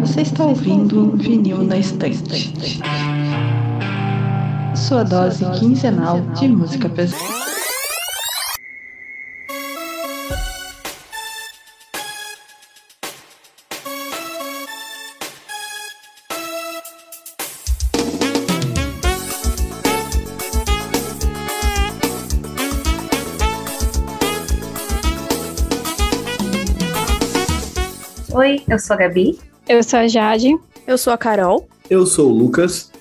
Você está ouvindo Vinil na Estante. Sua dose quinzenal de música pesada. Eu sou a Gabi. Eu sou a Jade. Eu sou a Carol. Eu sou o Lucas.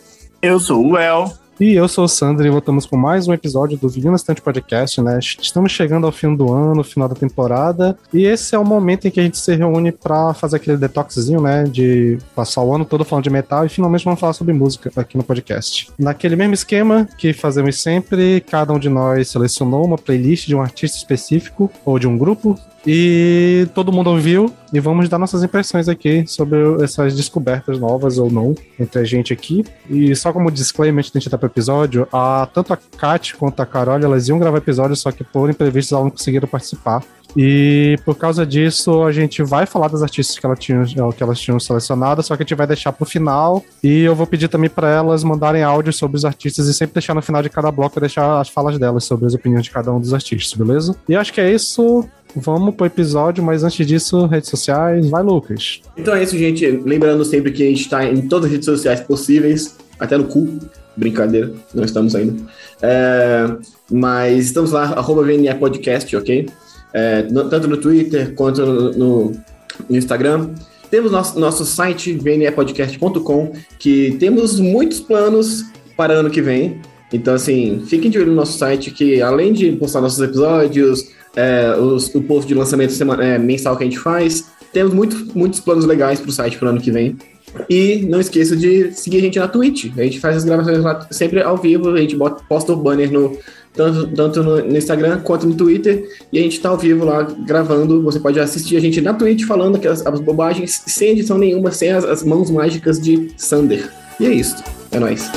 Eu sou o El. E eu sou o Sandro e voltamos com mais um episódio do Vinil Estante Podcast, né? Estamos chegando ao fim do ano, final da temporada, e esse é o momento em que a gente se reúne para fazer aquele detoxzinho, né? De passar o ano todo falando de metal e finalmente vamos falar sobre música aqui no podcast. Naquele mesmo esquema que fazemos sempre, cada um de nós selecionou uma playlist de um artista específico ou de um grupo e todo mundo ouviu e vamos dar nossas impressões aqui sobre essas descobertas novas ou não entre a gente aqui. E só como disclaimer antes de a gente ir pro episódio, a, tanto a Kat quanto a Carol, elas iam gravar episódio, só que por imprevistos elas não conseguiram participar. E por causa disso, a gente vai falar das artistas que, ela tinha, que elas tinham selecionado, só que a gente vai deixar pro final. E eu vou pedir também para elas mandarem áudios sobre os artistas e sempre deixar no final de cada bloco deixar as falas delas sobre as opiniões de cada um dos artistas, beleza? E acho que é isso. Vamos pro episódio, mas antes disso, redes sociais. Vai, Lucas. Então é isso, gente. Lembrando sempre que a gente tá em todas as redes sociais possíveis, até no cu. Brincadeira, não estamos ainda. É, mas estamos lá, arroba VNE Podcast, ok? É, no, tanto no Twitter quanto no, no, Instagram. Temos nosso, nosso site, vnepodcast.com, que temos muitos planos para ano que vem. Então, assim, fiquem de olho no nosso site, que além de postar nossos episódios, é, os, o post de lançamento semana, é, mensal que a gente faz, temos muito, muitos planos legais para o site para o ano que vem. E não esqueça de seguir a gente na Twitch. A gente faz as gravações lá sempre ao vivo, a gente bota, posta o banner no, tanto, tanto no, no, Instagram quanto no Twitter, e a gente tá ao vivo lá gravando. Você pode assistir a gente na Twitch falando aquelas as bobagens sem edição nenhuma, sem as, as mãos mágicas de Sander. E é isso. É nóis.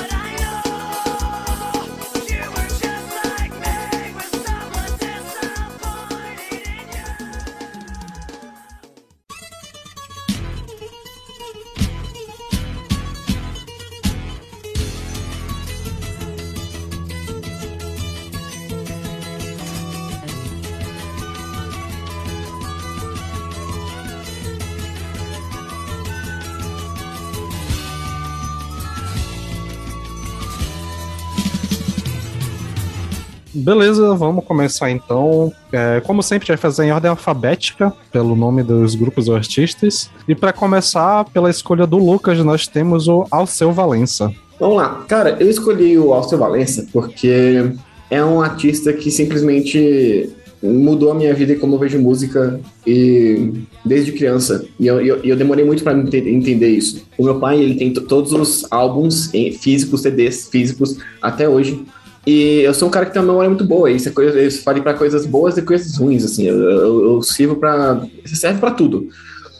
Beleza, vamos começar então. É, como sempre, a gente vai fazer em ordem alfabética, pelo nome dos grupos ou artistas. E para começar, pela escolha do Lucas, nós temos o Alceu Valença. Vamos lá. Cara, eu escolhi o Alceu Valença porque é um artista que simplesmente mudou a minha vida e como eu vejo música e desde criança. E eu, eu, eu demorei muito para entender isso. O meu pai, ele tem todos os álbuns físicos, CDs físicos até hoje. E eu sou um cara que tem uma memória muito boa. Isso é coisa, eu falei para coisas boas e coisas ruins, assim. Eu, eu, eu sirvo para serve para tudo.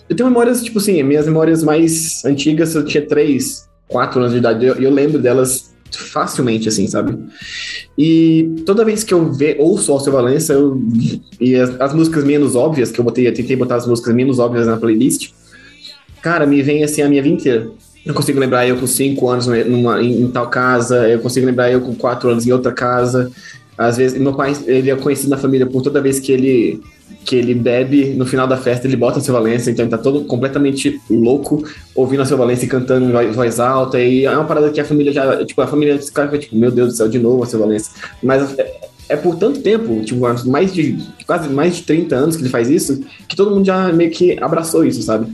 Eu tenho memórias, tipo assim, minhas memórias mais antigas, eu tinha 3, 4 anos de idade, eu, eu lembro delas facilmente, assim, sabe? E toda vez que eu ve, ouço Alceu Valença, eu, e as, as, músicas menos óbvias, que eu botei, eu tentei botar as músicas menos óbvias na playlist, cara, me vem assim a minha vida inteira. Eu consigo lembrar eu com cinco anos numa, em, em, tal casa, eu consigo lembrar eu com quatro anos em outra casa. Às vezes, meu pai, ele é conhecido na família por toda vez que ele que ele bebe, no final da festa ele bota a seu Valência, então ele tá todo completamente louco, ouvindo a seu Valência e cantando em voz alta, e é uma parada que a família já, tipo, a família fica tipo, meu Deus do céu, de novo a seu Valência. Mas é, é, por tanto tempo, tipo, mais de, quase mais de 30 anos que ele faz isso, que todo mundo já meio que abraçou isso, sabe?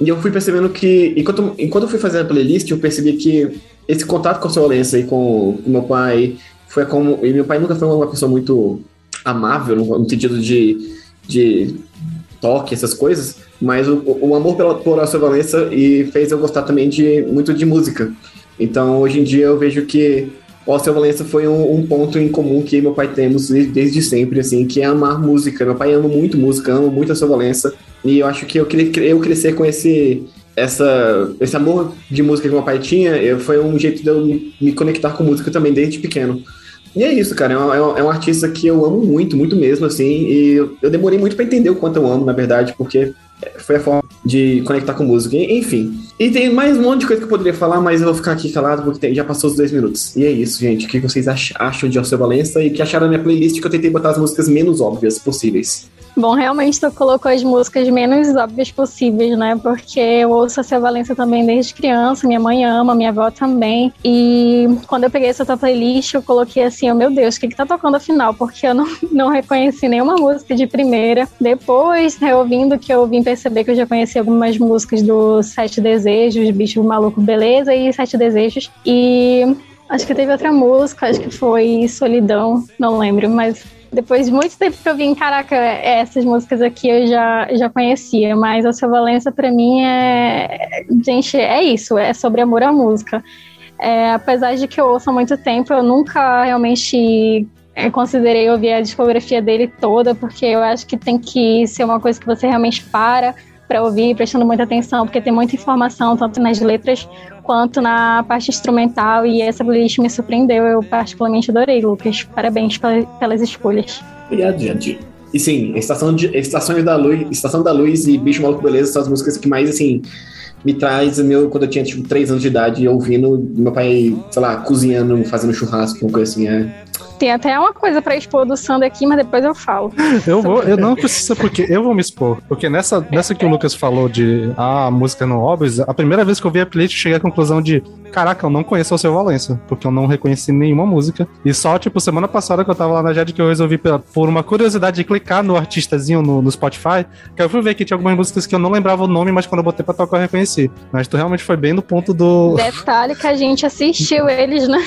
E eu fui percebendo que, enquanto, enquanto eu fui fazendo a playlist, eu percebi que esse contato com a violência e com o meu pai foi como. E meu pai nunca foi uma pessoa muito amável, no, sentido de, de toque, essas coisas, mas o, o amor pela, por a violência e fez eu gostar também de muito de música. Então, hoje em dia, eu vejo que o Alceu Valença foi um, um, ponto em comum que meu pai temos desde sempre, assim, que é amar música. Meu pai ama muito música, ama muito a Alceu Valença, e eu acho que eu, eu crescer com esse, essa, esse amor de música que meu pai tinha, eu, foi um jeito de eu me conectar com música também desde pequeno. E é isso, cara. É um, é um artista que eu amo muito, muito mesmo, assim. E eu, eu demorei muito para entender o quanto eu amo, na verdade, porque foi a forma de conectar com música. Enfim. E tem mais um monte de coisa que eu poderia falar, mas eu vou ficar aqui calado porque tem, já passou os dois minutos. E é isso, gente. O que vocês acham de Alceu Valença e que acharam da minha playlist que eu tentei botar as músicas menos óbvias possíveis? Bom, realmente tu colocou as músicas menos óbvias possíveis, né? Porque eu ouço a Seu Valença também desde criança, minha mãe ama, minha avó também. E quando eu peguei essa tua playlist, eu coloquei assim, oh meu Deus, o que que tá tocando afinal? Porque eu não, não reconheci nenhuma música de primeira. Depois, reouvindo, que eu vim perceber que eu já conheci algumas músicas do Sete Desejos, Bicho Maluco Beleza e Sete Desejos. E acho que teve outra música, acho que foi Solidão, não lembro, mas depois de muito tempo que eu vim, caraca, essas músicas aqui eu já, já conhecia, mas a Seu Valença para mim é. Gente, é isso, é sobre amor à música. É, apesar de que eu ouço há muito tempo, eu nunca realmente é, considerei ouvir a discografia dele toda, porque eu acho que tem que ser uma coisa que você realmente para para ouvir, prestando muita atenção, porque tem muita informação, tanto nas letras quanto na parte instrumental, e essa playlist me surpreendeu. Eu particularmente adorei, Lucas. Parabéns pelas escolhas. Obrigado, gente. E sim, Estação, de, Estações da Luz, Estação da Luz e Bicho Maluco Beleza são as músicas que mais, assim, me traz meu, quando eu tinha, tipo, 3 anos de idade, ouvindo meu pai, sei lá, cozinhando, fazendo churrasco, uma coisa assim, é tem até uma coisa para expor do Sander aqui, mas depois eu falo. Eu vou, eu não preciso, porque eu vou me expor. Porque nessa, nessa que o Lucas falou de ah, a música não óbvio, a primeira vez que eu vi a playlist, eu cheguei à conclusão de caraca, eu não conheço o seu Valença, porque eu não reconheci nenhuma música. E só, tipo, semana passada que eu tava lá na JED que eu resolvi, por uma curiosidade, de clicar no artistazinho no, no, Spotify, que eu fui ver que tinha algumas músicas que eu não lembrava o nome, mas quando eu botei pra tocar eu reconheci. Mas tu realmente foi bem no ponto do. Detalhe que a gente assistiu eles, né?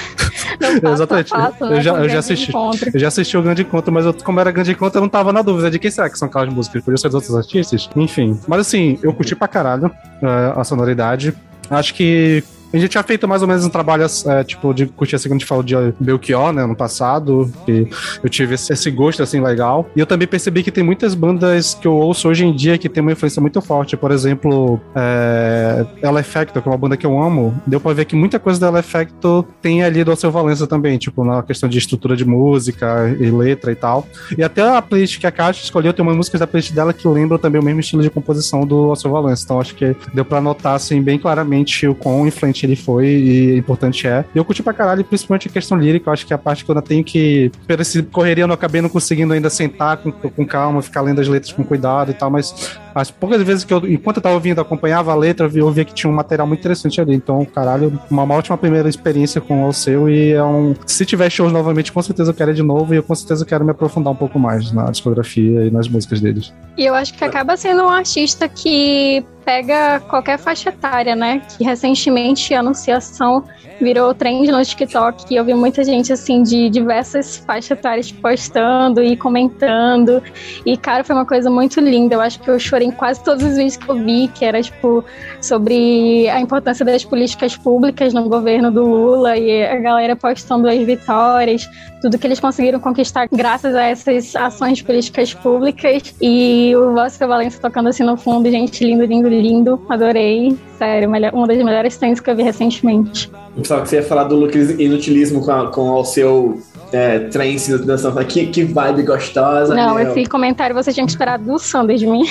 Exatamente. Passo, né? Eu já, eu já assisti. Encontro. Eu já assisti o Grande Encontro, mas eu, como era Grande Encontro, eu não tava na dúvida de quem será que são aquelas músicas. Podia ser dos outros artistas? Enfim. Mas assim, eu curti pra caralho uh, a sonoridade. Acho que a gente tinha feito mais ou menos um trabalho, é, tipo, de curtir assim, quando a gente falou de Belchior, né, no passado, e eu tive esse, esse, gosto, assim, legal. E eu também percebi que tem muitas bandas que eu ouço hoje em dia que tem uma influência muito forte. Por exemplo, é, Ela Effecto, que é uma banda que eu amo, deu pra ver que muita coisa da Ela Effecto tem ali do Alceu Valença também, tipo, na questão de estrutura de música e letra e tal. E até a playlist que a Caixa escolheu, tem umas músicas da playlist dela que lembram também o mesmo estilo de composição do Alceu Valença. Então acho que deu pra notar, assim, bem claramente o quão influente ele foi e importante é. E eu curti pra caralho, principalmente a questão lírica. Eu acho que é a parte que eu tenho que. Pela correria, eu não acabei não conseguindo ainda sentar com, com calma, ficar lendo as letras com cuidado e tal, mas as poucas vezes que eu, enquanto eu tava ouvindo, acompanhava a letra, eu via que tinha um material muito interessante ali. Então, caralho, uma, uma ótima primeira experiência com o seu e é um. Se tiver shows novamente, com certeza eu quero ir de novo e eu com certeza quero me aprofundar um pouco mais na discografia e nas músicas deles. E eu acho que acaba sendo um artista que pega qualquer faixa etária, né? Que recentemente a anunciação virou trend no TikTok e eu vi muita gente assim de diversas faixas etárias postando e comentando. E cara, foi uma coisa muito linda. Eu acho que eu chorei em quase todos os vídeos que eu vi, que era tipo sobre a importância das políticas públicas no governo do Lula e a galera postando as vitórias, tudo que eles conseguiram conquistar graças a essas ações políticas públicas. E o Vasco Valença tocando assim no fundo, gente, lindo, lindo, lindo, adorei, sério, uma das melhores cenas que eu vi recentemente. Só que você ia falar do inutilismo com, a, com o seu é, trance dançando. Que, que vibe gostosa. Não, meu. esse comentário você tinha que esperar do Sanders de mim.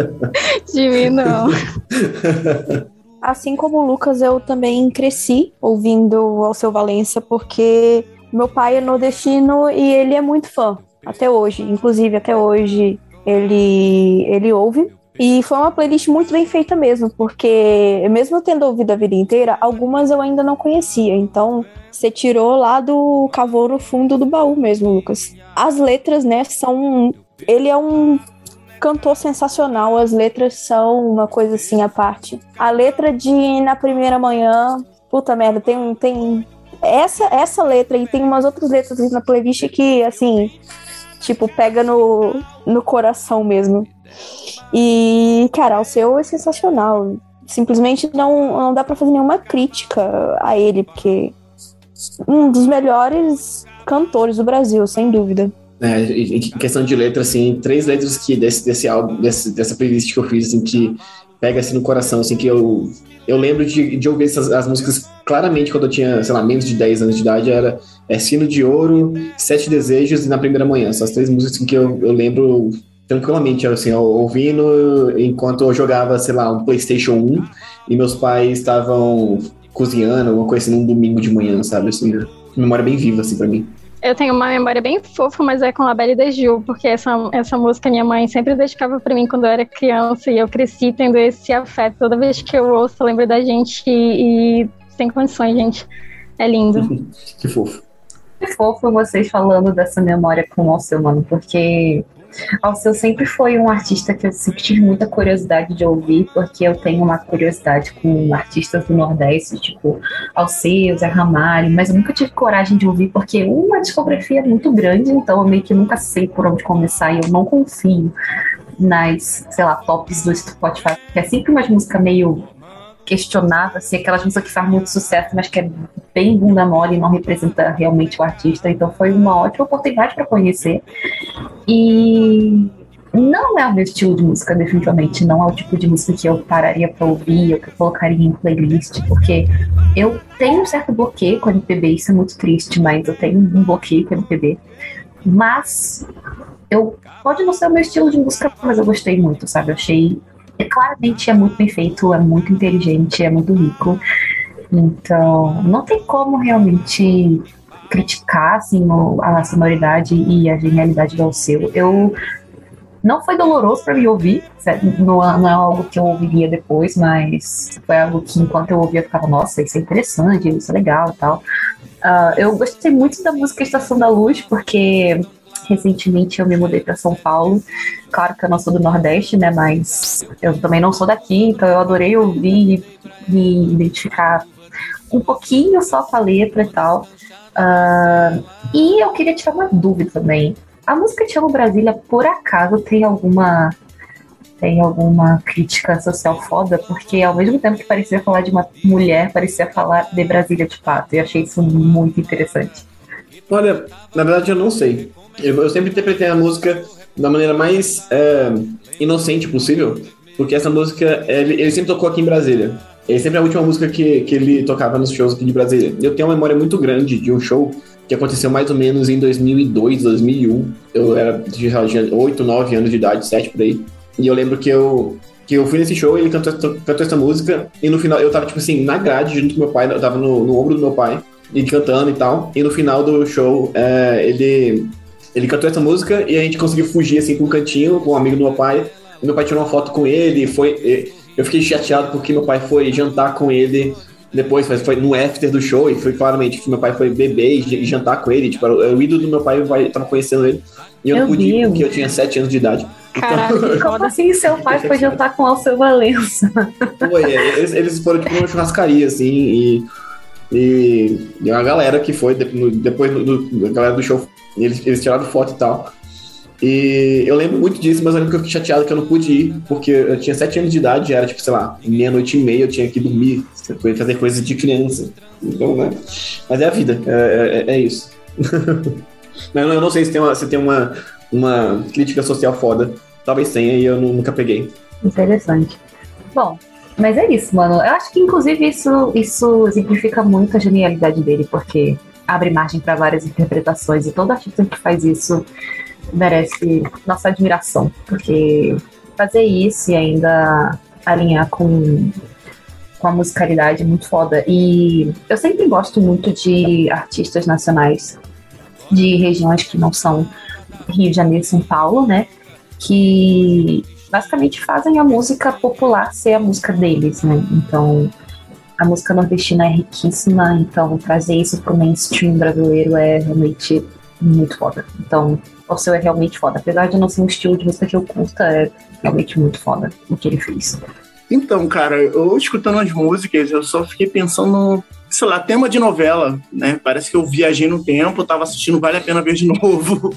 de mim, não. Assim como o Lucas, eu também cresci ouvindo ao seu Valença, porque meu pai é nordestino e ele é muito fã, até hoje. Inclusive, até hoje, ele, ele ouve. E foi uma playlist muito bem feita mesmo, porque mesmo tendo ouvido a vida inteira, algumas eu ainda não conhecia. Então, você tirou lá do cavou no fundo do baú mesmo, Lucas. As letras, né, são. Ele é um cantor sensacional, as letras são uma coisa assim à parte. A letra de Na Primeira Manhã, puta merda, tem, tem essa, essa letra e tem umas outras letras na playlist que, assim, tipo, pega no, no coração mesmo. E, cara, o seu é sensacional. Simplesmente não, não dá para fazer nenhuma crítica a ele, porque um dos melhores cantores do Brasil, sem dúvida. É, em questão de letra, assim, três letras que desse, desse álbum, desse, dessa playlist que eu fiz, assim, que pega assim no coração, assim, que eu, eu lembro de, de ouvir essas, as músicas claramente quando eu tinha, sei lá, menos de 10 anos de idade, era é, Sino de Ouro, Sete Desejos e Na Primeira Manhã. Essas três músicas que eu, eu lembro tranquilamente, assim, ouvindo enquanto eu jogava, sei lá, um PlayStation 1 e meus pais estavam cozinhando, alguma coisa assim, num domingo de manhã, sabe? Assim, memória bem viva, assim, pra mim. Eu tenho uma memória bem fofa, mas é com a Belle de Gil, porque essa, essa música minha mãe sempre dedicava para mim quando eu era criança e eu cresci tendo esse afeto. Toda vez que eu ouço, eu lembro da gente e, e sem condições, gente. É lindo. que fofo. Que fofo vocês falando dessa memória com o Alceu, mano, porque Alceu sempre foi um artista que eu sempre tive muita curiosidade de ouvir, porque eu tenho uma curiosidade com artistas do Nordeste, tipo Alceu, Zé Ramalho, mas eu nunca tive coragem de ouvir, porque uma discografia é muito grande, então eu meio que nunca sei por onde começar e eu não confio nas, sei lá, tops do Spotify, que é sempre uma música meio questionável, assim, aquelas músicas que faz muito sucesso, mas que é bem bunda mole e não representa realmente o artista. Então foi uma ótima oportunidade para conhecer. E não é o meu estilo de música, definitivamente. Não é o tipo de música que eu pararia para ouvir, ou que eu colocaria em playlist, porque eu tenho um certo bloqueio com MPB, isso é muito triste, mas eu tenho um bloqueio com MPB. Mas eu pode não ser o meu estilo de música, mas eu gostei muito, sabe? Eu achei é, claramente é muito bem feito, é muito inteligente, é muito rico. Então, não tem como realmente criticar assim, a sonoridade e a genialidade do Alceu. Eu não foi doloroso para me ouvir, não, não, é algo que eu ouviria depois, mas foi algo que enquanto eu ouvia eu ficava, nossa, isso é interessante, isso é legal e tal. Uh, eu gostei muito da música Estação da Luz, porque recentemente eu me mudei para São Paulo. Claro que eu não sou do Nordeste, né? Mas eu também não sou daqui, então eu adorei ouvir e me identificar um pouquinho só com a letra e tal. Uh, e eu queria tirar uma dúvida também. A música Te Amo Brasília, por acaso, tem alguma tem alguma crítica social foda, porque ao mesmo tempo que parecia falar de uma mulher, parecia falar de Brasília de fato. E achei isso muito interessante. Olha, na verdade eu não sei. Eu, eu sempre interpretei a música da maneira mais é, inocente possível, porque essa música, ele, ele sempre tocou aqui em Brasília. Ele sempre é a última música que, que ele tocava nos shows aqui de Brasília. Eu tenho uma memória muito grande de um show que aconteceu mais ou menos em 2002, 2001. Eu era de 8, 9 anos de idade, 7 por aí. E eu lembro que eu, que eu fui nesse show, ele cantou, cantou essa música, e no final eu tava, tipo assim, na grade junto com meu pai, eu tava no, no ombro do meu pai, e cantando e tal. E no final do show, é, ele ele cantou essa música e a gente conseguiu fugir assim com um cantinho com um amigo do meu pai. E meu pai tirou uma foto com ele. Foi, eu fiquei chateado porque meu pai foi jantar com ele depois, foi no after do show e foi claramente que meu pai foi beber e jantar com ele. Tipo, o ídolo do meu pai, eu tava conhecendo ele. E eu meu não pude porque eu tinha 7 anos de idade. Caraca, então... como assim seu pai foi jantar com o Alceu Valença? Foi, é, eles, eles foram tipo numa churrascaria, assim, e, e, e uma galera que foi, depois do, galera do show eles, eles tiraram foto e tal. E eu lembro muito disso, mas eu lembro que eu fiquei chateado que eu não pude ir, porque eu tinha sete anos de idade, era tipo, sei lá, meia-noite e meia eu tinha que dormir, fazer coisas de criança. Então, né? Mas é a vida, é, é, é isso. eu não sei se tem, uma, se tem uma, uma crítica social foda. Talvez tenha e eu nunca peguei. Interessante. Bom, mas é isso, mano. Eu acho que, inclusive, isso, isso exemplifica muito a genialidade dele, porque abre margem para várias interpretações e todo artista que faz isso merece nossa admiração, porque fazer isso e ainda alinhar com, com a musicalidade é muito foda. E eu sempre gosto muito de artistas nacionais de regiões que não são Rio de Janeiro e São Paulo, né? Que basicamente fazem a música popular ser a música deles, né? Então, a música nordestina é riquíssima, então trazer isso pro mainstream brasileiro é realmente muito foda. Então, o seu é realmente foda. Apesar de não ser um estilo de música que eu curta, é realmente muito foda o que ele fez. Então, cara, eu escutando as músicas, eu só fiquei pensando, sei lá, tema de novela, né? Parece que eu viajei no tempo, tava assistindo Vale a Pena Ver de novo.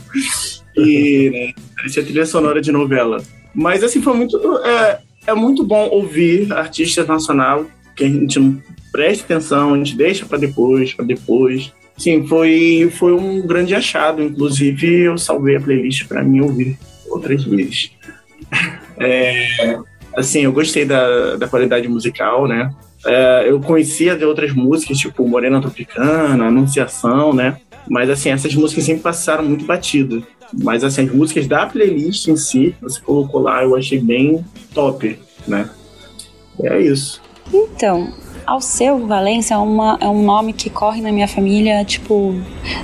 e, né, parecia trilha sonora de novela. Mas, assim, foi muito. É, é muito bom ouvir artistas nacional que a gente não presta atenção, a gente deixa para depois, para depois. Sim, foi, foi um grande achado. Inclusive, eu salvei a playlist para mim ouvir outras vezes. É, assim, eu gostei da, da qualidade musical, né? É, eu conhecia de outras músicas, tipo Morena Tropicana, Anunciação, né? Mas assim, essas músicas sempre passaram muito batidas. Mas assim, as músicas da playlist em si, você colocou lá, eu achei bem top, né? É isso. Então, Alceu Valença é, uma, é um nome que corre na minha família, tipo,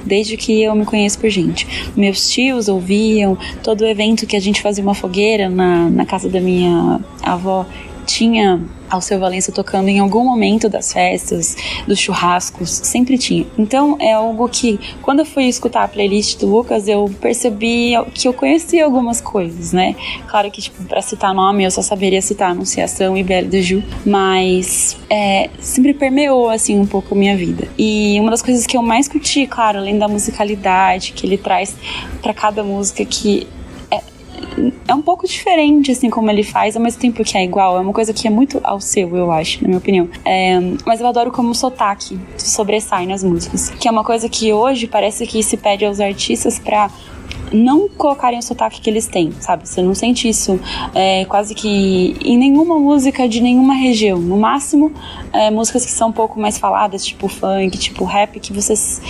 desde que eu me conheço por gente. Meus tios ouviam, todo evento que a gente fazia uma fogueira na, na casa da minha avó tinha Alceu Valença tocando em algum momento das festas, dos churrascos, sempre tinha. Então é algo que, quando eu fui escutar a playlist do Lucas, eu percebi que eu conhecia algumas coisas, né? Claro que, tipo, pra citar nome, eu só saberia citar Anunciação e Belle de Ju, mas é, sempre permeou, assim, um pouco a minha vida. E uma das coisas que eu mais curti, claro, além da musicalidade que ele traz para cada música, que é um pouco diferente, assim, como ele faz, ao mesmo tempo que é igual. É uma coisa que é muito ao seu, eu acho, na minha opinião. É, mas eu adoro como o sotaque sobressai nas músicas. Que é uma coisa que hoje parece que se pede aos artistas para não colocarem o sotaque que eles têm, sabe? Você não sente isso é, quase que em nenhuma música de nenhuma região. No máximo, é, músicas que são um pouco mais faladas, tipo funk, tipo rap, que vocês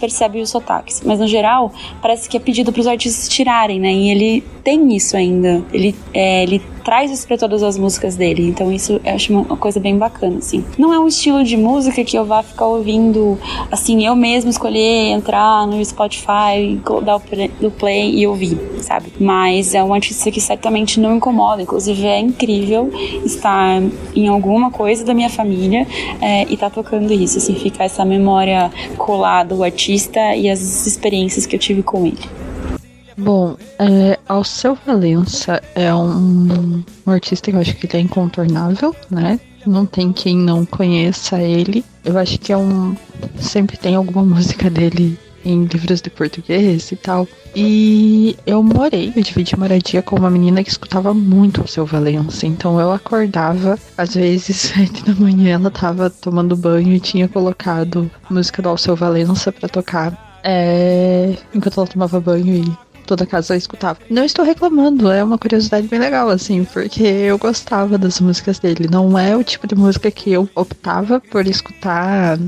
percebem os sotaques. Mas no geral, parece que é pedido para os artistas tirarem, né? E ele tem isso ainda. Ele, é, ele traz isso para todas as músicas dele. Então isso eu acho uma coisa bem bacana, assim. Não é um estilo de música que eu vá ficar ouvindo, assim, eu mesmo escolher entrar no Spotify, dar o play e ouvir, sabe? Mas é um artista que certamente não incomoda. Inclusive é incrível estar em alguma coisa da minha família é, e tá tocando isso, assim, ficar essa memória colada, o artista e as experiências que eu tive com ele. Bom, é, Alceu Valença é um, um artista que eu acho que ele é incontornável, né? Não tem quem não conheça ele. Eu acho que é um. Sempre tem alguma música dele em livros de português e tal. E eu morei, eu dividi moradia com uma menina que escutava muito o seu Valença. Então eu acordava, às vezes, sete da manhã, ela tava tomando banho e tinha colocado música do Alceu Valença para tocar. É, enquanto ela tomava banho e toda casa escutava. Não estou reclamando, é uma curiosidade bem legal, assim, porque eu gostava das músicas dele. Não é o tipo de música que eu optava por escutar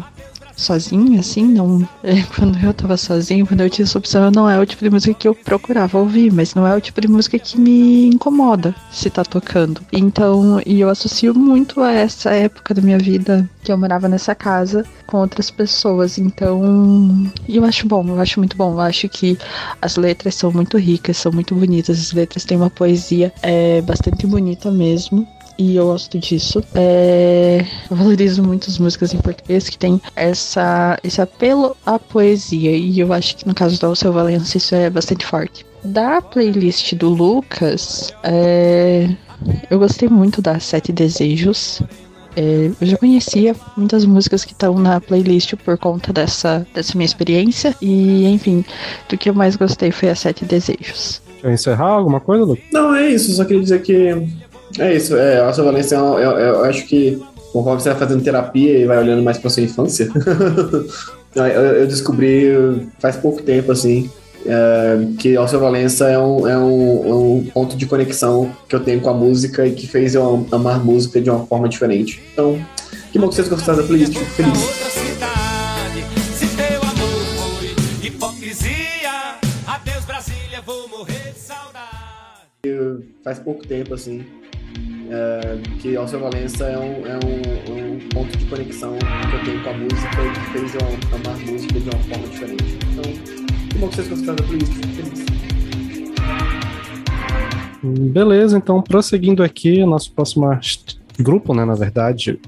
sozinha, assim, não. É, quando eu tava sozinho, quando eu tinha essa opção, não é o tipo de música que eu procurava ouvir, mas não é o tipo de música que me incomoda se tá tocando. Então, e eu associo muito a essa época da minha vida que eu morava nessa casa com outras pessoas. Então, eu acho bom, eu acho muito bom. Eu acho que as letras são muito ricas, são muito bonitas. As letras têm uma poesia é, bastante bonita mesmo e eu gosto disso. É, eu valorizo muito as músicas em português que tem essa, esse apelo à poesia, e eu acho que no caso da Alceu Valença isso é bastante forte. Da playlist do Lucas, é, eu gostei muito das Sete Desejos. É, eu já conhecia muitas músicas que estão na playlist por conta dessa, dessa minha experiência. E, enfim, do que eu mais gostei foi as Sete Desejos. Quer encerrar alguma coisa, Lucas? Não, é isso. Só queria dizer que é isso, é, a sua Valência, eu, eu, eu, acho que conforme você vai fazendo terapia e vai olhando mais pra sua infância, eu, eu, descobri faz pouco tempo, assim, é, que Alceu Valença é um, é, um, é um ponto de conexão que eu tenho com a música e que fez eu amar música de uma forma diferente. Então, que bom que vocês gostaram da playlist, fico feliz. Faz pouco tempo, assim, é, que Alceu Valença é um, é, um, um ponto de conexão que eu tenho com a música e que fez eu amar música de uma forma diferente. Então, que bom que vocês gostaram da playlist, fico feliz. Beleza, então prosseguindo aqui, nosso próximo grupo, né, na verdade,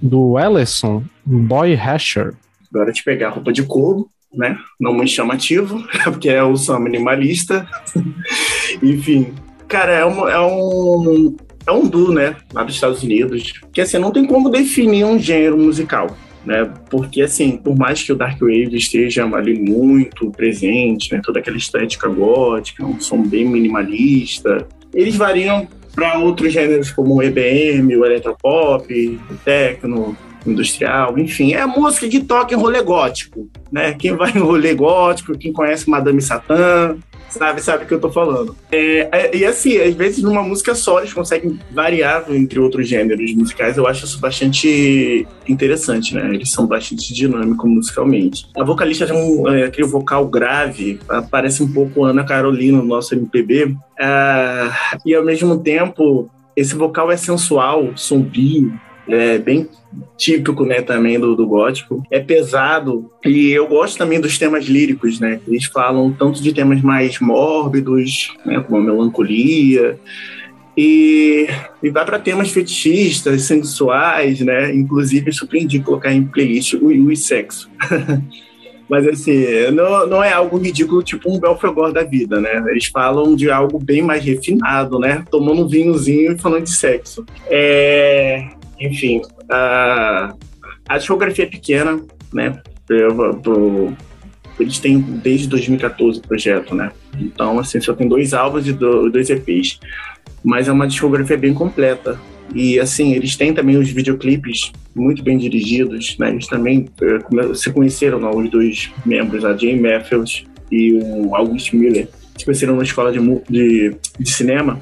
do Ellison, Boy Hasher. Agora te pegar roupa de couro, né? Não muito chamativo, porque é o som minimalista. Enfim, cara, é um, é um é um duo, né, lá dos Estados Unidos, que assim, não tem como definir um gênero musical, né, porque assim, por mais que o Dark Wave esteja ali muito presente, né, toda aquela estética gótica, um som bem minimalista, eles variam para outros gêneros como o EBM, o eletropop, o techno, industrial, enfim, é a música que toca em rolê gótico, né? Quem vai em rolê gótico, quem conhece Madame Satã, sabe, sabe o que eu tô falando. É, é, e assim, às vezes numa música só eles conseguem variar entre outros gêneros musicais. Eu acho isso bastante interessante, né? Eles são bastante dinâmicos musicalmente. A vocalista tem um, é, aquele vocal grave, parece um pouco Ana Carolina no nosso MPB. É, e ao mesmo tempo, esse vocal é sensual, sombrio, é bem típico, né, também do, do gótico. É pesado e eu gosto também dos temas líricos, né? Eles falam tanto de temas mais mórbidos, né, como a melancolia, e, e vai para temas fetichistas, sensuais, né? Inclusive, surpreendi colocar em playlist o sexo. Mas assim, não, não é algo ridículo, tipo um Belfegor da vida, né? Eles falam de algo bem mais refinado, né? Tomando um vinhozinho e falando de sexo. É, enfim, a, a discografia é pequena, né? eles têm desde 2014 o projeto, né? Então, assim, só tem dois álbuns e dois EPs. Mas é uma discografia bem completa. E, assim, eles têm também os videoclipes muito bem dirigidos, né? Eles também eh, se conheceram, não, os dois membros, a Jane Matthews e o August Miller, se conheceram na escola de, de, de cinema.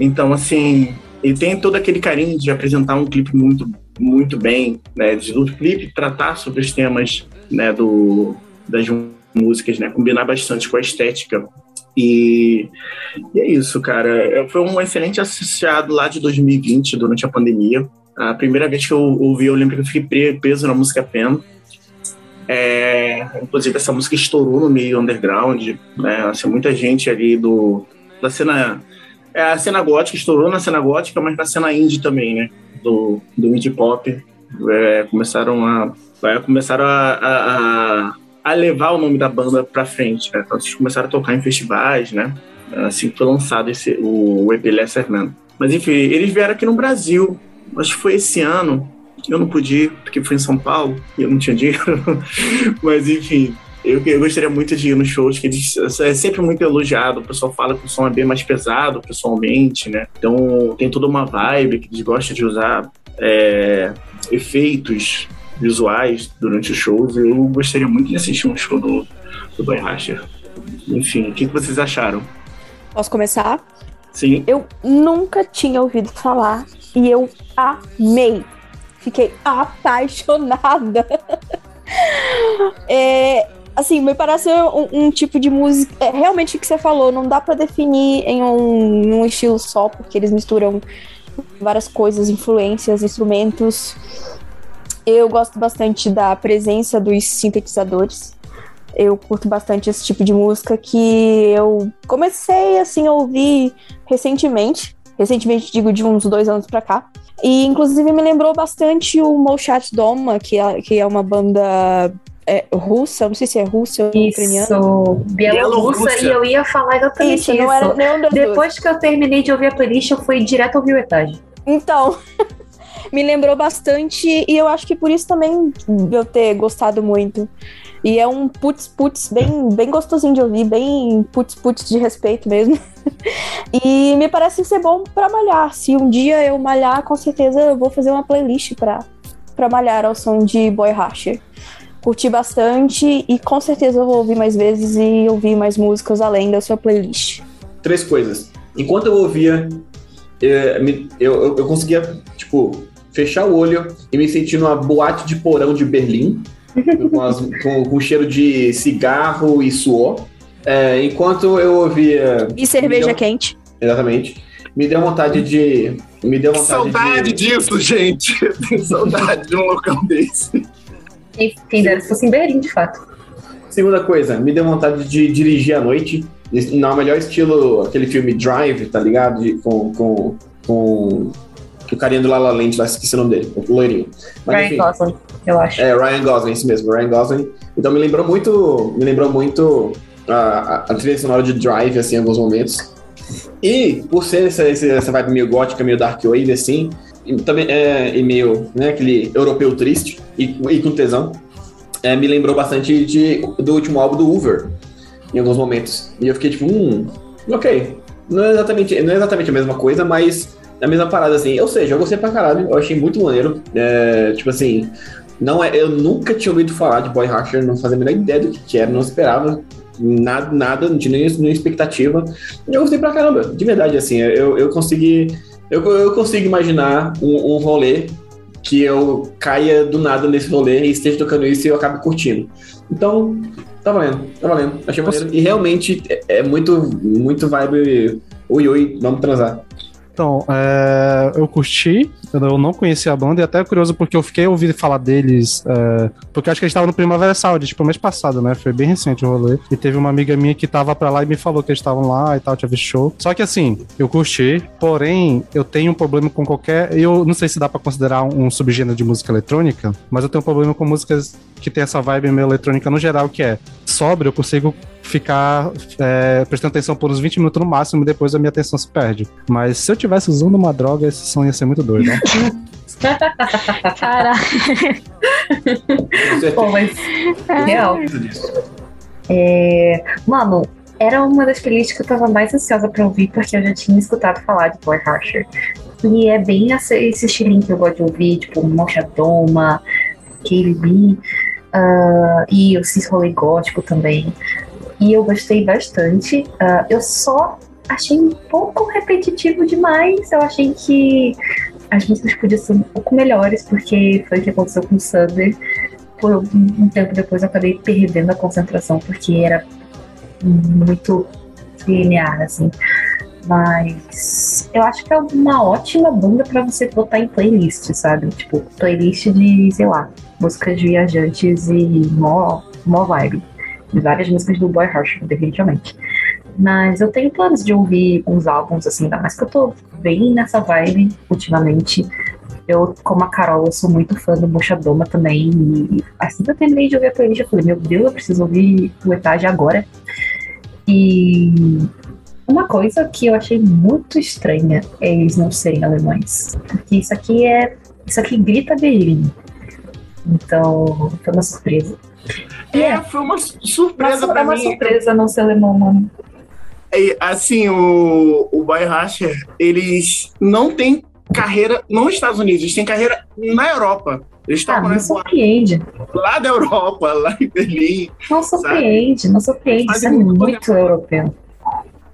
Então, assim, e tem todo aquele carinho de apresentar um clipe muito, muito bem, né? De do clipe tratar sobre os temas, né? Do, das músicas, né? Combinar bastante com a estética. E, e é isso, cara. Foi um excelente associado lá de 2020, durante a pandemia. A primeira vez que eu ouvi, eu lembro que eu fiquei preso na música Pen. É, inclusive, essa música estourou no meio underground, né? Assim, muita gente ali do, da cena é, a cena gótica estourou na cena gótica, mas na cena indie também, né? Do, do indie pop. É, começaram a. É, começaram a, a, a, levar o nome da banda pra frente, né? Então, eles começaram a tocar em festivais, né? Assim que foi lançado esse, o, o EP Lesser Man. Mas enfim, eles vieram aqui no Brasil. Acho que foi esse ano. Eu não pude ir, porque foi em São Paulo e eu não tinha dinheiro. Mas enfim, eu, eu, gostaria muito de ir nos shows, que eles, é sempre muito elogiado. O pessoal fala que o som é bem mais pesado pessoalmente, né? Então tem toda uma vibe que eles gostam de usar é, efeitos visuais durante os shows. Eu gostaria muito de assistir um show do, do Boy Rasher. Enfim, o que, que vocês acharam? Posso começar? Sim. Eu nunca tinha ouvido falar e eu amei. Fiquei apaixonada. é, assim, me parece um, um, tipo de música. É, realmente o que você falou, não dá para definir em um, um, estilo só, porque eles misturam várias coisas, influências, instrumentos. Eu gosto bastante da presença dos sintetizadores. Eu curto bastante esse tipo de música que eu comecei assim a ouvir recentemente. Recentemente, digo, de uns dois anos pra cá. E inclusive me lembrou bastante o Molchat Doma, que é, que é uma banda é, russa, não sei se é russa ou ucraniana. Isso, bielorrussa, e eu ia falar exatamente isso. isso. Não era nenhum Depois duas. que eu terminei de ouvir a playlist, eu fui direto ouvir o Etage. Então, me lembrou bastante, e eu acho que por isso também eu ter gostado muito. E é um putz putz bem, bem gostosinho de ouvir, bem putz putz de respeito mesmo. e me parece ser bom para malhar. Se um dia eu malhar, com certeza eu vou fazer uma playlist para para malhar ao som de Boy Rasher curti bastante e com certeza eu vou ouvir mais vezes e ouvir mais músicas além da sua playlist. Três coisas. Enquanto eu ouvia, eh, eu, eu, eu conseguia, tipo, fechar o olho e me sentir numa boate de porão de Berlim, com, as, com, com cheiro de cigarro e suor. É, enquanto eu ouvia. E cerveja deu, quente. Exatamente. Me deu vontade de. Me deu vontade saudade de... disso, gente. saudade de um local desse. Quem dera se fosse em Berlim, de fato. Segunda coisa, me deu vontade de dirigir à noite, no melhor estilo, aquele filme Drive, tá ligado? De, com, com, com o carinha do Lala Land, lá esqueci o nome dele, o loirinho. Mas, Ryan enfim, Gosling, eu acho. É, Ryan Gosling, isso mesmo, Ryan Gosling. Então me lembrou muito, me lembrou muito a, a trilha sonora de Drive, assim, em alguns momentos. E, por ser essa, essa vibe meio gótica, meio dark wave, assim, também é e meio, né, aquele europeu triste e, e com tesão, é, me lembrou bastante de, do último álbum do Uber, em alguns momentos. E eu fiquei tipo, hum, ok. Não é exatamente, não é exatamente a mesma coisa, mas é a mesma parada, assim. Ou seja, eu gostei pra caralho, eu achei muito maneiro. É, tipo assim, não é, eu nunca tinha ouvido falar de Boy Hatcher, não fazia a menor ideia do que, era, não esperava nada, nada, não tinha nem expectativa. Eu gostei pra caramba, de verdade, assim, eu, eu consegui. Eu, eu consigo imaginar um, um rolê que eu caia do nada nesse rolê e esteja tocando isso e eu acabe curtindo. Então, tá valendo, tá valendo. Achei maneiro. E realmente é, é muito, muito vibe. Ui, ui, vamos transar. Então, é, eu curti, eu não conhecia a banda, e até curioso porque eu fiquei ouvindo falar deles, é, porque acho que eles estavam no Primavera Sound, tipo, mês passado, né? Foi bem recente o rolê. E teve uma amiga minha que tava pra lá e me falou que eles estavam lá e tal, tinha visto show. Só que assim, eu curti, porém, eu tenho um problema com qualquer. Eu não sei se dá pra considerar um subgênero de música eletrônica, mas eu tenho um problema com músicas que tem essa vibe meio eletrônica no geral, que é sóbrio, eu consigo ficar é, prestando atenção por uns 20 minutos no máximo e depois a minha atenção se perde. Mas se eu tivesse usando uma droga, esse som ia ser muito doido, né? Caraca. Pô, mas real. É, mano, era uma das playlists que eu tava mais ansiosa pra ouvir, porque eu já tinha escutado falar de Boy Harsher. E é bem esse, esse estilinho que eu gosto de ouvir, tipo Mochadoma, KLB, uh, e o Rolê Gótico também. E eu gostei bastante. Uh, eu só achei um pouco repetitivo demais. Eu achei que as músicas podiam ser um pouco melhores, porque foi o que aconteceu com o Sunder. Por um tempo depois eu acabei perdendo a concentração, porque era muito linear, assim. Mas eu acho que é uma ótima banda para você botar em playlist, sabe? Tipo, playlist de, sei lá, músicas viajantes e mó, mó vibe. Várias músicas do Boy Harsh, definitivamente. Mas eu tenho planos de ouvir uns álbuns, assim, ainda mais que eu tô bem nessa vibe ultimamente. Eu, como a Carol, eu sou muito fã do Mochadoma também. E assim que eu terminei de ouvir a playlist, eu falei, meu Deus, eu preciso ouvir o Etage agora. E uma coisa que eu achei muito estranha é eles não serem alemães. Porque isso aqui é. Isso aqui grita Berlim. Então, foi uma surpresa. É, é. foi uma surpresa Nossa, pra é uma mim. surpresa não ser alemão, mano. É, assim, o, o Boy Rasher, eles não têm carreira nos Estados Unidos, eles têm carreira na Europa. Eles Ah, não surpreende. lá da Europa, lá em Berlim. Não surpreende, não surpreende. Isso é muito muito europeu.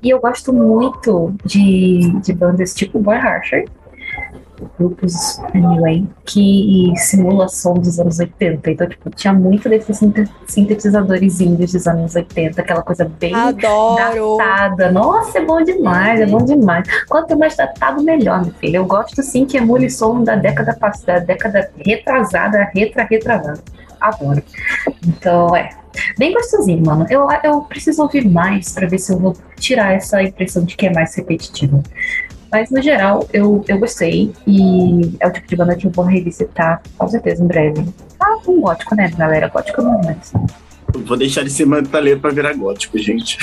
E eu gosto muito de, de bandas tipo Boy Harsher, grupos anyway, que simulam som dos anos 80. Então, tipo, tinha muito desses sinte- sintetizadores índios dos anos 80, aquela coisa bem Adoro. datada. Nossa, é bom demais, é bom demais. Quanto mais datado, melhor, meu filho. Eu gosto sim que emule som da década passada, da década retrasada, retra, retrasada. Adoro. Então, é. Bem gostosinho, mano. Eu, eu preciso ouvir mais pra ver se eu vou tirar essa impressão de que é mais repetitivo. Mas, no geral, eu, eu gostei. E é o tipo de banda que eu vou revisitar, com certeza, em breve. Ah, um gótico, né, galera? Gótico não é mais. Vou deixar de ser metaleiro pra virar gótico, gente.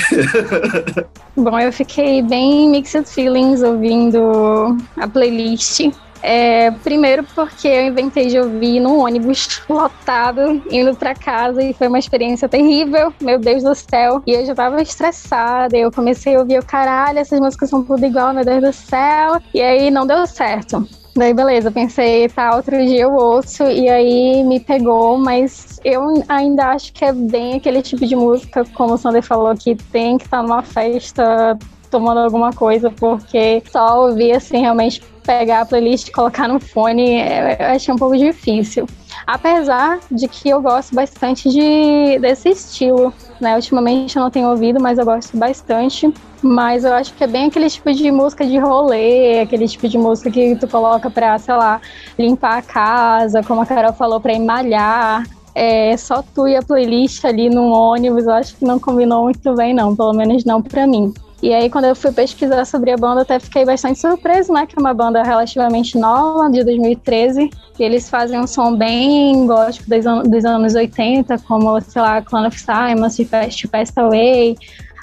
Bom, eu fiquei bem mixed feelings ouvindo a playlist. É, primeiro porque eu inventei de ouvir num ônibus lotado, indo pra casa, e foi uma experiência terrível, meu Deus do céu. E eu já tava estressada, eu comecei a ouvir, eu, caralho, essas músicas são tudo igual, meu Deus do céu. E aí não deu certo. Daí, beleza, pensei, tá, outro dia eu ouço, e aí me pegou, mas eu ainda acho que é bem aquele tipo de música, como o Sander falou, que tem que estar numa festa tomando alguma coisa, porque só ouvir, assim, realmente pegar a playlist e colocar no fone, é, eu achei um pouco difícil. Apesar de que eu gosto bastante de, desse estilo, né? Ultimamente eu não tenho ouvido, mas eu gosto bastante. Mas eu acho que é bem aquele tipo de música de rolê, aquele tipo de música que tu coloca pra, sei lá, limpar a casa, como a Carol falou, pra malhar. É, só tu e a playlist ali no ônibus, eu acho que não combinou muito bem, não, pelo menos não pra mim. E aí, quando eu fui pesquisar sobre a banda, até fiquei bastante surpresa, né? Que é uma banda relativamente nova, de 2013. E eles fazem um som bem gótico dos, an dos anos 80, como, sei lá, Clan of Simons, Fast Passed Away.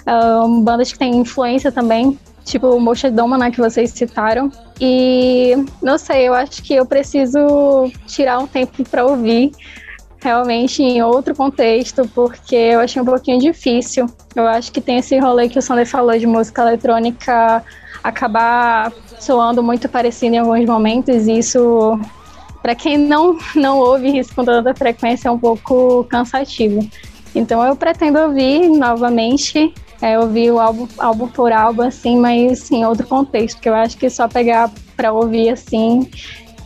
Um, bandas que têm influência também, tipo o Moshe Doma, né, que vocês citaram. E, não sei, eu acho que eu preciso tirar um tempo para ouvir realmente em outro contexto, porque eu achei um pouquinho difícil. Eu acho que tem esse rolê que o Sander falou de música eletrônica acabar soando muito parecido em alguns momentos, e isso, para quem não, não ouve isso com tanta frequência, é um pouco cansativo. Então eu pretendo ouvir novamente, é, ouvir o álbum, álbum por álbum, assim, mas em outro contexto, porque eu acho que só pegar pra ouvir assim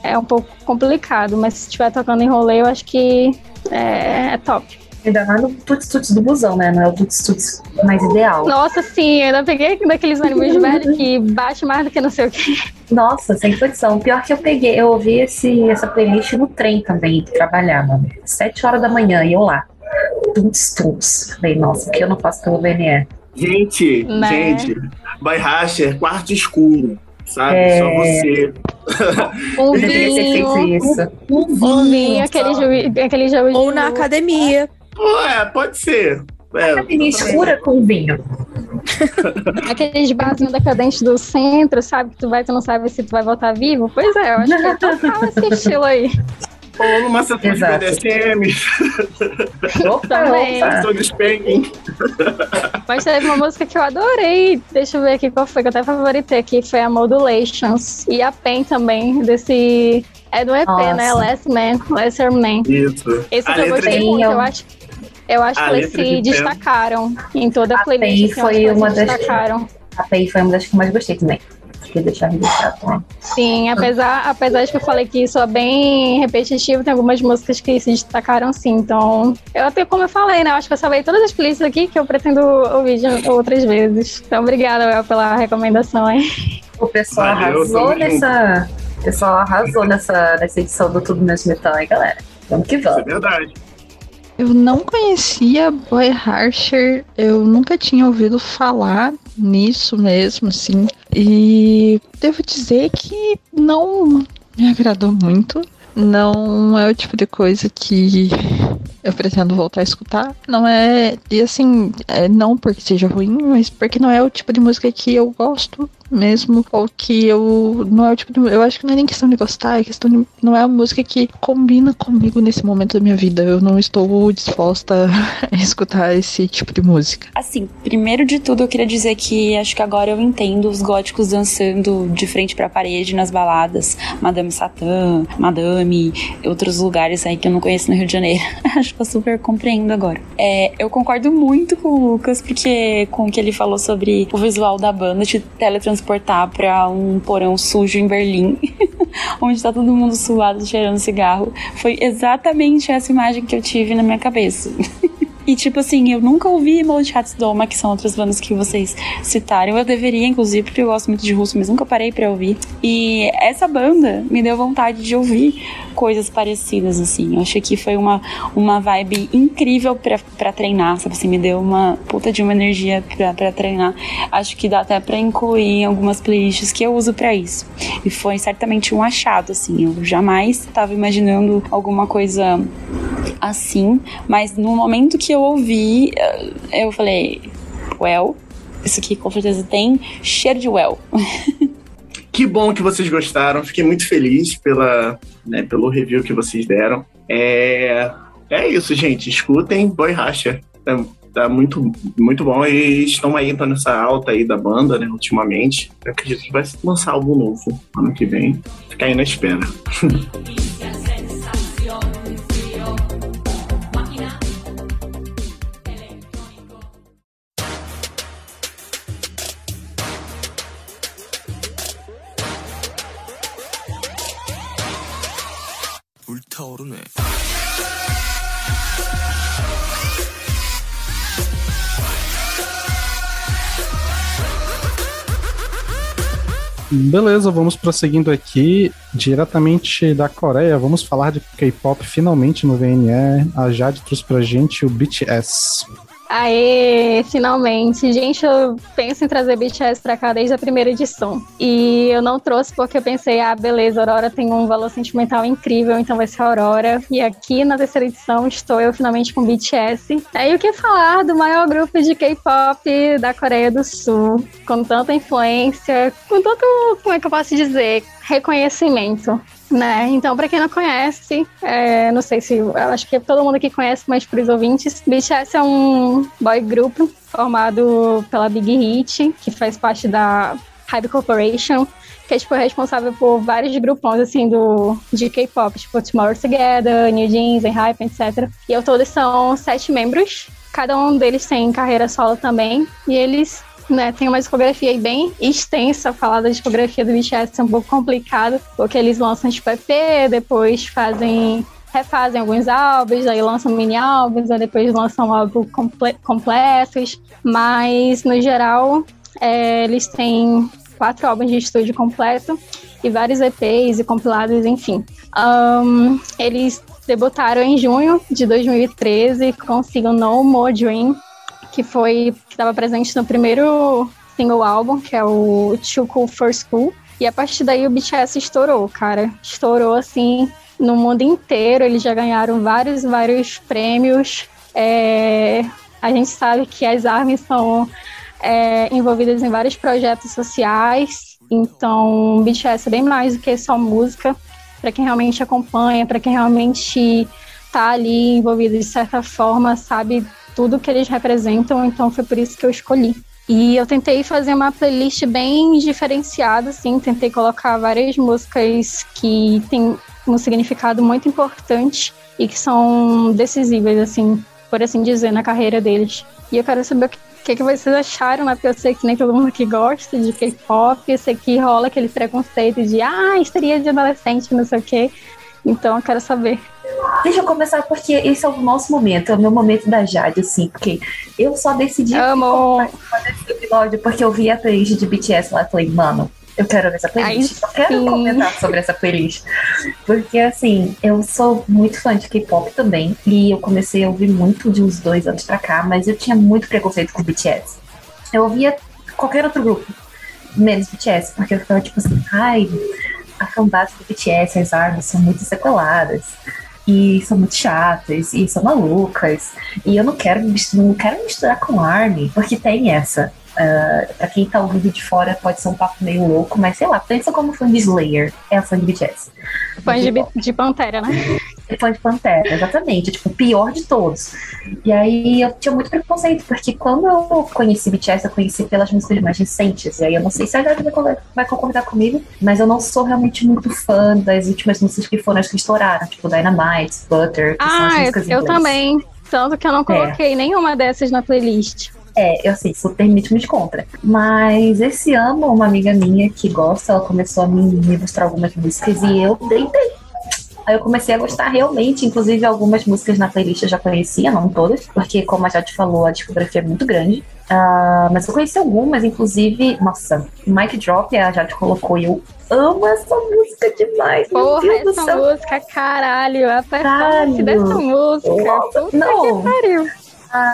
é um pouco complicado, mas se estiver tocando em rolê, eu acho que é, é top. Ainda mais no Tuts Tuts do busão, né? Não é o Tuts Tuts mais ideal. Nossa, sim, eu ainda peguei daqueles ônibus velhos que baixa mais do que não sei o que. Nossa, sem condição. Pior que eu peguei, eu ouvi esse, essa playlist no trem também, trabalhava. Sete horas da manhã, e eu lá. Tuts Tuts. Falei, nossa, o que eu não faço pelo VNE? Gente, Né? gente, by Rasher, quarto escuro, sabe? É. Só você. Um vinho, um vinho, aquele, ju- aquele jogo de Ou na academia. Pô, é, pode ser. É, Academia escura com vinho. Aqueles barzinhos decadentes do centro, sabe? Que tu vai, tu não sabe se tu vai voltar vivo. Pois é, eu acho que é total esse estilo aí. Ou numa sessão de Exato. BDSM, Opa, sessão de spanking. Mas teve uma música que eu adorei. Deixa eu ver aqui qual foi, que eu até favoritei aqui. Foi a Modulations. E a Pen também, desse. É do EP, Nossa. né? Last Man, Lesser Man. Isso. Esse A que eu gostei de- muito, eu acho. Eu acho A que eles letra de se Pen. destacaram em toda a A playlist. Pen assim, eu acho foi uma se das- destacaram. A PEI foi uma das que eu mais gostei também. Queria deixar registrado também. Sim, apesar, apesar de que eu falei que isso é bem repetitivo, tem algumas músicas que se destacaram sim. Então, eu até como eu falei, né? Eu acho que eu salvei todas as playlists aqui que eu pretendo ouvir de outras vezes. Então, obrigada, Bel, pela recomendação, hein? O pessoal Valeu, arrasou nessa. O pessoal arrasou nessa, nessa edição do Tudo Menos Metal, hein, galera? Vamos que Isso é vamos. verdade. Eu não conhecia Boy Harsher, eu nunca tinha ouvido falar nisso mesmo, assim. E devo dizer que não me agradou muito. Não é o tipo de coisa que eu pretendo voltar a escutar. Não é. E assim, é, não porque seja ruim, mas porque não é o tipo de música que eu gosto mesmo. Ou que eu. Não é o tipo de. Eu acho que não é nem questão de gostar, é questão de. Não é a música que combina comigo nesse momento da minha vida. Eu não estou disposta a escutar esse tipo de música. Assim, primeiro de tudo eu queria dizer que acho que agora eu entendo os góticos dançando de frente pra parede nas baladas, Madame Satã, Madame, outros lugares aí que eu não conheço no Rio de Janeiro. acho que eu super compreendo agora. É, eu concordo muito com o Lucas, porque com o que ele falou sobre o visual da banda te teletransportar pra um porão sujo em Berlim, onde tá todo mundo suado cheirando cigarro. Foi exatamente essa imagem que eu tive na minha cabeça. E tipo assim, eu nunca ouvi Molotchat's Doma, que são outras bandas que vocês citaram. Eu deveria, inclusive, porque eu gosto muito de russo, mas nunca parei pra ouvir. E essa banda me deu vontade de ouvir coisas parecidas, assim. Eu achei que foi uma, uma vibe incrível pra treinar, sabe assim? Me deu uma puta de uma energia pra treinar. Acho que dá até pra incluir algumas playlists que eu uso pra isso. E foi certamente um achado, assim. Eu jamais tava imaginando alguma coisa assim, mas no momento que eu ouvi, eh, eu falei, well, isso aqui com certeza tem cheiro de well. Que bom que vocês gostaram. Fiquei muito feliz pela, né, pelo review que vocês deram. É, é isso, gente. Escutem Boy Racha. Tá, tá muito, muito bom. E estão aí entrando nessa alta aí da banda, né, ultimamente. Eu acredito que vai lançar algo novo ano que vem. Fica aí na espera. Beleza, vamos prosseguindo aqui diretamente da Coreia. Vamos falar de K-pop finalmente no VNE. A Jade trouxe pra gente o BTS. Aê, finalmente. Gente, eu penso em trazer BTS pra cá desde a primeira edição. E eu não trouxe porque eu pensei, ah, beleza, Aurora tem um valor sentimental incrível, então vai ser Aurora. E aqui na terceira edição estou eu finalmente com BTS. Aí o que falar do maior grupo de K-pop da Coreia do Sul, com tanta influência, com tanto, como é que eu posso dizer, reconhecimento. Né? Então, pra quem não conhece, é, não sei se. Acho que todo mundo aqui conhece, mas pros ouvintes, BTS é um boy group formado pela Big Hit, que faz parte da Hype Corporation, que é tipo responsável por vários grupões assim do de K-pop, tipo Tomorrow Together, New Jeans, Hype, etc. E ao todo são sete membros. Cada um deles tem carreira solo também, e eles né, tem uma discografia bem extensa. Falar da discografia do BTS é um pouco complicado, porque eles lançam tipo EP, depois fazem refazem alguns álbuns, aí lançam mini álbuns, aí depois lançam álbuns comple completos, mas no geral é, eles têm quatro álbuns de estúdio completo e vários EPs e compilados, enfim. Um, eles debutaram em junho de 2013 com o No More Dream, que foi que estava presente no primeiro single álbum, que é o Too Cool for School. E a partir daí o BTS estourou, cara. Estourou assim no mundo inteiro. Eles já ganharam vários, vários prêmios. É, a gente sabe que as armas são é, envolvidas em vários projetos sociais. Então, BTS é bem mais do que só música. Para quem realmente acompanha, para quem realmente está ali envolvido de certa forma, sabe tudo que eles representam. Então, foi por isso que eu escolhi. E eu tentei fazer uma playlist bem diferenciada, assim, tentei colocar várias músicas que têm um significado muito importante e que são decisivas, assim, por assim dizer, na carreira deles. E eu quero saber o que, que vocês acharam, né? Porque eu sei que nem todo mundo que gosta de K-pop, eu sei que rola aquele preconceito de, ah, histeria de adolescente, não sei o quê. Então eu quero saber. Deixa eu começar porque esse é o nosso momento, é o meu momento da Jade, assim, porque eu só decidi Amo. participar desse episódio porque eu vi a playlist de BTS lá e falei, mano, eu quero ver essa playlist. Ai, eu quero sim. comentar sobre essa playlist. Porque, assim, eu sou muito fã de K-pop também. E eu comecei a ouvir muito de uns dois anos pra cá, mas eu tinha muito preconceito com BTS. Eu ouvia qualquer outro grupo, menos BTS, porque eu ficava tipo assim, ai, a fanbase do BTS, as armas são muito sequeladas. E são muito chatas, e são malucas. E eu não quero, não quero misturar com Army, porque tem essa. Uh, pra quem tá ouvindo de fora pode ser um papo meio louco, mas sei lá, pensa como fã de Slayer, é fã de BTS. Fãs de, de Pantera, né? É fã de Pantera, exatamente, tipo, o pior de todos. E aí eu tinha muito preconceito, porque quando eu conheci BTS, eu conheci pelas músicas mais recentes. E aí eu não sei se a Gabi vai con- vai concordar comigo, mas eu não sou realmente muito fã das últimas músicas que foram as que estouraram, tipo Dynamite, Butter, que são as Ah, músicas eu também. Tanto que eu não coloquei nenhuma dessas na playlist. É, eu sei, sou terminamente contra. Mas esse ano, uma amiga minha que gosta, ela começou a me, me mostrar algumas músicas e eu deitei. Aí eu comecei a gostar realmente, inclusive algumas músicas na playlist eu já conhecia, não todas, porque como a Jade falou, a discografia é muito grande. Ah, mas eu conheci algumas, inclusive, nossa, Mic Drop, a Jade colocou e eu amo essa música demais. meu Porra, do essa céu. música, caralho. A performance Caralho. dessa música. Nossa, não. que pariu.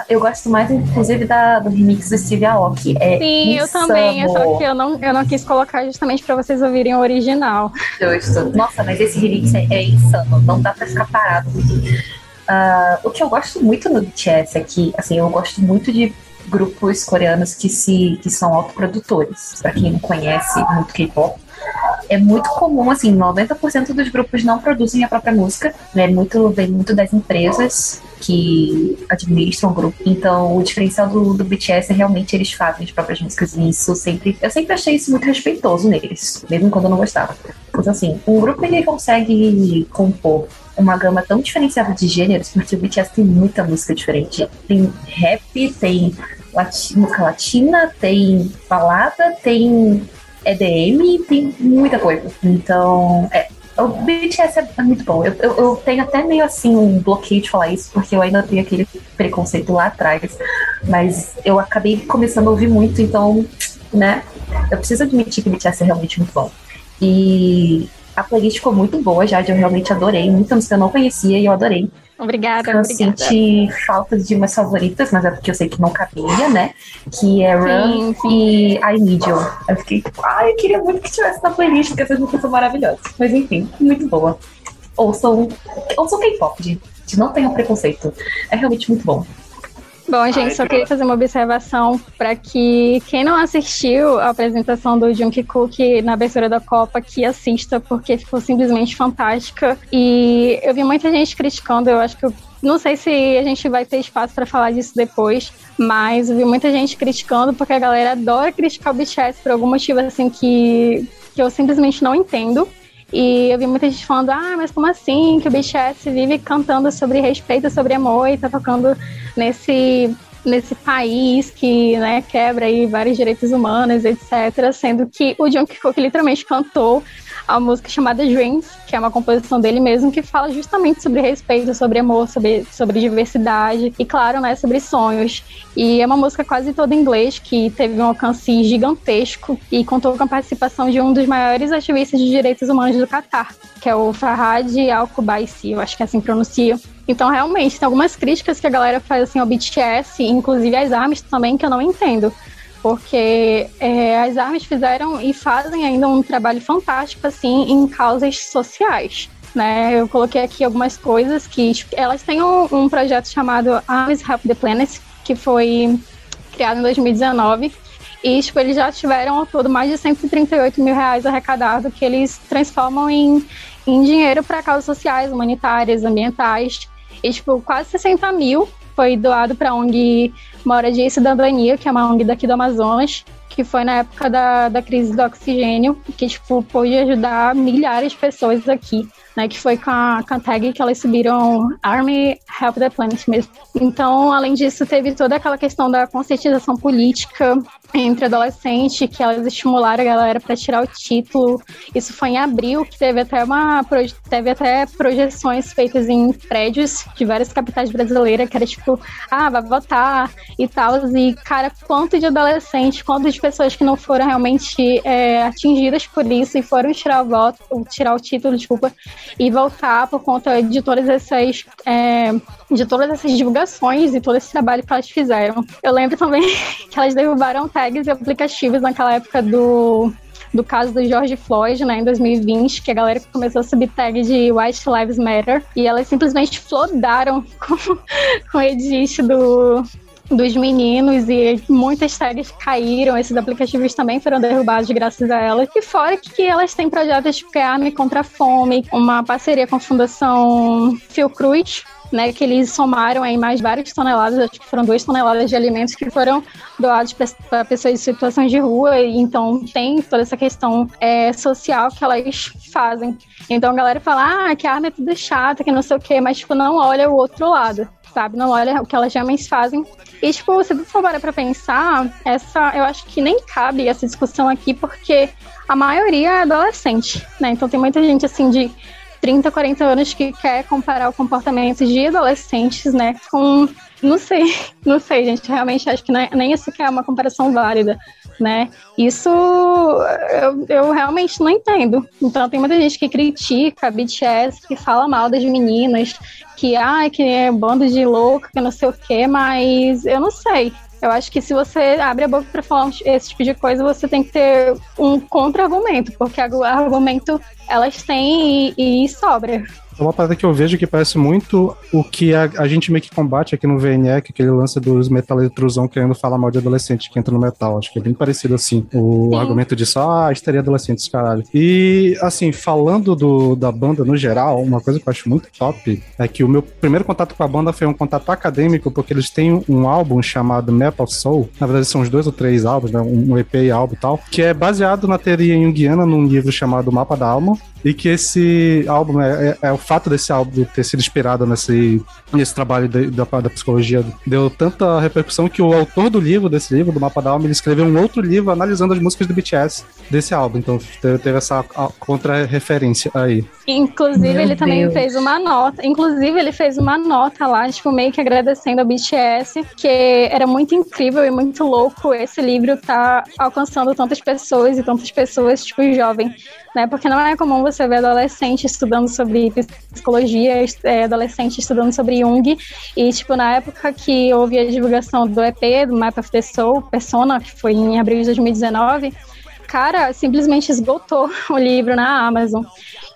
Eu gosto mais, inclusive, da, do remix do Steve Aoki. É Sim, eu insano. também. É só que eu não, eu não quis colocar justamente pra vocês ouvirem o original. Justo. Nossa, mas esse remix é, é insano, não dá pra ficar parado. Ah, o que eu gosto muito no BTS é que, assim, eu gosto muito de grupos coreanos que, se, que são autoprodutores. Pra quem não conhece muito K-pop, é muito comum, assim, 90% dos grupos não produzem a própria música, né? Muito, vem muito das empresas que administram o grupo. Então, o diferencial do, do BTS é realmente eles fazem as próprias músicas. E isso sempre. Eu sempre achei isso muito respeitoso neles, mesmo quando eu não gostava. Então, assim, um grupo ele consegue compor uma gama tão diferenciada de gêneros, porque o BTS tem muita música diferente. Tem rap, tem música latina, tem balada, tem EDM, tem muita coisa. Então, é, o BTS é muito bom. Eu, eu, eu tenho até meio assim um bloqueio de falar isso, porque eu ainda tenho aquele preconceito lá atrás. Mas eu acabei começando a ouvir muito, então, né? Eu preciso admitir que o BTS é realmente muito bom. E a playlist ficou muito boa, já, eu realmente adorei. Muita música eu não conhecia e eu adorei. Obrigada, Eu obrigada. senti falta de umas favoritas, mas é porque eu sei que não cabia, né? Que é Run Sim, sim. e I Need You. Eu fiquei, ai, eu queria muito que tivesse na playlist, porque essas músicas são maravilhosas. Mas enfim, muito boa. Ouçam, ouçam K-pop, gente. Não tenham preconceito. É realmente muito bom. Bom, gente, Ai, só queria fazer uma observação para que quem não assistiu a apresentação do Jungkook na abertura da Copa, que assista, porque ficou simplesmente fantástica. E eu vi muita gente criticando, eu acho que o não sei se a gente vai ter espaço para falar disso depois, mas eu vi muita gente criticando porque a galera adora criticar o BTS por algum motivo assim que, que eu simplesmente não entendo. E eu vi muita gente falando, ah, mas como assim que o BTS vive cantando sobre respeito, sobre amor e tá tocando nesse nesse país que né, quebra aí vários direitos humanos, etc. Sendo que o Jungkook literalmente cantou a música chamada Dreams, que é uma composição dele mesmo, que fala justamente sobre respeito, sobre amor, sobre, sobre diversidade e, claro, né, sobre sonhos. E é uma música quase toda em inglês, que teve um alcance gigantesco e contou com a participação de um dos maiores ativistas de direitos humanos do Catar, que é o Farhad Al-Kubaisi, eu acho que é assim pronuncia. Então, realmente, tem algumas críticas que a galera faz assim ao BTS, inclusive as armas também, que eu não entendo porque é, as armas fizeram e fazem ainda um trabalho fantástico assim em causas sociais. Né, eu coloquei aqui algumas coisas que tipo, elas têm um, um projeto chamado Arms Help the Planet, que foi criado em 2019 e tipo, eles já tiveram ao todo mais de 138 mil reais arrecadados que eles transformam em, em dinheiro para causas sociais, humanitárias, ambientais. E, tipo, quase 60 mil foi doado para a ONG Moradia e Cidadania, que é uma ONG daqui do Amazonas, que foi na época da, da crise do oxigênio, que tipo, pôde ajudar milhares de pessoas aqui né, que foi com a, com a tag que elas subiram Army Help the Planet mesmo. Então, além disso, teve toda aquela questão da conscientização política entre adolescentes, que elas estimularam a galera para tirar o título. Isso foi em abril, que teve até uma teve até projeções feitas em prédios de várias capitais brasileiras, que era tipo, ah, vai votar e tal. E, cara, quanto de adolescentes, quanto de pessoas que não foram realmente é, atingidas por isso e foram tirar o voto, tirar o título, desculpa, e voltar por conta de todas essas é, de todas essas divulgações e todo esse trabalho que elas fizeram. Eu lembro também que elas derrubaram tags e aplicativos naquela época do do caso do George Floyd, né, em 2020, que a galera começou a subir tag de White Lives Matter, e elas simplesmente flodaram com, com o edit do, dos meninos e muitas tags caíram, esses aplicativos também foram derrubados graças a elas. E fora que elas têm projetos tipo Arme contra a Fome, uma parceria com a Fundação Fiocruz, né, que eles somaram aí mais várias toneladas, acho que foram duas toneladas de alimentos que foram doados para pessoas em situações de rua, e então tem toda essa questão é, social que elas fazem. Então a galera fala, ah, que a arma é tudo chata, que não sei o quê, mas tipo, não olha o outro lado sabe? Não olha o que elas realmente fazem. E, tipo, você for parar pra pensar, essa, eu acho que nem cabe essa discussão aqui, porque a maioria é adolescente, né? Então tem muita gente, assim, de 30, 40 anos que quer comparar o comportamento de adolescentes, né, com não sei, não sei, gente. Realmente acho que nem isso que é uma comparação válida, né? Isso eu, eu realmente não entendo. Então tem muita gente que critica a BTS, que fala mal das meninas, que ah, que é bando de louco, que não sei o quê, mas eu não sei. Eu acho que se você abre a boca para falar esse tipo de coisa, você tem que ter um contra-argumento, porque argumento elas têm e, e sobra. É uma parada que eu vejo que parece muito o que a, a gente meio que combate aqui no VNE, que é aquele lance dos metaleitruzão querendo falar mal de adolescente que entra no metal. Acho que é bem parecido assim. O Sim. argumento disso, ah, estaria adolescentes, caralho. E, assim, falando do, da banda no geral, uma coisa que eu acho muito top é que o meu primeiro contato com a banda foi um contato acadêmico, porque eles têm um álbum chamado Metal Soul. Na verdade, são uns dois ou três álbuns, né? Um EP e álbum e tal, que é baseado na teoria junguiana num livro chamado Mapa da Alma, e que esse álbum é, é, é, o fato desse álbum ter sido inspirado nesse, nesse trabalho de, da, da psicologia deu tanta repercussão que o autor do livro, desse livro, do Mapa da Alma, ele escreveu um outro livro analisando as músicas do BTS desse álbum. Então teve essa contra-referência aí. Inclusive, Meu ele Deus. também fez uma nota. Inclusive, ele fez uma nota lá, tipo, meio que agradecendo ao BTS, que era muito incrível e muito louco esse livro tá alcançando tantas pessoas e tantas pessoas, tipo, jovem né? Porque não é comum você ver adolescente estudando sobre psicologia, é, adolescente estudando sobre Jung. E, tipo, na época que houve a divulgação do EP, do Map of the Soul, Persona, que foi em abril de 2019, cara, simplesmente esgotou o livro na Amazon.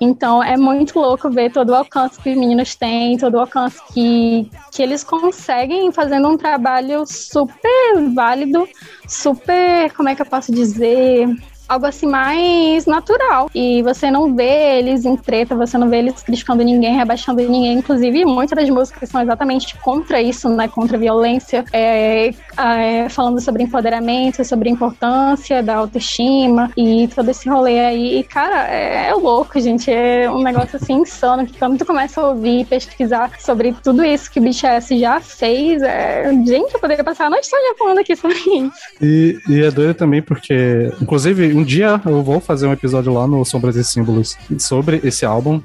Então é muito louco ver todo o alcance que os meninos têm, todo o alcance que, que eles conseguem fazendo um trabalho super válido, super, como é que eu posso dizer? Algo assim mais natural. E você não vê eles em treta, você não vê eles criticando ninguém, rebaixando ninguém. Inclusive, muitas das músicas são exatamente contra isso, né? Contra a violência, é, é, falando sobre empoderamento, sobre a importância da autoestima e todo esse rolê aí. E, cara, é, é louco, gente. É um negócio assim insano que quando tu começa a ouvir e pesquisar sobre tudo isso que o BTS já fez, é... gente, eu poderia passar a noite só falando aqui sobre isso. E, e é doido também porque, inclusive, um dia eu vou fazer um episódio lá no Sombras e Símbolos sobre esse álbum,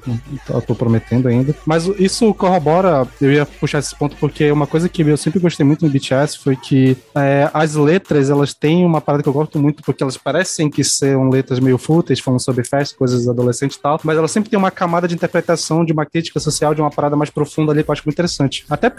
eu tô prometendo ainda. Mas isso corrobora, eu ia puxar esse ponto porque uma coisa que eu sempre gostei muito no BTS foi que é, as letras, elas têm uma parada que eu gosto muito porque elas parecem que são letras meio fúteis, falando sobre festa, coisas adolescentes e tal, mas elas sempre têm uma camada de interpretação, de uma crítica social, de uma parada mais profunda ali que eu acho muito interessante. Até,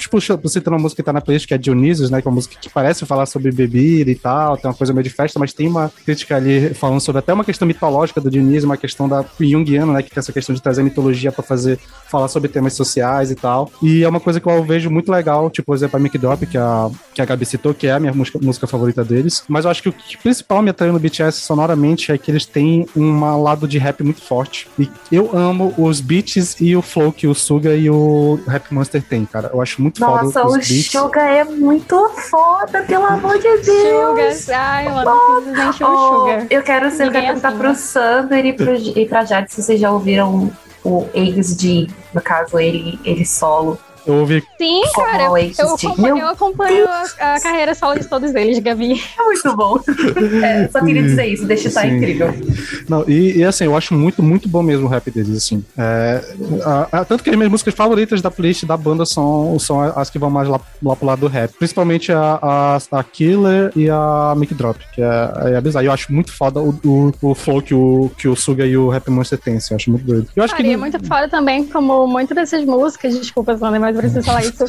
você tem uma música que tá na playlist que é Dionysus, né, que é uma música que parece falar sobre bebida e tal, tem uma coisa meio de festa, mas tem uma crítica ali falando sobre até uma questão mitológica do Dionísio, uma questão da Jungiana, né, que tem essa questão de trazer mitologia para fazer, falar sobre temas sociais e tal. E é uma coisa que eu vejo muito legal, tipo, por exemplo, a Mic Drop, que a, que a Gabi citou, que é a minha música, música favorita deles. Mas eu acho que o que principal me atraiu no BTS sonoramente é que eles têm um lado de rap muito forte. E eu amo os beats e o flow que o Suga e o Rap Monster tem, cara. Eu acho muito Nossa, foda os beats. Nossa, o Suga é muito foda, pelo amor de Deus. Suga, ai, eu amo oh, o Sugar. Eu quero sempre perguntar assim, pro né? Sander e, pro, e pra Jade se vocês já ouviram o Eggs de, no caso, ele, ele solo. Eu ouvi. Sim, cara. Eu, eu acompanho, eu acompanho a, a, carreira solo de todos eles, Gabi. É muito bom. É, só queria dizer isso, deixa estar incrível. Não, e, e, assim, eu acho muito, muito bom mesmo o rap deles, assim. É, a, a, tanto que as minhas músicas favoritas da playlist da banda são, são as que vão mais lá, lá pro lado do rap. Principalmente a, a, a Killer e a Mic Drop, que é, é bizarro. Eu acho muito foda o, o, o flow que o, que o Suga e o Rap Monster têm, assim, eu acho muito doido. Eu acho Cara, que... é muito foda também, como muitas dessas músicas, desculpa, Sander, mas eu preciso falar isso.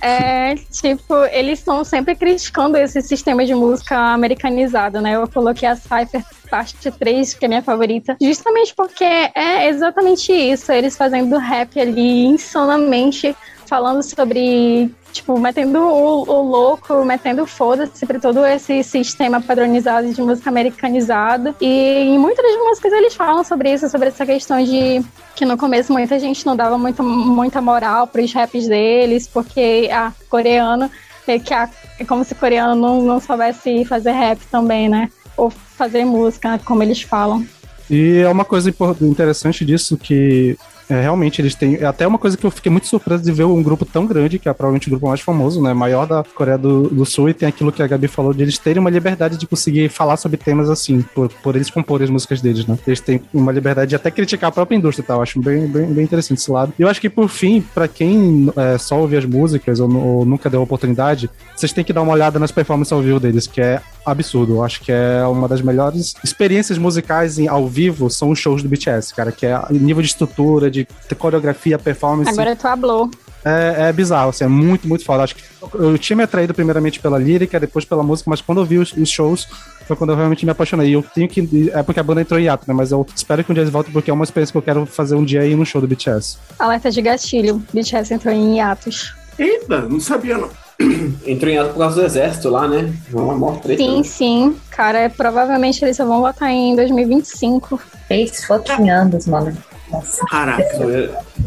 É, tipo, eles estão sempre criticando esse sistema de música americanizado, né? Eu coloquei a Cypher parte 3, que é minha favorita, justamente porque é exatamente isso, eles fazendo rap ali insanamente, falando sobre tipo, metendo o, o louco, metendo foda-se pra todo esse sistema padronizado de música americanizada. E em muitas músicas eles falam sobre isso, sobre essa questão de que no começo muita gente não dava muito, muita moral pros raps deles, porque a coreano, é que a, é como se coreano não, não soubesse fazer rap também, né? Ou fazer música, como eles falam. E é uma coisa interessante disso que é, realmente, eles têm. É até uma coisa que eu fiquei muito surpreso de ver um grupo tão grande, que é provavelmente o grupo mais famoso, né? Maior da Coreia do, do Sul, e tem aquilo que a Gabi falou, de eles terem uma liberdade de conseguir falar sobre temas assim, por, por eles comporem as músicas deles, né? Eles têm uma liberdade de até criticar a própria indústria e tal. Acho bem, bem, bem interessante esse lado. E eu acho que, por fim, para quem é, só ouve as músicas ou, ou, nunca deu a oportunidade, vocês têm que dar uma olhada nas performances ao vivo deles, que é absurdo. Eu acho que é uma das melhores experiências musicais em, ao vivo são os shows do BTS, cara, que é nível de estrutura, de coreografia, performance. Agora tu hablou. É, é, bizarro, assim, é muito, muito foda. Acho que eu tinha me atraído primeiramente pela lírica, depois pela música, mas quando eu vi os, os, shows, foi quando eu realmente me apaixonei. E eu tenho que. É porque a banda entrou em ato, né? Mas eu espero que um dia eles voltem, porque é uma experiência que eu quero fazer um dia aí no show do BTS. Alerta de gatilho: BTS entrou em hiatos. Eita, não sabia não. Entrou em ato por causa do exército lá, né? Uma morte treta, Sim, né? sim. Cara, provavelmente eles só vão votar em 2025. Fez fucking anos, mano. Nossa. Caraca.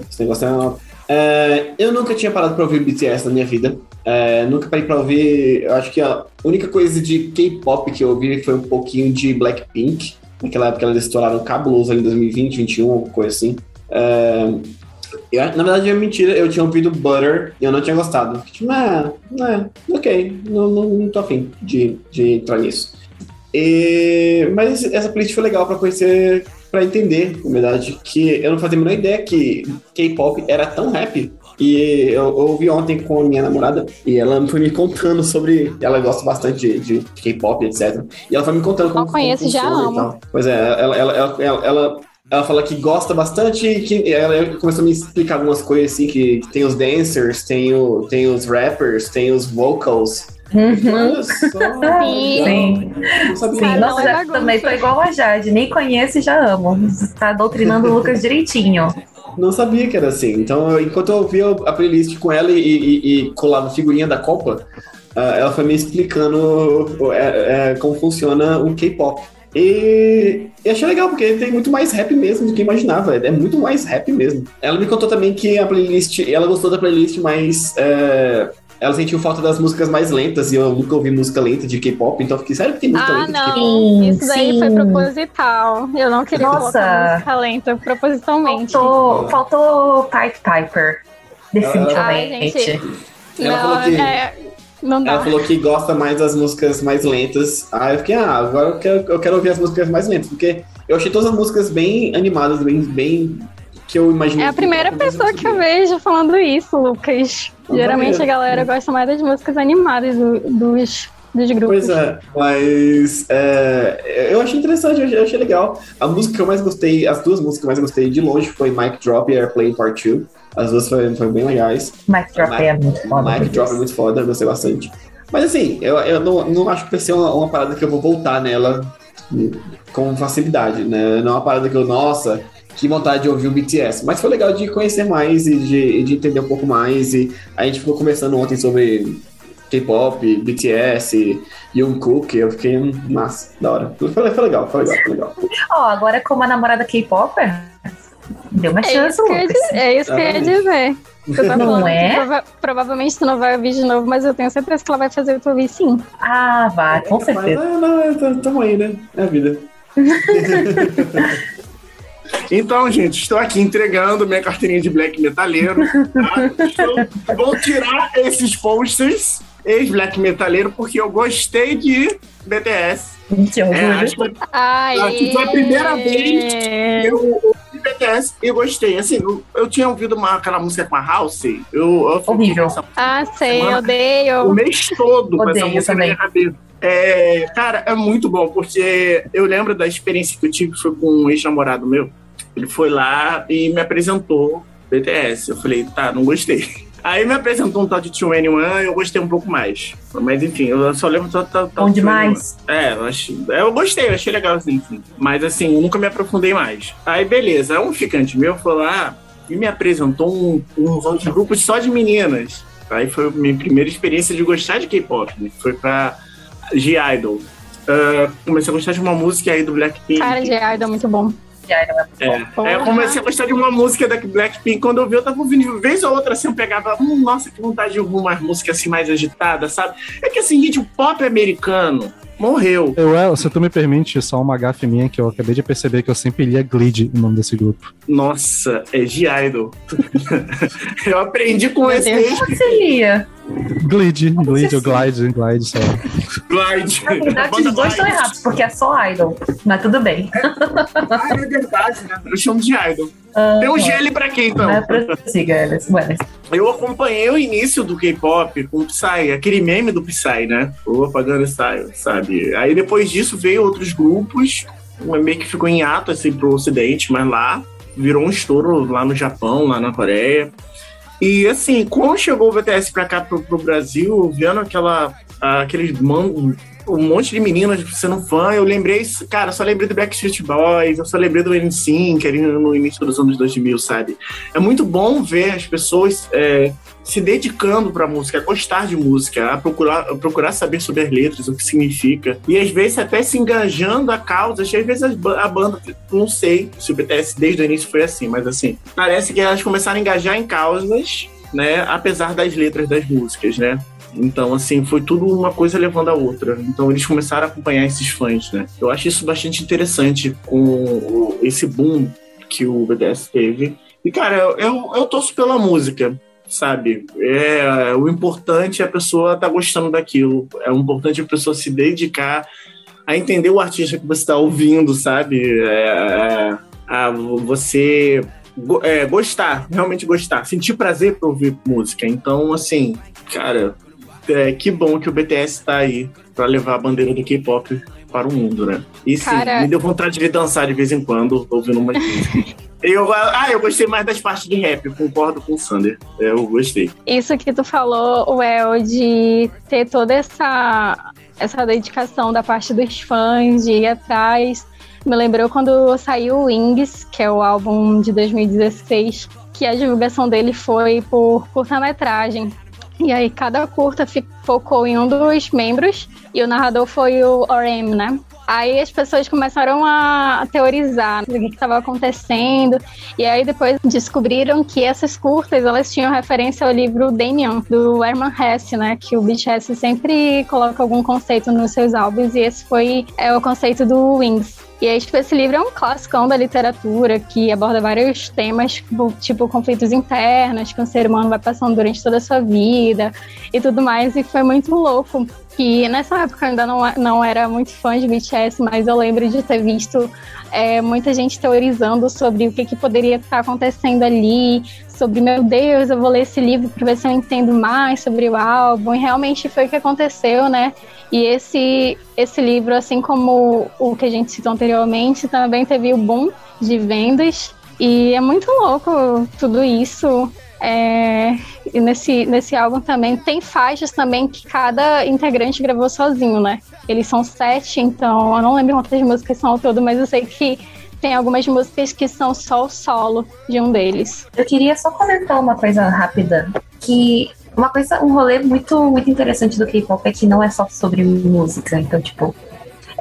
Esse negócio é uma... é, Eu nunca tinha parado pra ouvir BTS na minha vida. É, nunca parei pra ouvir. Eu acho que a única coisa de K-pop que eu ouvi foi um pouquinho de Blackpink. Naquela época elas estouraram cabuloso ali em 2020, 2021, coisa assim. É, eu, na verdade, é mentira, eu tinha ouvido Butter e eu não tinha gostado. Tipo, ah, é, ok, não, não, não tô afim de, de entrar nisso. E, mas essa playlist foi legal para conhecer, para entender, na verdade, que eu não fazia a menor ideia que K-pop era tão rap. E eu, eu, ouvi ontem com a minha namorada e ela foi me contando sobre. Ela gosta bastante de, de K-pop, etc. E ela foi me contando como. Eu conheço já amo. Pois é, ela, ela, ela, ela ela fala que gosta bastante e que ela começou a me explicar algumas coisas assim, que tem os dancers, tem, o, tem os rappers, tem os vocals. Uhum. Sim. Não sabia. Sim. Nossa, já, também foi igual a Jade, nem conheço e já amo. Tá doutrinando o Lucas direitinho. Não sabia que era assim. Então, enquanto eu ouvia a playlist com ela e, e, e colava figurinha da Copa, uh, ela foi me explicando uh, uh, como funciona o K-pop. E, e achei legal, porque tem muito mais rap mesmo do que imaginava. É muito mais rap mesmo. Ela me contou também que a playlist, ela gostou da playlist, mas é, ela sentiu falta das músicas mais lentas, e eu nunca ouvi música lenta de K-pop, então eu fiquei, sério que tem música Ah, lenta de K-pop? não. Isso daí sim. foi proposital. Eu não queria Nossa. colocar música lenta propositalmente. Faltou, faltou Pipe Piper. Ai, Definitivamente. gente. Ela não, falou que- é, não dá. Ela falou que gosta mais das músicas mais lentas. Aí eu fiquei, ah, agora eu quero, eu quero ouvir as músicas mais lentas, porque eu achei todas as músicas bem animadas, bem, bem que eu imaginei. É a primeira pessoa que eu vejo falando isso, Lucas. Não Geralmente a galera gosta mais das músicas animadas do- dos, dos grupos. Pois é, mas é, eu achei interessante, eu achei, legal. A música que eu mais gostei, as duas músicas que eu mais gostei de longe foi Mic Drop e Airplane Part 2. As duas foram, foram bem legais. Mic Drop é muito foda. Mic Drop é muito foda, gostei bastante. Mas assim, eu, eu não, não acho que vai ser uma, uma parada que eu vou voltar nela com facilidade, né? Não é uma parada que eu, nossa, que vontade de ouvir o BTS. Mas foi legal de conhecer mais e de, de entender um pouco mais. E a gente ficou conversando ontem sobre K-pop, BTS, Jungkook. Eu fiquei, hum, massa, da hora. Foi, foi legal, foi legal, foi legal. Ó, agora como a namorada K-Popper, deu uma É chance, isso, que eu ia, Lucas. di- é isso que eu ia dizer. Não é? que prova- provavelmente tu não vai ouvir de novo, mas eu tenho certeza que ela vai fazer tu ouvir sim. Ah, vai, com Mas, certeza. ah, não, é, tá- tamo aí, né? É a vida. Então, gente, estou aqui entregando minha carteirinha de black metaleiro. tá? Estou- vou tirar esses posters ex-black metaleiro porque eu gostei de BTS. Que É, acho que Acho que foi a primeira vez eu ouvi BTS e gostei. Assim, eu, eu tinha ouvido uma, aquela música com a House. Eu, eu Horrível. essa Ah, sei, Semana- o odeio. mês todo com essa música na também. minha cabeça. É, cara, é muito bom, porque eu lembro da experiência que eu tive, foi com um ex-namorado meu. Ele foi lá e me apresentou BTS. Eu falei, tá, não gostei. Aí me apresentou um tal de 21, eu gostei um pouco mais. Mas enfim, eu só lembro tal, tal, tal Bom 21. demais. É, eu, achei, eu gostei, eu achei legal assim, enfim. Mas assim, eu nunca me aprofundei mais. Aí beleza, um ficante meu foi lá e me apresentou um, um, uns grupos só de meninas. Aí foi a minha primeira experiência de gostar de K-pop, né? Foi pra G-Idol. Ah, comecei a gostar de uma música aí do Blackpink. Cara de Idol é muito bom. Já era uma- É, é, eu comecei a gostar de uma música da Blackpink. Quando eu vi, eu tava ouvindo de vez ou outra assim, eu pegava, hum, nossa, que vontade de ouvir uma música assim mais agitada, sabe? É que assim, gente, o pop americano morreu. Eu, é, se tu me permite, só uma gafe minha que eu acabei de perceber que eu sempre lia Glide, o nome desse grupo. Nossa, é G-Idol. eu aprendi com Meu esse Deus. ex Como seria? Glide, Glide, ou? Glide, Glide, sei lá. Glide. Na verdade, os dois estão errados, porque é só idol. Mas tudo bem. Ah, é verdade, né? Eu chamo de Idol. Ah, Tem um GL pra quem, então? Alice. Ué, Eu acompanhei o início do K-pop com o Psy, aquele meme do Psy, né? O Apagando Style, sabe? Aí depois disso veio outros grupos, meio que ficou em ato assim pro ocidente, mas lá virou um estouro lá no Japão, lá na Coreia. E assim, quando chegou o BTS pra cá pro, pro Brasil, vendo aquela aquele man, um monte de meninas sendo fã, eu lembrei, cara, só lembrei do Backstreet Boys, eu só lembrei do NSYNC, ali no início dos anos 2000, sabe? É muito bom ver as pessoas é, se dedicando pra música, a gostar de música, a procurar, a procurar saber sobre as letras, o que significa. E às vezes até se engajando a causas, às vezes a banda, não sei se o BTS desde o início foi assim, mas assim, parece que elas começaram a engajar em causas, né, apesar das letras das músicas, né? Então, assim, foi tudo uma coisa levando a outra. Então, eles começaram a acompanhar esses fãs, né? Eu acho isso bastante interessante com esse boom que o BTS teve. E, cara, eu, eu, torço pela música, sabe? É, o importante é a pessoa estar gostando daquilo. É importante a pessoa se dedicar a entender o artista que você está ouvindo, sabe? É, é, a você é, gostar, realmente gostar, sentir prazer por ouvir música. Então, assim, cara, é, que bom que o BTS tá aí pra levar a bandeira do K-pop para o mundo, né? E sim, Cara- me deu vontade de dançar de vez em quando, ouvindo umas músicas. Eu, ah, eu gostei mais das partes de rap, eu concordo com o Sander. Eu gostei. Isso que tu falou, Well, de ter toda essa, essa dedicação da parte dos fãs, de ir atrás. Me lembrou quando saiu o Wings, que é o álbum de 2016, que a divulgação dele foi por curta-metragem. E aí cada curta fi- focou em um dos membros, e o narrador foi o RM, né? Aí as pessoas começaram a teorizar o que estava acontecendo, e aí depois descobriram que essas curtas elas tinham referência ao livro Damien, do Herman Hesse, né? Que o BTS sempre coloca algum conceito nos seus álbuns, e esse foi é, o conceito do Wings. E aí, tipo, esse livro é um classicão da literatura que aborda vários temas, tipo, tipo, conflitos internos que o ser humano vai passando durante toda a sua vida e tudo mais. E foi muito louco. Que nessa época eu ainda não, não era muito fã de BTS, mas eu lembro de ter visto é, muita gente teorizando sobre o que, que poderia estar acontecendo ali, sobre, meu Deus, eu vou ler esse livro para ver se eu entendo mais sobre o álbum. E realmente foi o que aconteceu, né? E esse, esse livro, assim como o que a gente citou anteriormente, também teve o boom de vendas. E é muito louco tudo isso. É, e nesse, nesse álbum também tem faixas também que cada integrante gravou sozinho, né? Eles são sete, então eu não lembro quantas músicas são ao todo, mas eu sei que tem algumas músicas que são só o solo de um deles. Eu queria só comentar uma coisa rápida, que uma coisa, um rolê muito, muito interessante do K-pop é que não é só sobre música. Então, tipo,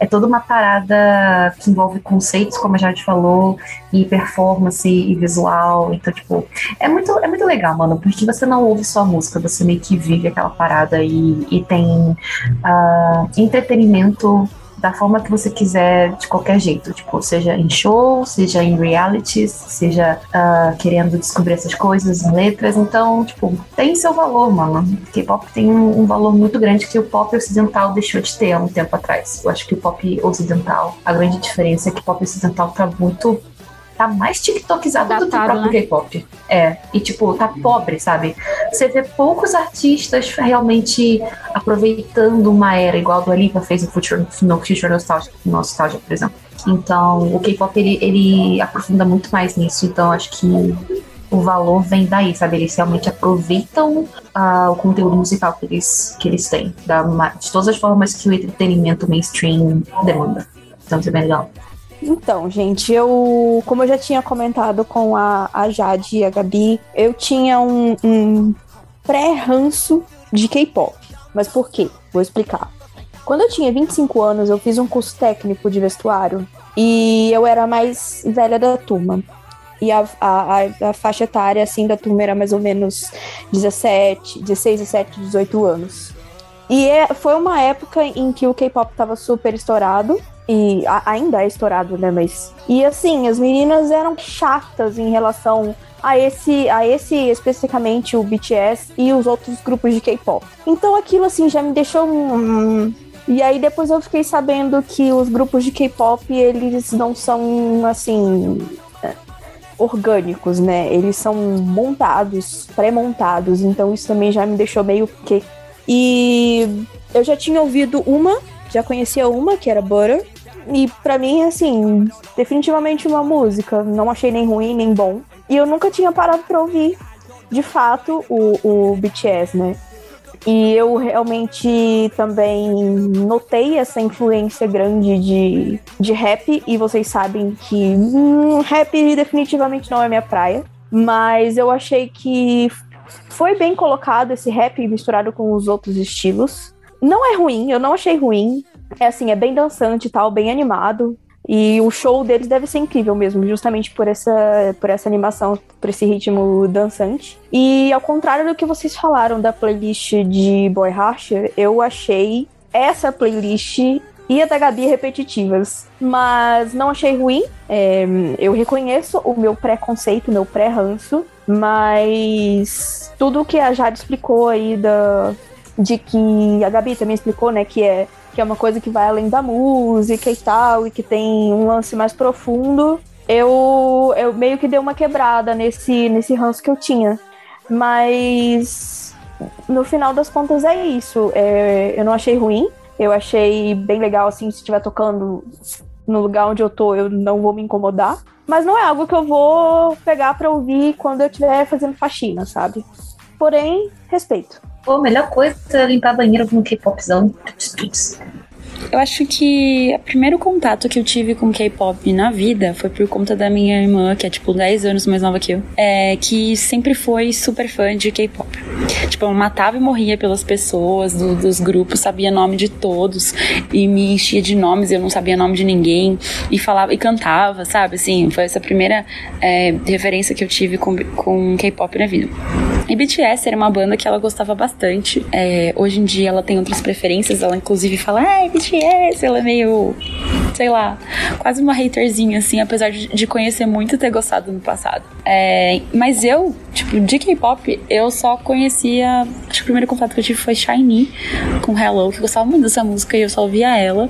é toda uma parada que envolve conceitos, como a Jade falou, e performance e visual. Então, tipo, é muito, é muito legal, mano, porque você não ouve só a música, você meio que vive aquela parada e, e tem uh, entretenimento da forma que você quiser, de qualquer jeito. Tipo, seja em show, seja em realities, seja uh, querendo descobrir essas coisas em letras. Então, tipo, tem seu valor, mano. K-pop tem um, um, valor muito grande que o pop ocidental deixou de ter há um tempo atrás. Eu acho que o pop ocidental, a grande diferença é que o pop ocidental tá muito tá mais tiktokizado do que o próprio né? K-pop. É, e tipo, tá pobre, sabe? Você vê poucos artistas realmente aproveitando uma era igual a do Alipa fez no Future, no Future Nostalgia, Nostalgia, por exemplo. Então, o K-pop ele, ele aprofunda muito mais nisso, então acho que o valor vem daí, sabe? Eles realmente aproveitam uh, o conteúdo musical que eles, que eles têm, da, de todas as formas que o entretenimento mainstream demanda. Então, isso é bem legal. Então, gente, eu, como eu já tinha comentado com a, a Jade e a Gabi, eu tinha um, um pré-ranço de K-pop. Mas por quê? Vou explicar. Quando eu tinha 25 anos, eu fiz um curso técnico de vestuário e eu era a mais velha da turma. E a, a, a, faixa etária, assim, da turma era mais ou menos 17, 16, 17, 18 anos. E é, foi uma época em que o K-pop tava super estourado e a, ainda é estourado, né? Mas. E assim, as meninas eram chatas em relação a esse, a esse especificamente o BTS e os outros grupos de K-pop. Então aquilo assim já me deixou. Hum, e aí depois eu fiquei sabendo que os grupos de K-pop eles não são assim orgânicos, né? Eles são montados, pré-montados. Então isso também já me deixou meio que. E eu já tinha ouvido uma, já conhecia uma que era Butter, e para mim, assim, definitivamente uma música. Não achei nem ruim, nem bom. E eu nunca tinha parado pra ouvir, de fato, o, o BTS, né? E eu realmente também notei essa influência grande de, de rap, e vocês sabem que hum, rap definitivamente não é minha praia. Mas eu achei que foi bem colocado esse rap misturado com os outros estilos. Não é ruim, eu não achei ruim. É assim, é bem dançante e tal, bem animado. E o show deles deve ser incrível mesmo, justamente por essa, por essa animação, por esse ritmo dançante. E ao contrário do que vocês falaram da playlist de Boy Archer, eu achei essa playlist e a da Gabi repetitivas. Mas não achei ruim. É, eu reconheço o meu preconceito, meu pré-ranço. Mas tudo que a Jade explicou aí da, de que a Gabi também explicou, né, que é que é uma coisa que vai além da música e tal, e que tem um lance mais profundo, eu, eu meio que dei uma quebrada nesse, nesse ranço que eu tinha. Mas no final das contas é isso. É, eu não achei ruim, eu achei bem legal, assim, se estiver tocando no lugar onde eu tô, eu não vou me incomodar. Mas não é algo que eu vou pegar pra ouvir quando eu estiver fazendo faxina, sabe? Porém, respeito. Pô, a melhor coisa é limpar banheiro com K-popzão. Eu acho que o primeiro contato que eu tive com K-pop na vida foi por conta da minha irmã, que é tipo 10 anos mais nova que eu, é, que sempre foi super fã de K-pop. Tipo, eu matava e morria pelas pessoas do, dos grupos, sabia nome de todos e me enchia de nomes, eu não sabia nome de ninguém e falava e cantava, sabe? Assim, foi essa primeira é, referência que eu tive com, com K-pop na vida. E BTS era uma banda que ela gostava bastante. É, hoje em dia ela tem outras preferências, ela inclusive fala, ai, BTS, ela é meio, sei lá, quase uma haterzinha, assim, apesar de conhecer muito e ter gostado no passado. É, mas eu, tipo, de K-pop, eu só conhecia. Acho que o primeiro contato que eu tive foi Shiny com Hello, que eu gostava muito dessa música e eu só ouvia ela.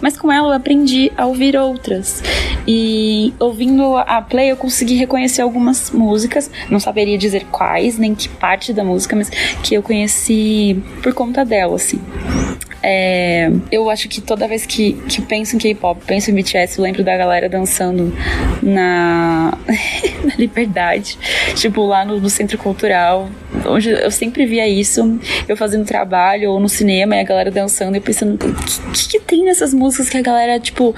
Mas com ela eu aprendi a ouvir outras. E ouvindo a play eu consegui reconhecer algumas músicas, não saberia dizer quais, nem que parte da música, mas que eu conheci por conta dela, assim. É, eu acho que toda vez que, que penso em K-pop, penso em BTS, eu lembro da galera dançando na, na Liberdade, tipo lá no, no, Centro Cultural, onde eu sempre via isso, eu fazendo trabalho ou no cinema e a galera dançando e pensando, o que, que, tem nessas músicas que a galera, tipo,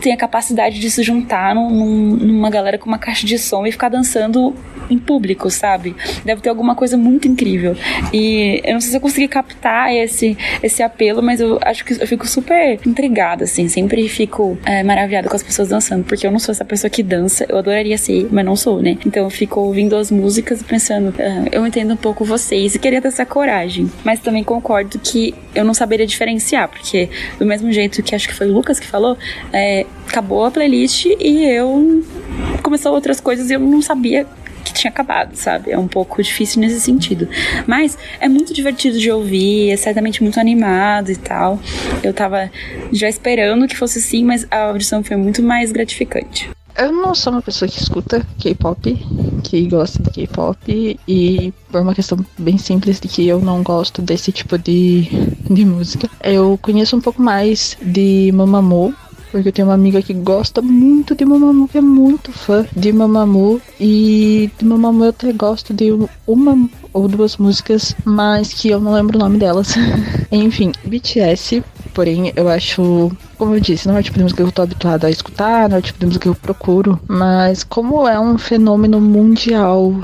tem a capacidade de se juntar num, numa galera com uma caixa de som e ficar dançando em público, sabe? Deve ter alguma coisa muito incrível. E eu não sei se eu consegui captar esse, esse apelo, mas eu acho que eu fico super intrigada, assim. Sempre fico é, maravilhada com as pessoas dançando, porque eu não sou essa pessoa que dança. Eu adoraria ser, mas não sou, né? Então eu fico ouvindo as músicas e pensando, ah, eu entendo um pouco vocês e queria ter essa coragem. Mas também concordo que eu não saberia diferenciar, porque do mesmo jeito que acho que foi o Lucas que falou, é, acabou a playlist e eu começou outras coisas e eu não sabia que tinha acabado, sabe? É um pouco difícil nesse sentido. Mas é muito divertido de ouvir, é certamente muito animado e tal. Eu tava já esperando que fosse assim, mas a audição foi muito mais gratificante. Eu não sou uma pessoa que escuta K-pop, que gosta de K-pop, e por uma questão bem simples de que eu não gosto desse tipo de, de música. Eu conheço um pouco mais de Mamamoo, porque eu tenho uma amiga que gosta muito de Mamamoo, que é muito fã de Mamamoo. E de Mamamoo eu até gosto de uma ou duas músicas, mas que eu não lembro o nome delas. Enfim, BTS, porém, eu acho, como eu disse, não é o tipo de música que eu tô habituada a escutar, não é o tipo de música que eu procuro, mas como é um fenômeno mundial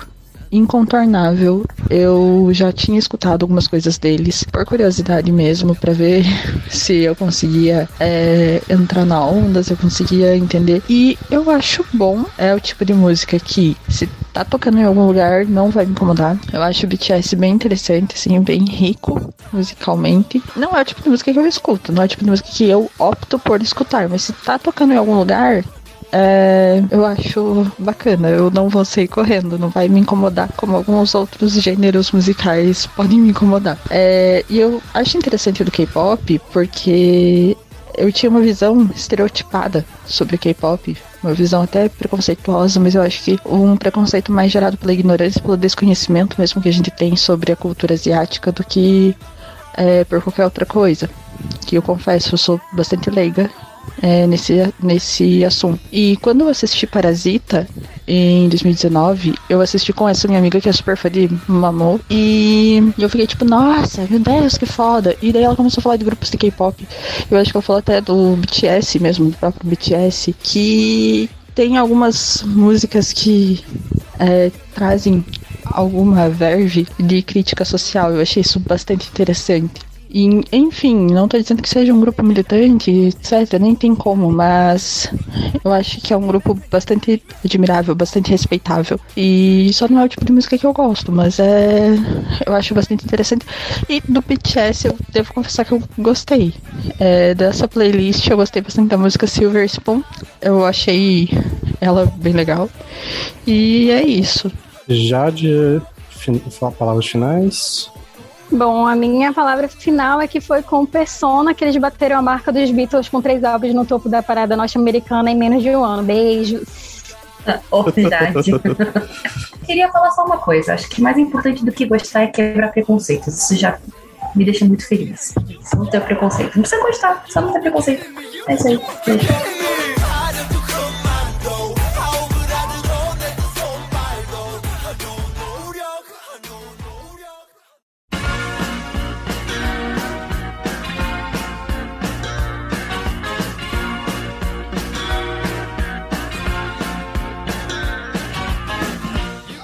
incontornável. Eu já tinha escutado algumas coisas deles por curiosidade mesmo, para ver se eu conseguia é, entrar na onda, se eu conseguia entender. E eu acho bom, é o tipo de música que se tá tocando em algum lugar não vai me incomodar. Eu acho o BTS bem interessante, assim, bem rico musicalmente. Não é o tipo de música que eu escuto, não é o tipo de música que eu opto por escutar, mas se tá tocando em algum lugar, é, eu acho bacana. Eu não vou sair correndo, não vai me incomodar como alguns outros gêneros musicais podem me incomodar. É, e eu acho interessante do K-pop porque eu tinha uma visão estereotipada sobre K-pop, uma visão até preconceituosa, mas eu acho que um preconceito mais gerado pela ignorância, pelo desconhecimento mesmo que a gente tem sobre a cultura asiática do que é, por qualquer outra coisa. Que eu confesso, eu sou bastante leiga é, nesse, nesse assunto. E quando eu assisti Parasita, em 2019, eu assisti com essa minha amiga que é super fã de Mamou. E eu fiquei tipo, nossa, meu Deus, que foda. E daí ela começou a falar de grupos de K-pop. Eu acho que ela falou até do BTS mesmo, do próprio BTS, que tem algumas músicas que é, trazem alguma verve de crítica social. Eu achei isso bastante interessante. E, enfim, não estou dizendo que seja um grupo militante, etc. Nem tem como, mas eu acho que é um grupo bastante admirável, bastante respeitável. E só não é o tipo de música que eu gosto, mas é. Eu acho bastante interessante. E do BTS eu devo confessar que eu gostei. É, dessa playlist eu gostei bastante da música Silver Spoon. Eu achei ela bem legal. E é isso. Já de fin palavras finais. Bom, a minha palavra final é que foi com Persona que eles bateram a marca dos Beatles com três álbuns no topo da parada norte-americana em menos de um ano. Beijos. Oh, verdade. Queria falar só uma coisa. Acho que mais importante do que gostar é quebrar preconceitos. Isso já me deixa muito feliz. Só não ter preconceito. Não precisa gostar, só não ter preconceito. É isso aí. Beijo.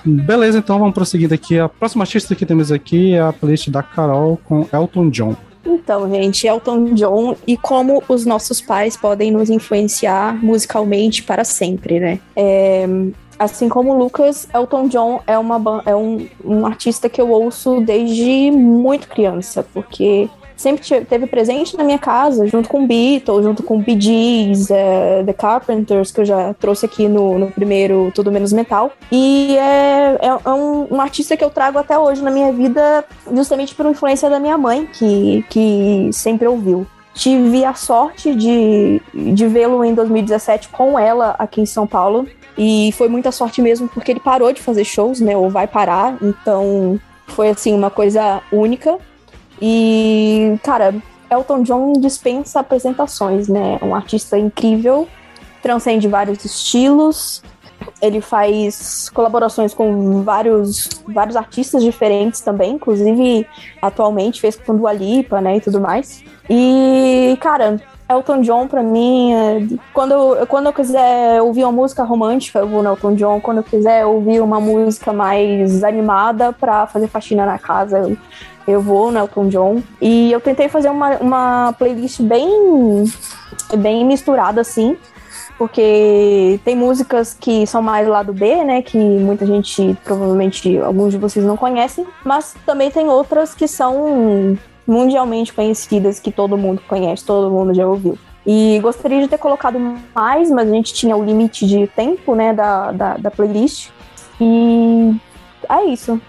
Beleza, então vamos prosseguindo aqui. A próxima artista que temos aqui é a playlist da Carol com Elton John. Então, gente, Elton John e como os nossos pais podem nos influenciar musicalmente para sempre, né? É, assim como o Lucas, Elton John é, uma, é um, um artista que eu ouço desde muito criança, porque sempre teve presente na minha casa, junto com Beatles, junto com Bee Gees, é, The Carpenters, que eu já trouxe aqui no, no primeiro Tudo Menos Metal. E é, é, é um, um, artista que eu trago até hoje na minha vida, justamente por influência da minha mãe, que, que sempre ouviu. Tive a sorte de, de vê-lo em 2017 com ela aqui em São Paulo. E foi muita sorte mesmo, porque ele parou de fazer shows, né? Ou vai parar. Então foi assim, uma coisa única. E, cara, Elton John dispensa apresentações, né? Um artista incrível, transcende vários estilos. Ele faz colaborações com vários, vários artistas diferentes também, inclusive atualmente fez com Dua Lipa, né, e tudo mais. E, cara, Elton John, pra mim, é, quando, quando eu quiser ouvir uma música romântica, eu vou no Elton John. Quando eu quiser ouvir uma música mais animada pra fazer faxina na casa, eu, eu vou no Elton John. E eu tentei fazer uma, uma playlist bem, bem misturada, assim, porque tem músicas que são mais lado B, né, que muita gente, provavelmente alguns de vocês não conhecem, mas também tem outras que são mundialmente conhecidas que todo mundo conhece, todo mundo já ouviu. E gostaria de ter colocado mais, mas a gente tinha o limite de tempo, né, da, da, da playlist. E é isso.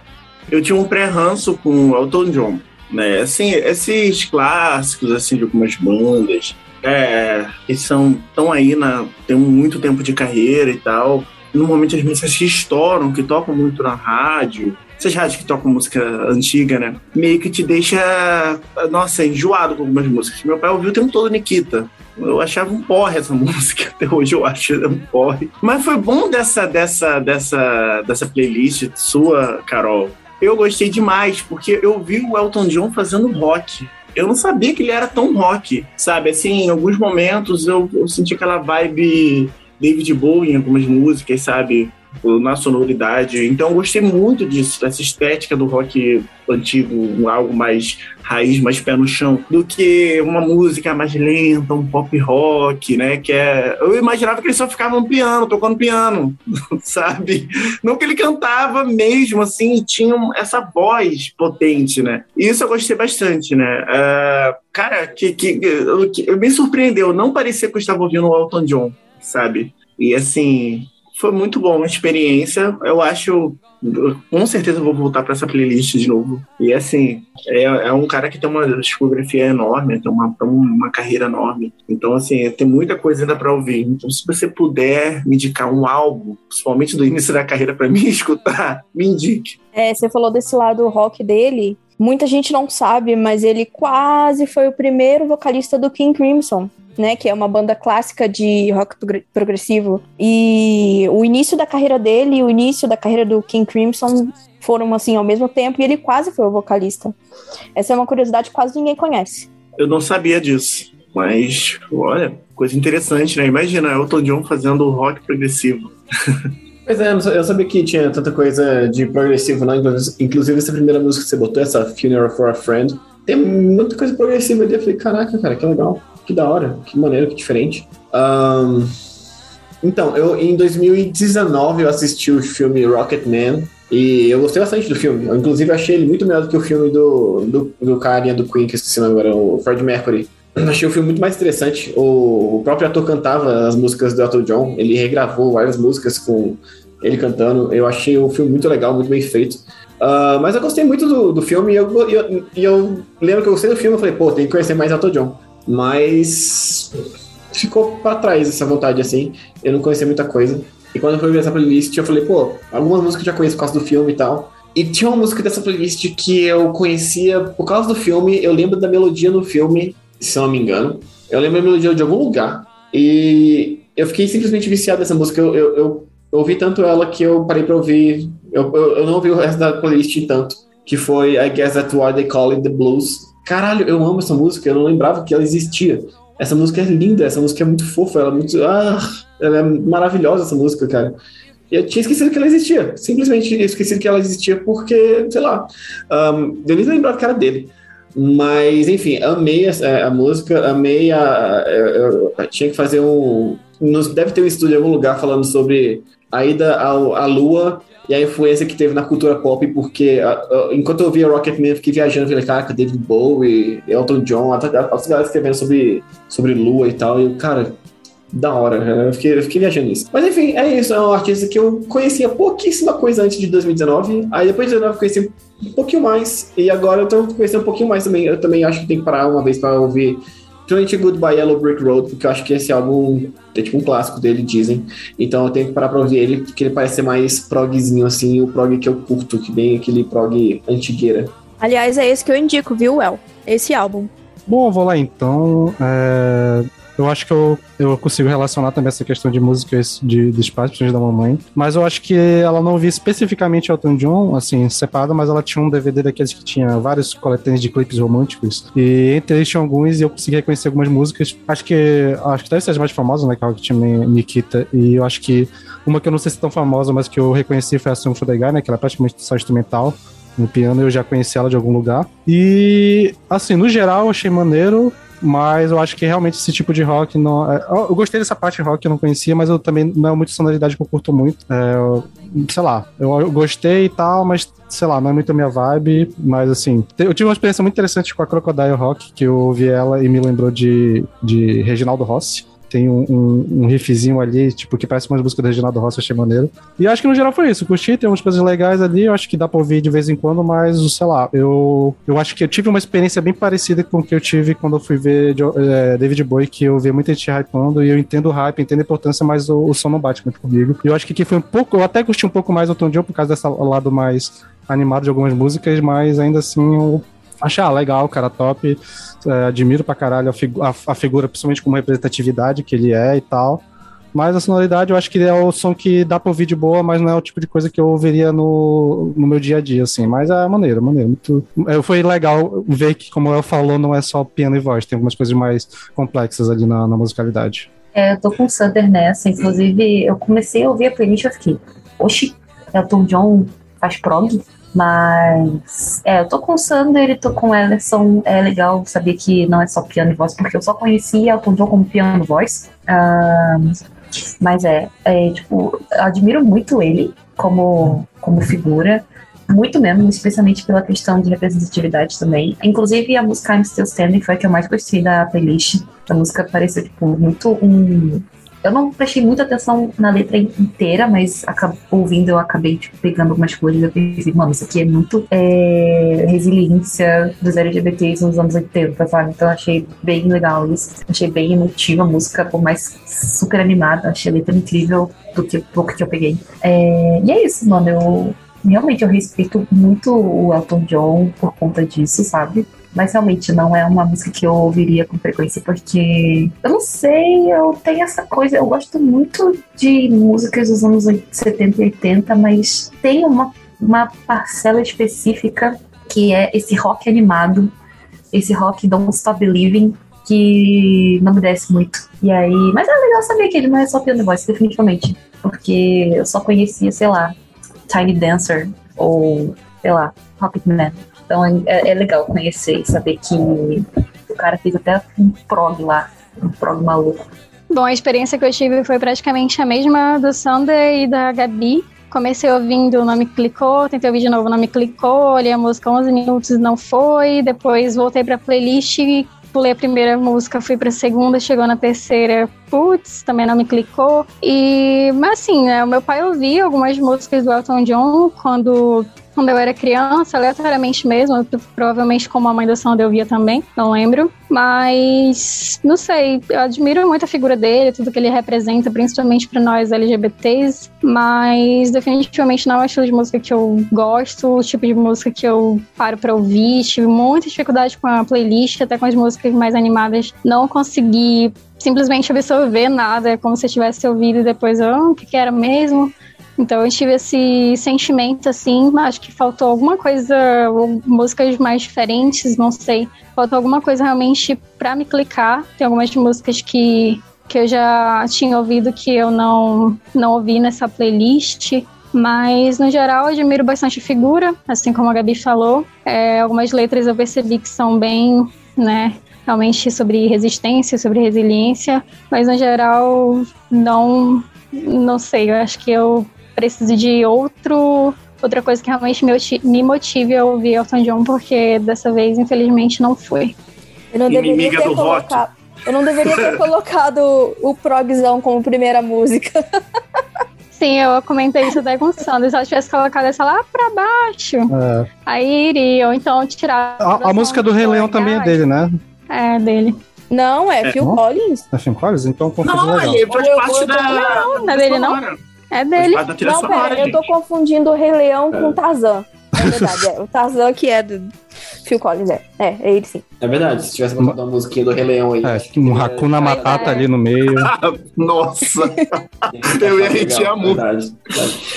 Eu tinha um pré-ranço com o Elton John, né? Assim, esses clássicos, assim, de algumas bandas, é, que são tão aí na tem muito tempo de carreira e tal. Normalmente as músicas que estouram, que tocam muito na rádio, essas rádios que tocam música antiga, né? Meio que te deixa, nossa, enjoado com algumas músicas. Meu pai ouviu o tempo todo Nikita. Eu achava um porre essa música, até hoje eu acho um porre. Mas foi bom dessa, dessa, dessa, dessa playlist sua, Carol. Eu gostei demais, porque eu vi o Elton John fazendo rock. Eu não sabia que ele era tão rock, sabe? Assim, em alguns momentos eu, eu senti aquela vibe David Bowie em algumas músicas, sabe? Na sonoridade. Então eu gostei muito disso, dessa estética do rock antigo, algo mais raiz, mais pé no chão, do que uma música mais lenta, um pop rock, né? Que é. Eu imaginava que ele só ficava no piano, tocando piano, sabe? Não que ele cantava mesmo, assim, tinha essa voz potente, né? E isso eu gostei bastante, né? Uh, cara, que, que, que, me surpreendeu, não parecia que eu estava ouvindo o Elton John, sabe? E assim, foi muito bom a experiência. Eu acho, com certeza vou voltar para essa playlist de novo. E assim, é, é, um cara que tem uma discografia enorme, tem uma, uma carreira enorme. Então, assim, tem muita coisa ainda para ouvir. Então, se você puder me indicar um álbum, principalmente do início da carreira, para mim escutar, me indique. É, você falou desse lado rock dele. Muita gente não sabe, mas ele quase foi o primeiro vocalista do King Crimson né, que é uma banda clássica de rock progressivo. E o início da carreira dele e o início da carreira do King Crimson foram assim ao mesmo tempo e ele quase foi o vocalista. Essa é uma curiosidade que quase ninguém conhece. Eu não sabia disso, mas olha, coisa interessante, né? Imagina Elton John fazendo rock progressivo. Pois é, eu sabia que tinha tanta coisa de progressivo, né? Inclusive, essa primeira música que você botou, essa Funeral for a Friend, tem muita coisa progressiva ali. Eu falei, caraca, cara, que legal que da hora, que maneiro, que diferente. Um, então, eu em 2019 eu assisti o filme Rocketman e eu gostei bastante do filme. Eu, inclusive, achei ele muito melhor do que o filme do, do, do carinha do Queen, que esqueci agora, o Fred Mercury. Achei o filme muito mais interessante. O, o próprio ator cantava as músicas do Elton John, ele regravou várias músicas com ele cantando. Eu achei o filme muito legal, muito bem feito. Uh, mas eu gostei muito do, do filme e eu, eu, eu, lembro que eu gostei do filme. Eu falei, pô, tem que conhecer mais Elton John. Mas ficou para trás essa vontade, assim. Eu não conhecia muita coisa. E quando eu fui ver essa playlist, eu falei, pô, algumas músicas eu já conheço por causa do filme e tal. E tinha uma música dessa playlist que eu conhecia por causa do filme. Eu lembro da melodia no filme, se eu não me engano. Eu lembro da melodia de algum lugar. E eu fiquei simplesmente viciado nessa música. Eu, eu, eu, eu ouvi tanto ela que eu parei pra ouvir. Eu, eu, eu não ouvi o resto da playlist tanto. Que foi I Guess That's Why They Call It The Blues caralho, eu amo essa música, eu não lembrava que ela existia. Essa música é linda, essa música é muito fofa, ela é muito. Ah, ela é maravilhosa essa música, cara. eu tinha esquecido que ela existia. Simplesmente esquecido que ela existia porque, sei lá, um, eu nem lembrava que era dele. Mas, enfim, amei a, a música, amei a. Eu, eu, tinha que fazer um. Deve ter um estúdio em algum lugar falando sobre a ida ao, à Lua e a influência que teve na cultura pop, porque uh, uh, enquanto eu via Rocketman, eu fiquei viajando, falei, caraca, David Bowie, Elton John, as galera escrevendo sobre, sobre Lua e tal, e cara, da hora, eu fiquei, eu fiquei viajando nisso. Mas enfim, é isso, é um artista que eu conhecia pouquíssima coisa antes de 2019, aí depois de 2019 eu conheci um pouquinho mais, e agora eu tô conhecendo um pouquinho mais também, eu também acho que tem que parar uma vez para ouvir Principalmente Goodbye Yellow Brick Road, porque eu acho que esse álbum é tipo um clássico dele, dizem. Então eu tenho que parar pra ouvir ele, porque ele parece ser mais progzinho, assim, o prog que eu curto, que bem aquele prog antigueira. Aliás, é esse que eu indico, viu, El? Esse álbum. Bom, vou lá então. É... Eu acho que eu, eu consigo relacionar também essa questão de músicas de, de pais, da mamãe. Mas eu acho que ela não via especificamente Elton John, assim, separada, mas ela tinha um DVD daqueles que tinha vários coletâneos de clipes românticos. E entre eles tinha alguns e eu consegui reconhecer algumas músicas. Acho que acho que deve ser as mais famosas, né? Que é que tinha Nikita. E eu acho que uma que eu não sei se é tão famosa, mas que eu reconheci foi a Song for the Guy, né? Que ela é praticamente só instrumental no piano, eu já conheci ela de algum lugar. E, assim, no geral, achei maneiro. Mas eu acho que realmente esse tipo de rock não. É, eu gostei dessa parte rock que eu não conhecia, mas eu também não é muito sonoridade que eu curto muito. É, eu, sei lá, eu, gostei e tal, mas sei lá, não é muito a minha vibe. Mas assim, eu tive uma experiência muito interessante com a Crocodile Rock, que eu ouvi ela e me lembrou de, de Reginaldo Rossi tem um, um, um, riffzinho ali, tipo, que parece umas músicas do Reginaldo Rossi, achei maneiro. E acho que no geral foi isso. Curti, tem umas coisas legais ali, eu acho que dá pra ouvir de vez em quando, mas, sei lá, eu, eu acho que eu tive uma experiência bem parecida com o que eu tive quando eu fui ver é, David Bowie, que eu vi muita gente hypando, e eu entendo o hype, entendo a importância, mas o, o som não bate muito comigo. E eu acho que aqui foi um pouco, eu até curti um pouco mais o Tom John por causa desse lado mais animado de algumas músicas, mas ainda assim eu achei, ah, legal, cara, top é, admiro pra caralho a, figu a, a, figura, principalmente como representatividade que ele é e tal. Mas a sonoridade eu acho que é o som que dá pra ouvir de boa, mas não é o tipo de coisa que eu ouviria no, no meu dia a dia, assim. Mas é maneiro, maneiro. Muito... É, foi legal ver que, como eu falou, não é só piano e voz, tem algumas coisas mais complexas ali na, na musicalidade. É, eu tô com o Sander nessa, inclusive eu comecei a ouvir a playlist e eu fiquei, oxi, Elton John faz prog? Mas é, eu tô com o Sander e tô com o Ellison. É legal saber que não é só piano e voz, porque eu só conhecia Elton John como piano e voz. Mas é, é, tipo, admiro muito ele como, como figura. Muito mesmo, especialmente pela questão de representatividade também. Inclusive, a música I'm Still Standing foi a que eu mais gostei da playlist. A música pareceu, tipo, muito um, eu não prestei muita atenção na letra inteira, mas ouvindo eu acabei tipo, pegando algumas coisas e eu pensei, mano, isso aqui é muito é, resiliência dos LGBTs nos anos 80, sabe? Então achei bem legal isso. Achei bem emotiva a música, por mais super animada. Achei a letra incrível do que pouco que eu peguei. É, e é isso, mano. Eu realmente eu respeito muito o Elton John por conta disso, sabe? Mas realmente não é uma música que eu ouviria com frequência, porque eu não sei, eu tenho essa coisa, eu gosto muito de músicas dos anos 70 e 80, mas tem uma, uma parcela específica que é esse rock animado, esse rock Don't Stop Believing, que não me desce muito. E aí, mas é legal saber que ele não é só piano voice, definitivamente. Porque eu só conhecia, sei lá, Tiny Dancer ou, sei lá, Rocketman. Então é, é, legal conhecer e saber que o cara fez até um prog lá, um prog maluco. Bom, a experiência que eu tive foi praticamente a mesma do Sander e da Gabi. Comecei ouvindo, o nome clicou, tentei ouvir de novo, o nome clicou, olhei a música 11 minutos, não foi. Depois voltei pra playlist, pulei a primeira música, fui pra segunda, chegou na terceira, putz, também não me clicou. E, mas assim, né, o meu pai ouvia algumas músicas do Elton John quando quando eu era criança, aleatoriamente mesmo, provavelmente como a mãe do Sander eu via também, não lembro. Mas, não sei, eu admiro muito a figura dele, tudo que ele representa, principalmente para nós LGBTs, mas definitivamente não é o estilo de música que eu gosto, o tipo de música que eu paro para ouvir. Tive muita dificuldade com a playlist, até com as músicas mais animadas, não consegui simplesmente absorver nada, é como se eu tivesse ouvido e depois, oh, o que, que era mesmo? Então eu tive esse sentimento assim, acho que faltou alguma coisa, músicas mais diferentes, não sei. Faltou alguma coisa realmente para me clicar. Tem algumas músicas que que eu já tinha ouvido que eu não, não ouvi nessa playlist. Mas, no geral, eu admiro bastante a figura, assim como a Gabi falou. É, algumas letras eu percebi que são bem, né, realmente sobre resistência, sobre resiliência. Mas, no geral, não, não sei. Eu acho que eu preciso de outro outra coisa que realmente me motive a ouvir Elton John, porque dessa vez, infelizmente, não foi. Eu não deveria ter colocado. Eu não deveria ter colocado o progzão como primeira música. Sim, eu comentei isso daí com o Sandro. Se ela tivesse colocado essa lá pra baixo, é. aí iria, ou então tirar. A, a música do Rei Leão também é dele, né? É, dele. Não, é, é. Phil Collins. É Phil Collins? Então confundi não, legal. Ele faz parte da. Não, não é dele, não. É dele. Não, pera, eu tô confundindo o Rei Leão com o Tarzan. É verdade, é. O Tarzan que é do Phil Collins, é. É, é ele sim. É verdade, se tivesse botado uma musiquinha do Rei Leão aí. É, um Hakuna Matata ali no meio. Nossa! eu ia retear muito. Verdade,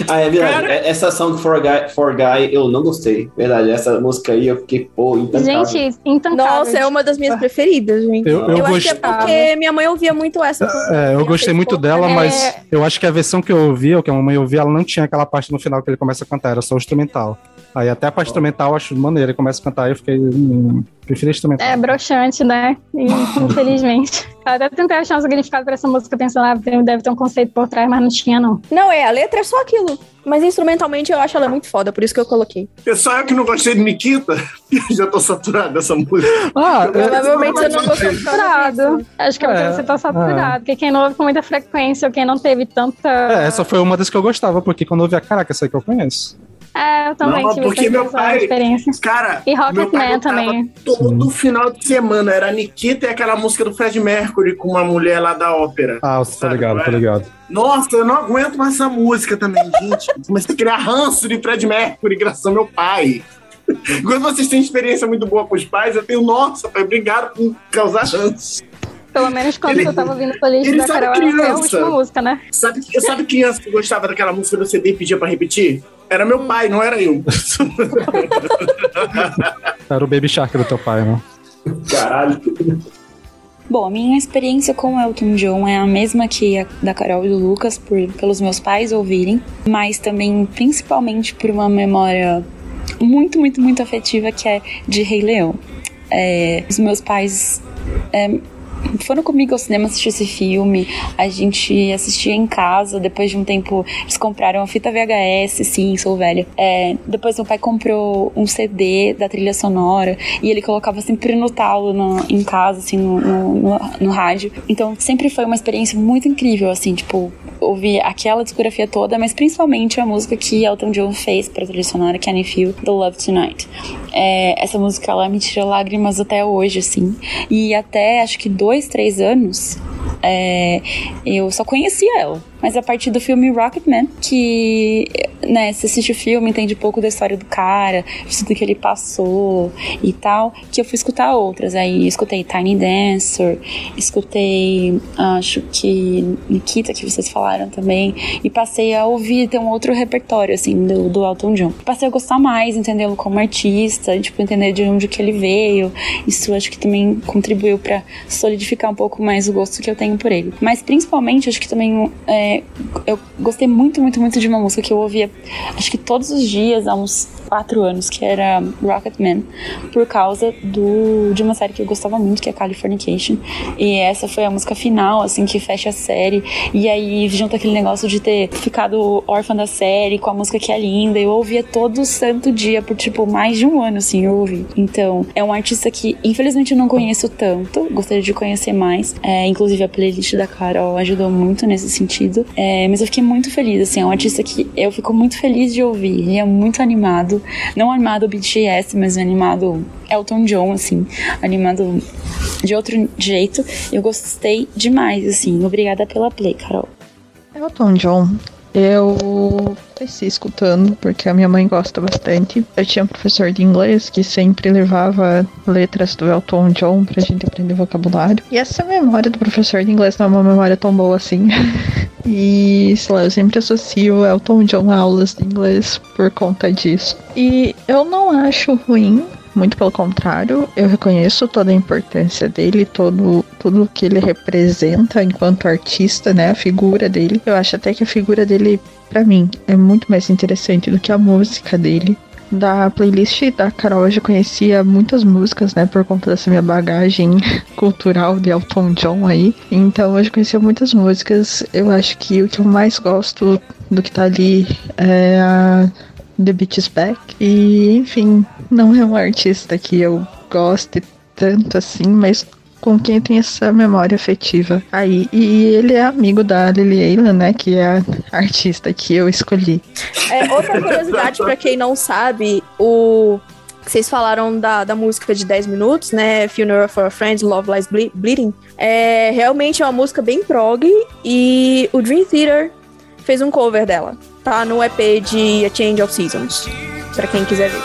Ah, é verdade. Cara... É, essa Song for Guy, for Guy eu não gostei. Verdade, essa música aí eu fiquei, pô, intancável. Gente, intancável. Nossa, é uma das minhas preferidas, gente. Eu, eu, eu gost... acho que é porque minha mãe ouvia muito essa. É, eu gostei muito dela, mas é... eu acho que a versão que eu ouvi, ou que a mamãe ouvia, ela não tinha aquela parte no final que ele começa a cantar, era só o instrumental. Aí até a parte instrumental eu acho maneira, ele começa a cantar e eu fiquei. Hum, prefiro instrumental. É broxante, né? Infelizmente. eu até tentei achar um significado pra essa música, pensando, ah, deve ter um conceito por trás, mas não tinha, não. Não, é, a letra é só aquilo. Mas instrumentalmente eu acho ela muito foda, por isso que eu coloquei. É só eu que não gostei de Nikita, já tô saturado dessa música. Ah, provavelmente você não gostou saturado. Acho que é, você tá saturado, é. porque quem não ouve com muita frequência, ou quem não teve tanta. É, essa foi uma das que eu gostava, porque quando eu ouvi a caraca, essa aí que eu conheço. É, eu também não, tive porque meu pai, experiência. Cara, e Rocketman também. Todo Sim. final de semana era Nikita e aquela música do Fred Mercury com uma mulher lá da ópera. Ah, você tá ligado, tá ligado. Nossa, eu não aguento mais essa música também, gente. Comecei a criar ranço de Fred Mercury graças ao meu pai. Quando vocês têm experiência muito boa com os pais, eu tenho, nossa, pai, obrigado por causar ranço. Pelo menos quando ele, eu tava ouvindo playlist da Carol, criança, era a última música, né? Sabe, sabe criança que gostava daquela música do CD e pedia pra repetir? Era meu pai, não era eu. era o Baby Shark do teu pai, né? Caralho. Bom, a minha experiência com o Elton John é a mesma que a da Carol e do Lucas, por, pelos meus pais ouvirem, mas também principalmente por uma memória muito, muito, muito afetiva que é de Rei Leão. É, os meus pais é, foram comigo ao cinema assistir esse filme. A gente assistia em casa. Depois de um tempo, eles compraram a fita VHS. Sim, sou velha. É, depois, meu pai comprou um CD da trilha sonora e ele colocava sempre no talo no, em casa, assim, no, no, no, no rádio. Então, sempre foi uma experiência muito incrível, assim, tipo, ouvir aquela discografia toda, mas principalmente a música que Elton John fez para trilha sonora, Can You Feel The Love Tonight. É, essa música, ela me tira lágrimas até hoje, assim. E até, acho que dois, três anos, é, eu só conhecia ela. Mas a partir do filme Rocketman, que, né, você assiste o filme, entende um pouco da história do cara, tudo que ele passou e tal, que eu fui escutar outras. Aí escutei Tiny Dancer, escutei, acho que Nikita, que vocês falaram também, e passei a ouvir, ter um outro repertório, assim, do, do Elton John. Passei a gostar mais, entendê-lo como artista, tipo, entender de onde que ele veio. Isso acho que também contribuiu para solidificar um pouco mais o gosto que eu tenho por ele. Mas principalmente, acho que também é, eu gostei muito, muito, muito de uma música que eu ouvia, acho que todos os dias há uns quatro anos, que era Rocketman, por causa do, de uma série que eu gostava muito, que é Californication. E essa foi a música final, assim, que fecha a série. E aí junto aquele negócio de ter ficado órfã da série, com a música que é linda. Eu ouvia todo santo dia, por tipo mais de um ano, assim, eu ouvi. Então, é um artista que infelizmente eu não conheço tanto, gostaria de conhecer mais. É, inclusive a playlist da Carol ajudou muito nesse sentido. É, mas eu fiquei muito feliz, assim, é um artista que eu fico muito feliz de ouvir. Ele é muito animado não animado BTS, mas animado Elton John, assim, animado de outro jeito. Eu gostei demais, assim. Obrigada pela play, Carol. Elton John, eu cresci escutando, porque a minha mãe gosta bastante. Eu tinha um professor de inglês que sempre levava letras do Elton John pra gente aprender vocabulário. E essa memória do professor de inglês não é uma memória tão boa assim. E, sei lá, eu sempre associo Elton John a aulas de inglês por conta disso. E eu não acho ruim, muito pelo contrário. Eu reconheço toda a importância dele, todo tudo que ele representa enquanto artista, né? A figura dele. Eu acho até que a figura dele, para mim, é muito mais interessante do que a música dele. Da playlist da Carol eu já conhecia muitas músicas, né? Por conta dessa minha bagagem cultural de Elton John aí. Então eu já conhecia muitas músicas. Eu acho que o que eu mais gosto do que tá ali é a The Beach is Back. E, enfim, não é um artista que eu goste tanto assim, mas com quem tem essa memória afetiva aí. E ele é amigo da Lily Ayla, né? Que é a artista que eu escolhi. É, outra curiosidade, para quem não sabe, o. Vocês falaram da, da música de 10 minutos, né? Funeral for a Friend, Love Lies Ble Bleeding. É realmente é uma música bem prog e o Dream Theater fez um cover dela. Tá no EP de A Change of Seasons, para quem quiser ver.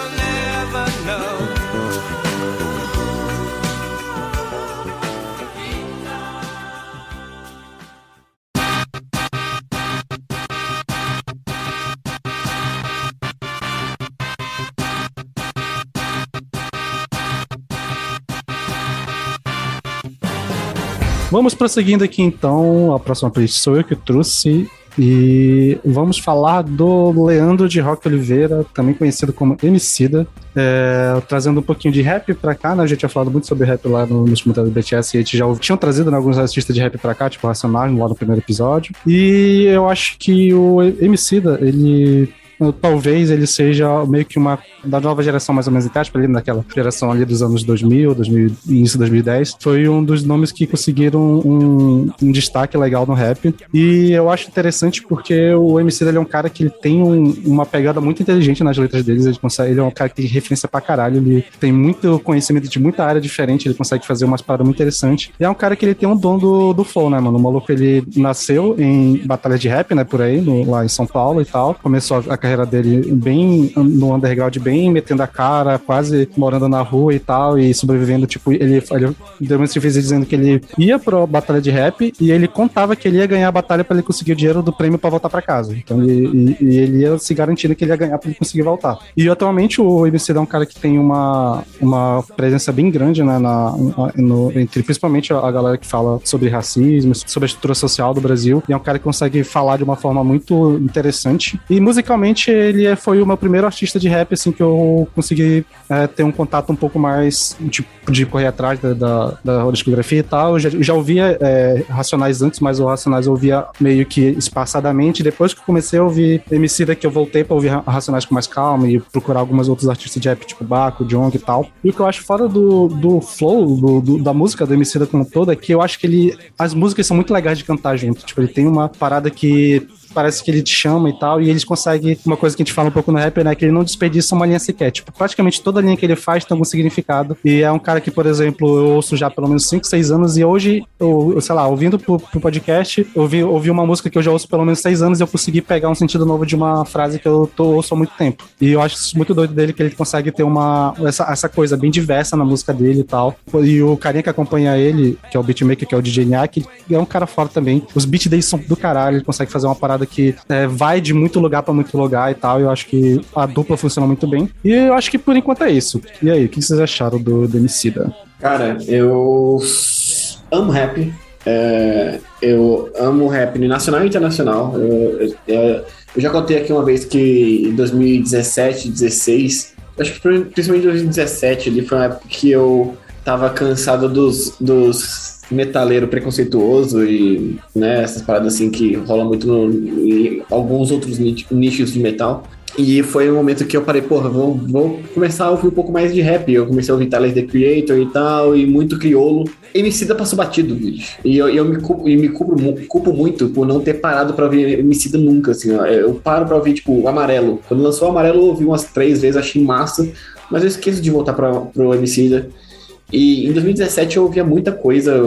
Vamos prosseguindo aqui então. A próxima playlist sou eu que trouxe. E vamos falar do Leandro de Roque Oliveira, também conhecido como Emicida, é, trazendo um pouquinho de rap pra cá, né? A gente tinha falado muito sobre rap lá no, nos comentários do BTS e a gente já tinham trazido né, alguns artistas de rap pra cá, tipo Racionais, lá no primeiro episódio. E eu acho que o Emicida, ele talvez ele seja meio que uma da nova geração mais ou menos entre ali naquela geração ali dos anos 2000, 2000 início de 2010, foi um dos nomes que conseguiram um, um, destaque legal no rap. E eu acho interessante porque o MC ele é um cara que ele tem um, uma pegada muito inteligente nas letras deles, ele ele é um cara que tem referência pra caralho, ele tem muito conhecimento de muita área diferente, ele consegue fazer umas paradas muito interessantes. E é um cara que ele tem um dom do, do flow, né, mano? O maluco ele nasceu em batalha de rap, né, por aí, no, lá em São Paulo e tal. Começou a carreira dele bem no underground, bem metendo a cara, quase morando na rua e tal, e sobrevivendo. Tipo, ele, ele deu uma entrevista dizendo que ele ia pra batalha de rap e ele contava que ele ia ganhar a batalha para ele conseguir o dinheiro do prêmio para voltar para casa. Então, ele, e, e, ele ia se garantindo que ele ia ganhar para ele conseguir voltar. E atualmente o MC é um cara que tem uma, uma presença bem grande né, na, no, entre principalmente a galera que fala sobre racismo, sobre a estrutura social do Brasil. E é um cara que consegue falar de uma forma muito interessante. E musicalmente ele é, foi o meu primeiro artista de rap, assim, que eu consegui é, ter um contato um pouco mais, tipo, de correr atrás da, da, da discografia e tal. Eu já, já ouvia é, Racionais antes, mas o Racionais eu ouvia meio que espaçadamente. Depois que eu comecei a ouvir MC que eu voltei pra ouvir Racionais com mais calma e procurar algumas outros artistas de rap, tipo Baco, Jong e tal. E o que eu acho fora do, do flow, do, do, da música do MC como todo, é que eu acho que ele. As músicas são muito legais de cantar junto. Tipo, ele tem uma parada que parece que ele te chama e tal, e eles conseguem, uma coisa que a gente fala um pouco no rap, né, que ele não desperdiça uma linha sequer, tipo, praticamente toda linha que ele faz tem algum significado, e é um cara que, por exemplo, eu ouço já pelo menos 5, 6 anos, e hoje, eu, sei lá, ouvindo pro, pro podcast, eu ouvi, ouvi uma música que eu já ouço pelo menos 6 anos, e eu consegui pegar um sentido novo de uma frase que eu tô, ouço há muito tempo, e eu acho muito doido dele, que ele consegue ter uma, essa, essa coisa bem diversa na música dele e tal, e o carinha que acompanha ele, que é o beatmaker, que é o DJ Nyak, é um cara fora também, os beats dele são do caralho, ele consegue fazer uma parada que é, vai de muito lugar para muito lugar e tal. Eu acho que a dupla funciona muito bem. E eu acho que por enquanto é isso. E aí, o que vocês acharam do, do Emicida? Cara, eu amo rap. É, eu amo rap nacional e internacional. Eu, eu, eu, já contei aqui uma vez que em 2017, 2016, acho que principalmente em 2017 ali foi uma época que eu tava cansado dos, dos metaleiro preconceituoso e né, essas paradas assim que rola muito no, em alguns outros nichos de metal. E foi um momento que eu parei, porra, vou, vou começar a ouvir um pouco mais de rap. Eu comecei a ouvir Tyler, The Creator e tal, e muito criolo. Emicida passou batido, bicho. E eu, eu me, culpo, me culpo, culpo muito por não ter parado pra ouvir Emicida nunca, assim, ó. Eu paro pra ouvir, tipo, Amarelo. Quando lançou Amarelo, eu ouvi umas três vezes, achei massa. Mas eu esqueço de voltar pra, pro Emicida. E em 2017 eu ouvia muita coisa.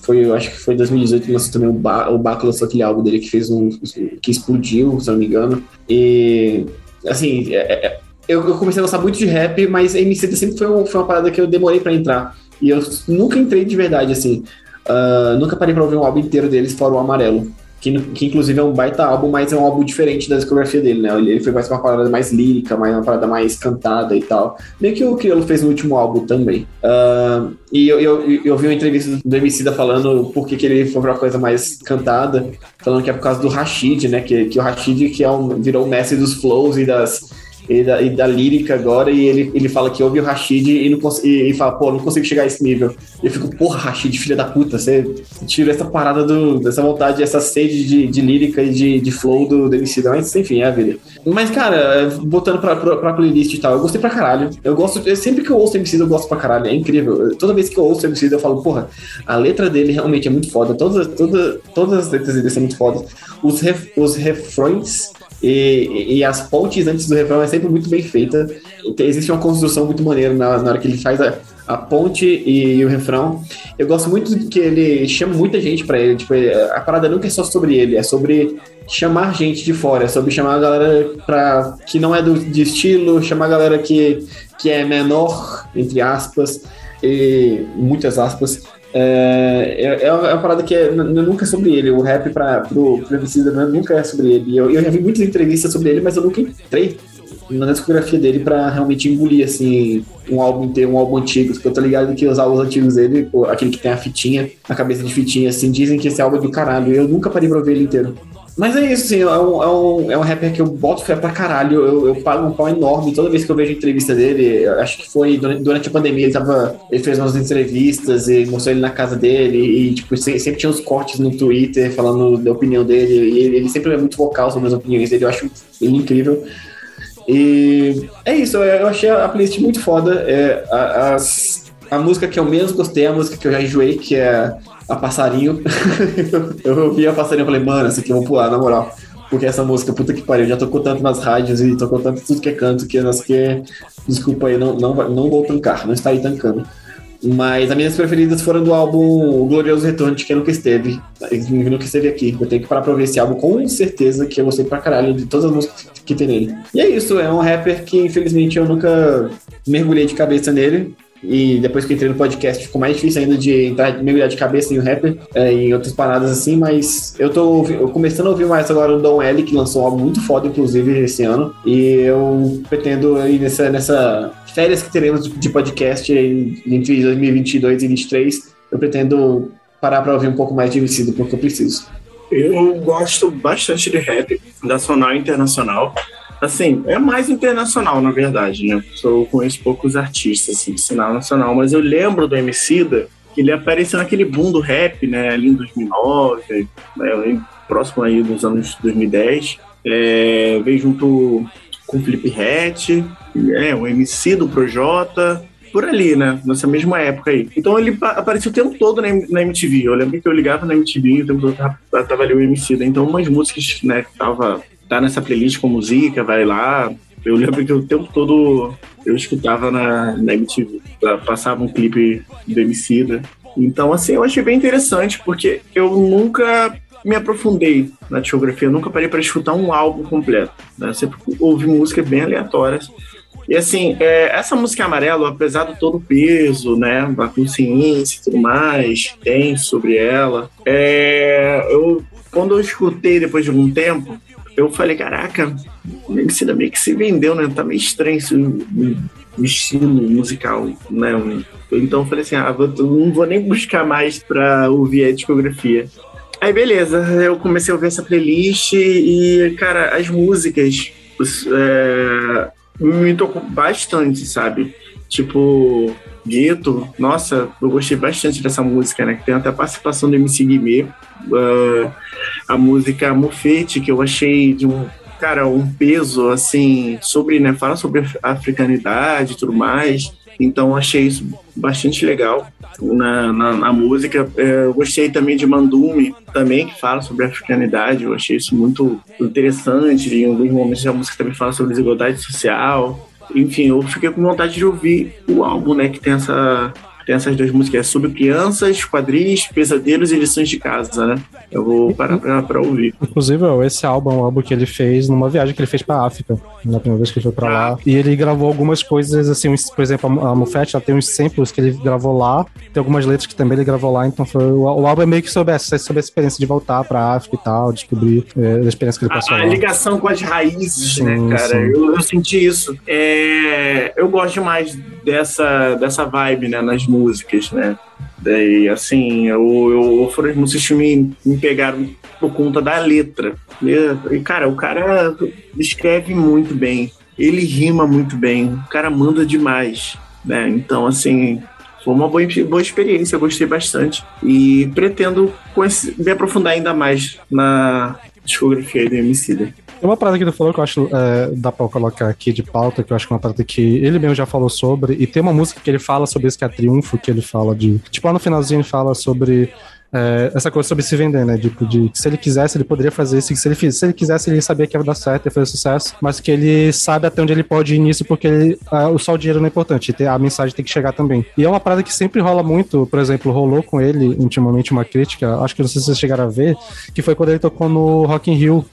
Foi, eu acho que foi em 2018 que lançou também o, ba o Baco lançou aquele álbum dele que fez um. que explodiu, se não me engano. E assim, é, é, eu, eu, comecei a gostar muito de rap, mas MC sempre foi, um, foi uma parada que eu demorei para entrar. E eu nunca entrei de verdade, assim. Uh, nunca parei pra ouvir um álbum inteiro deles, fora o Amarelo. Que, que inclusive é um baita álbum, mas é um álbum diferente da discografia dele, né? Ele foi mais uma parada mais lírica, mais uma parada mais cantada e tal. Meio que o Criolo fez no último álbum também. Uh, e eu, eu, eu, vi uma entrevista do Emicida falando por que, que ele foi pra uma coisa mais cantada, falando que é por causa do Rashid, né? Que, que o Rashid que é um, virou o mestre dos flows e das e da, e da, lírica agora, e ele, ele fala que ouve o Rashid e, não e, e fala, pô, não consigo chegar a esse nível. E eu fico, porra, Rashid, filha da puta, você tira essa parada do, dessa vontade, essa sede de, de lírica e de, de flow do Demicida, mas enfim, é a vida. Mas, cara, botando pra, pra, pra, playlist e tal, eu gostei pra caralho. Eu gosto, sempre que eu ouço Demicida, eu gosto pra caralho, é incrível. Toda vez que eu ouço Demicida, eu falo, porra, a letra dele realmente é muito foda, todas, todas, todas as letras dele são muito fodas. Os, ref, os refrões e, e, as pontes antes do refrão é sempre muito bem feita. Existe uma construção muito maneira na, na hora que ele faz a, a ponte e, e, o refrão. Eu gosto muito que ele chama muita gente para ele. Tipo, a parada nunca é só sobre ele, é sobre chamar gente de fora, é sobre chamar a galera pra, que não é do, de estilo, chamar a galera que, que é menor, entre aspas, e muitas aspas, é, é, é, uma parada que é, nunca é sobre ele. O rap para pro, pro Emicida nunca é sobre ele. Eu, eu já vi muitas entrevistas sobre ele, mas eu nunca entrei na discografia dele para realmente engolir assim um álbum inteiro, um álbum antigo, porque eu tô ligado que os álbuns antigos dele, aquele que tem a fitinha, a cabeça de fitinha, assim, dizem que esse álbum é do caralho. Eu nunca parei pra ver ele inteiro. Mas é isso, assim, é um, é um, é um rapper que eu boto fé pra caralho. Eu, eu pago um pau enorme toda vez que eu vejo entrevista dele. Acho que foi durante, durante, a pandemia, ele tava. Ele fez umas entrevistas e mostrou ele na casa dele. E, tipo, sempre tinha uns cortes no Twitter falando da opinião dele. E ele, ele sempre é muito vocal sobre as opiniões dele. Eu acho ele incrível. E é isso, eu achei a playlist muito foda. É, as, a música que eu menos gostei é a música que eu já enjoei, que é a passarinho. eu ouvi a passarinho e falei, mano, essa aqui eu vou pular, na moral. Porque essa música, puta que pariu, já tocou tanto nas rádios e tocou tanto tudo que é canto que nós que. Desculpa aí, não, não, não vou tancar, não está aí tancando. Mas as minhas preferidas foram do álbum O Glorioso Retorno de Quem Nunca Esteve. Nunca esteve aqui. Eu tenho que parar pra ver esse álbum com certeza, que eu gostei pra caralho de todas as músicas que tem nele. E é isso, é um rapper que infelizmente eu nunca mergulhei de cabeça nele. E depois que entrei no podcast ficou mais difícil ainda de entrar, mergulhar de cabeça em um rapper, é, em outras paradas assim, mas eu tô eu começando a ouvir mais agora o Don L, que lançou um álbum muito foda, inclusive, esse ano. E eu pretendo aí nessa, nessa férias que teremos de podcast entre 2022 e 2023, eu pretendo parar para ouvir um pouco mais de Emicida, porque eu preciso. Eu gosto bastante de rap, nacional e internacional. Assim, é mais internacional, na verdade, né? Eu conheço poucos artistas, assim, de sinal nacional, mas eu lembro do Emicida, que ele apareceu naquele boom do rap, né, ali em 2009, né, próximo aí dos anos 2010. É, veio junto com o Felipe Rett, é, o MC do Projota, por ali, né? Nessa mesma época aí. Então ele apareceu o tempo todo na, MTV. Eu lembro que eu ligava na MTV e o tempo todo tava, tava ali o MC. Né? Então umas músicas, né, que tava tá nessa playlist com música, vai lá. Eu lembro que o tempo todo eu escutava na, na MTV, passava um clipe do Emicida. Então, assim, eu achei bem interessante, porque eu nunca me aprofundei na discografia, eu nunca parei para escutar um álbum completo. Né? Sempre ouvi músicas bem aleatórias. E assim, é, essa música Amarelo, apesar de todo o peso, né, da consciência e tudo mais, tem sobre ela, é, eu, quando eu escutei depois de algum tempo, eu falei, caraca, o MC meio que se vendeu, né? Tá meio estranho esse estilo musical, né? Então eu falei assim, ah, vou, não vou nem buscar mais pra ouvir a discografia. Aí beleza, eu comecei a ouvir essa playlist e, cara, as músicas é, me tocou bastante, sabe? Tipo, Gueto, nossa, eu gostei bastante dessa música, né? Que tem até a participação do MC Guimê. Uh, a música Mufete, que eu achei de um, cara, um peso, assim, sobre, né? Fala sobre africanidade e tudo mais. Então achei isso bastante legal na, na, na música. É, eu gostei também de Mandume, também, que fala sobre africanidade. Eu achei isso muito interessante. Em alguns momentos a música também fala sobre desigualdade social. Enfim, eu fiquei com vontade de ouvir o álbum, né? Que tem essa Tem essas duas músicas, é sobre crianças, quadris, pesadelos e lições de casa, né? Eu vou parar pra, pra ouvir. Inclusive, esse álbum é um álbum que ele fez numa viagem que ele fez pra África, na primeira vez que ele foi pra lá. E ele gravou algumas coisas, assim, por exemplo, a Mufete, ela tem uns samples que ele gravou lá, tem algumas letras que também ele gravou lá, então foi, o, o álbum é meio que sobre essa, sobre a experiência de voltar pra África e tal, descobrir é, a experiência que ele passou a, lá. A ligação com as raízes, Sim, né, cara? Eu, eu senti isso. É, eu gosto mais dessa, dessa vibe, né, nas músicas, né? Daí, assim, eu, eu, foram as músicas me, me pegaram por conta da letra. E, cara, o cara escreve muito bem, ele rima muito bem, o cara manda demais, né? Então, assim, foi uma boa, boa experiência, eu gostei bastante. E pretendo conhecer, me aprofundar ainda mais na discografia do Emicida. Tem uma parada que tu falou que eu acho é, dá pra colocar aqui de pauta, que eu acho que é uma parada que ele mesmo já falou sobre, e tem uma música que ele fala sobre isso, que é Triunfo, que ele fala de. Tipo, lá no finalzinho ele fala sobre. É, essa coisa sobre se vender, né? Tipo, de que se ele quisesse, ele poderia fazer isso. Se ele, se ele quisesse, ele sabia que ia dar certo, ia fazer sucesso. Mas que ele sabe até onde ele pode ir nisso, porque ele, uh, só o dinheiro não é importante. A mensagem tem que chegar também. E é uma parada que sempre rola muito. Por exemplo, rolou com ele, ultimamente, uma crítica. Acho que não sei se vocês chegaram a ver. Que foi quando ele tocou no Rock in Rio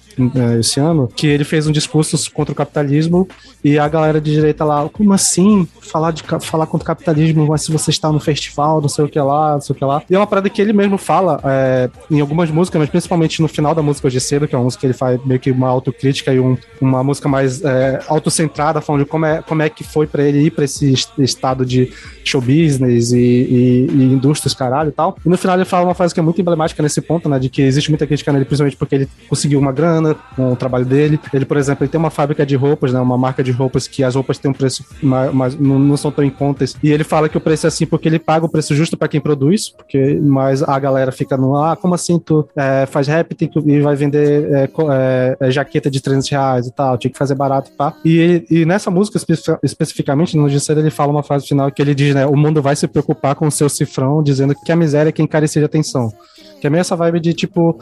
esse ano, que ele fez um discurso contra o capitalismo e a galera de direita lá, como assim? Falar, de, falar contra o capitalismo, mas se você está no festival, não sei o que lá, não sei o que lá. E é uma parada que ele mesmo fala é, em algumas músicas, mas principalmente no final da música Hoje Cedo, que é uma música que ele faz meio que uma autocrítica e um, uma música mais é, autocentrada, falando de como é, como é que foi para ele ir para esse estado de show business e, e, e indústrias, caralho e tal. E no final ele fala uma frase que é muito emblemática nesse ponto, né, de que existe muita crítica nele, principalmente porque ele conseguiu uma grana com o trabalho dele. Ele, por exemplo, ele tem uma fábrica de roupas, né? Uma marca de roupas que as roupas têm um preço, mas não, são tão em contas. E ele fala que o preço é assim porque ele paga o preço justo para quem produz, porque mas a galera fica no ah, como assim tu é, faz rap que, e vai vender é, é, jaqueta de 300 reais e tal, tinha que fazer barato, pá. E, e nessa música especificamente, no Disser, ele fala uma frase final que ele diz, né? O mundo vai se preocupar com o seu cifrão, dizendo que a miséria é quem carece de atenção. Que é meio essa vibe de tipo,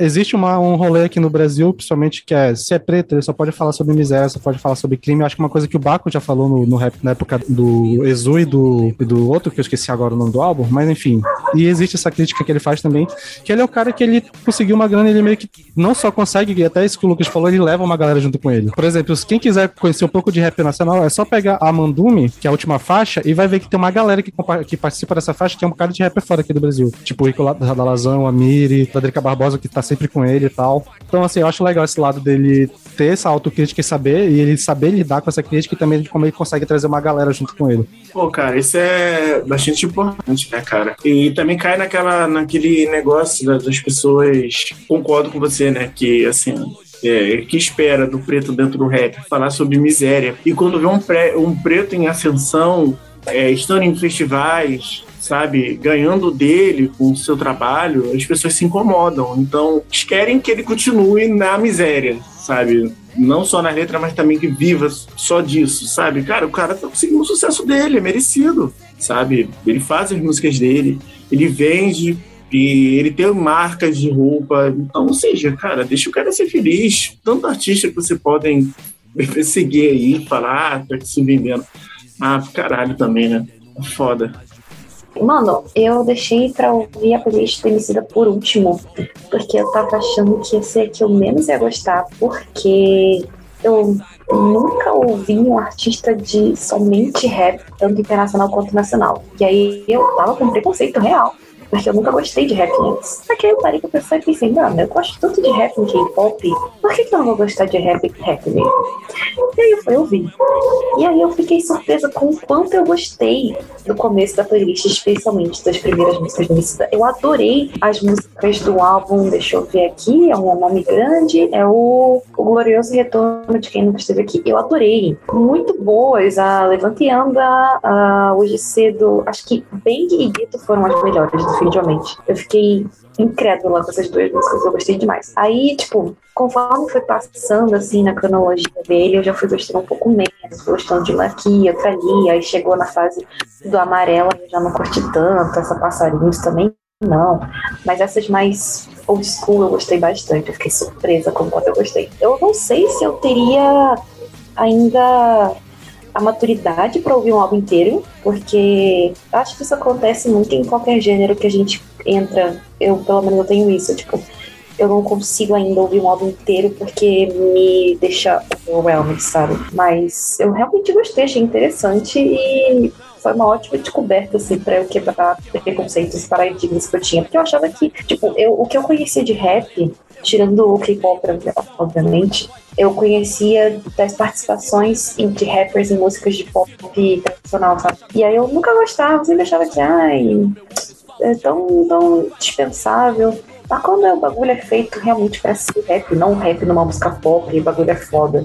existe uma, um rolê aqui no Brasil, principalmente, que é se é preto, ele só pode falar sobre miséria, só pode falar sobre crime. Eu acho que uma coisa que o Baco já falou no, no rap na época do Exu e do, e do outro, que eu esqueci agora o nome do álbum, mas enfim. E existe essa crítica que ele faz também, que ele é o cara que ele conseguiu uma grana, ele meio que não só consegue, até isso que o Lucas falou, ele leva uma galera junto com ele. Por exemplo, quem quiser conhecer um pouco de rap nacional, é só pegar a Mandume, que é a última faixa, e vai ver que tem uma galera que, que participa dessa faixa, que é um cara de rap fora aqui do Brasil. Tipo o Rico Radalazão, a Miri, a Drica Barbosa, que tá sempre com ele e tal. Então, assim, eu acho legal esse lado dele ter essa autocrítica e saber, e ele saber lidar com essa crítica e também como ele consegue trazer uma galera junto com ele. Pô, cara, isso é bastante importante, né, cara? E também cai naquela, naquele negócio das pessoas, concordo com você, né, que, assim, é, que espera do preto dentro do rap falar sobre miséria. E quando vê um, pré, um preto em ascensão, é, estando em festivais, sabe, ganhando dele com o seu trabalho, as pessoas se incomodam. Então, eles querem que ele continue na miséria, sabe? Não só na letra, mas também que viva só disso, sabe? Cara, o cara tá conseguindo o sucesso dele, é merecido, sabe? Ele faz as músicas dele, ele vende, e ele tem marcas de roupa. Então, ou seja, cara, deixa o cara ser feliz. Tanto artista que você podem perseguir aí, falar, ah, tá se vendendo. Ah, caralho também, né? Foda. Mano, eu deixei pra ouvir a playlist do Emicida por último, porque eu tava achando que ia ser que eu menos ia gostar, porque eu nunca ouvi um artista de somente rap, tanto internacional quanto nacional. E aí eu tava com preconceito real porque eu nunca gostei de rap antes. Só que aí eu parei pra pensar e pensei, mano, eu gosto tanto de rap em K-pop, por que, que eu não vou gostar de rap rap mesmo? E aí eu fui ouvir. E aí eu fiquei surpresa com o quanto eu gostei do começo da playlist, especialmente das primeiras músicas do Emicida. Eu adorei as músicas do álbum, deixa eu ver aqui, é um nome grande, é o, o Glorioso Retorno de Quem Nunca Esteve Aqui. Eu adorei. Muito boas, a Levante e Anda, a Hoje Cedo, acho que Bang e Guito foram as melhores do definitivamente. Eu fiquei incrédula com essas duas músicas, eu gostei demais. Aí, tipo, conforme foi passando, assim, na cronologia dele, eu já fui gostando um pouco menos, gostando de uma aqui, outra ali, aí chegou na fase do amarelo, eu já não curti tanto, essa passarinhos também não, mas essas mais old school eu gostei bastante, eu fiquei surpresa com quanto eu gostei. Eu não sei se eu teria ainda a maturidade para ouvir um álbum inteiro, porque acho que isso acontece muito em qualquer gênero que a gente entra. Eu, pelo menos, eu tenho isso, tipo, eu não consigo ainda ouvir um álbum inteiro porque me deixa overwhelmed, sabe? Mas eu realmente gostei, achei interessante e foi uma ótima descoberta, assim, pra eu quebrar preconceitos paradigmas que eu tinha. Porque eu achava que, tipo, eu, o que eu conhecia de rap, tirando o K-pop, obviamente, eu conhecia das participações de rappers em músicas de pop tradicional, sabe? E aí eu nunca gostava, sempre achava que, ai, é tão, tão dispensável. Mas quando o bagulho é feito realmente pra ser rap, não rap numa música pop, o bagulho é foda.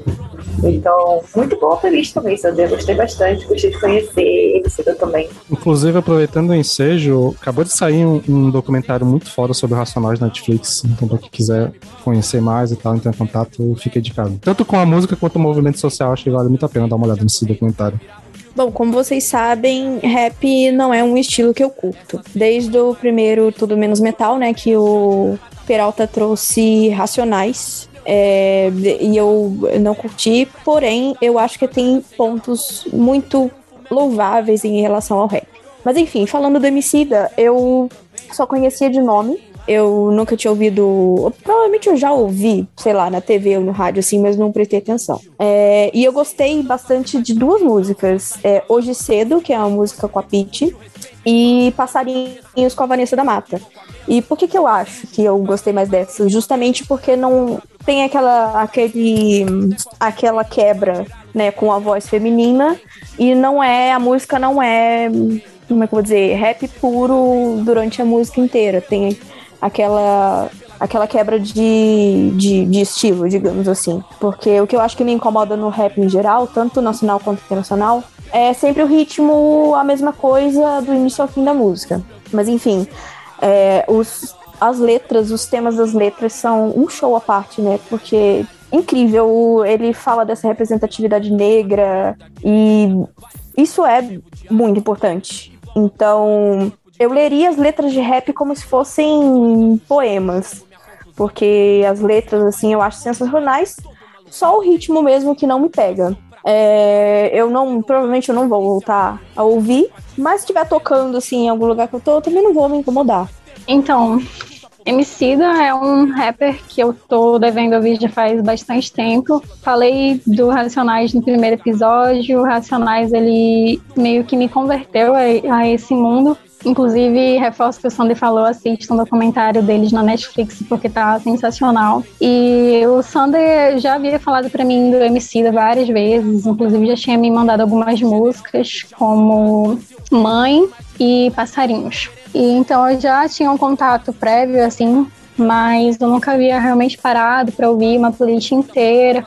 Então, muito boa a playlist também, Sandra. Gostei bastante, gostei de conhecer Emicida também. Inclusive, aproveitando o ensejo, acabou de sair um, um documentário muito foda sobre Racionais na Netflix. Então, pra quem quiser conhecer mais e tal, entrar em contato, fica indicado. Tanto com a música quanto o movimento social, acho que vale muito a pena dar uma olhada nesse documentário. Bom, como vocês sabem, rap não é um estilo que eu curto. Desde o primeiro Tudo Menos Metal, né, que o Peralta trouxe Racionais, é, e eu não curti, porém, eu acho que tem pontos muito louváveis em relação ao rap. Mas enfim, falando do Emicida, eu só conhecia de nome, eu nunca tinha ouvido. Provavelmente eu já ouvi, sei lá, na TV ou no rádio, assim, mas não prestei atenção. É, e eu gostei bastante de duas músicas. É, Hoje Cedo, que é uma música com a Pete, e Passarinhos com a Vanessa da Mata. E por que, que eu acho que eu gostei mais dessa? Justamente porque não tem aquela, aquele, aquela quebra né, com a voz feminina e não é, a música não é, como é que eu vou dizer, rap puro durante a música inteira. Tem aquela aquela quebra de, de, de, estilo, digamos assim. Porque o que eu acho que me incomoda no rap em geral, tanto nacional quanto internacional, é sempre o ritmo, a mesma coisa do início ao fim da música. Mas enfim, é, os, as letras, os temas das letras são um show à parte, né? Porque incrível, ele fala dessa representatividade negra e isso é muito importante. Então, eu leria as letras de rap como se fossem poemas, porque as letras, assim, eu acho sensacionais, só o ritmo mesmo que não me pega. É, eu não, provavelmente eu não vou voltar a ouvir, mas se estiver tocando, assim, em algum lugar que eu tô, eu também não vou me incomodar. Então, Emicida é um rapper que eu tô devendo ouvir já faz bastante tempo. Falei do Racionais no primeiro episódio. O Racionais, ele meio que me converteu a, a esse mundo. Inclusive, reforço que o Sander falou, assistam um documentário deles na Netflix, porque tá sensacional. E o Sander já havia falado para mim do Emicida várias vezes, inclusive já tinha me mandado algumas músicas, como Mãe e Passarinhos. E então eu já tinha um contato prévio, assim, mas eu nunca havia realmente parado para ouvir uma playlist inteira.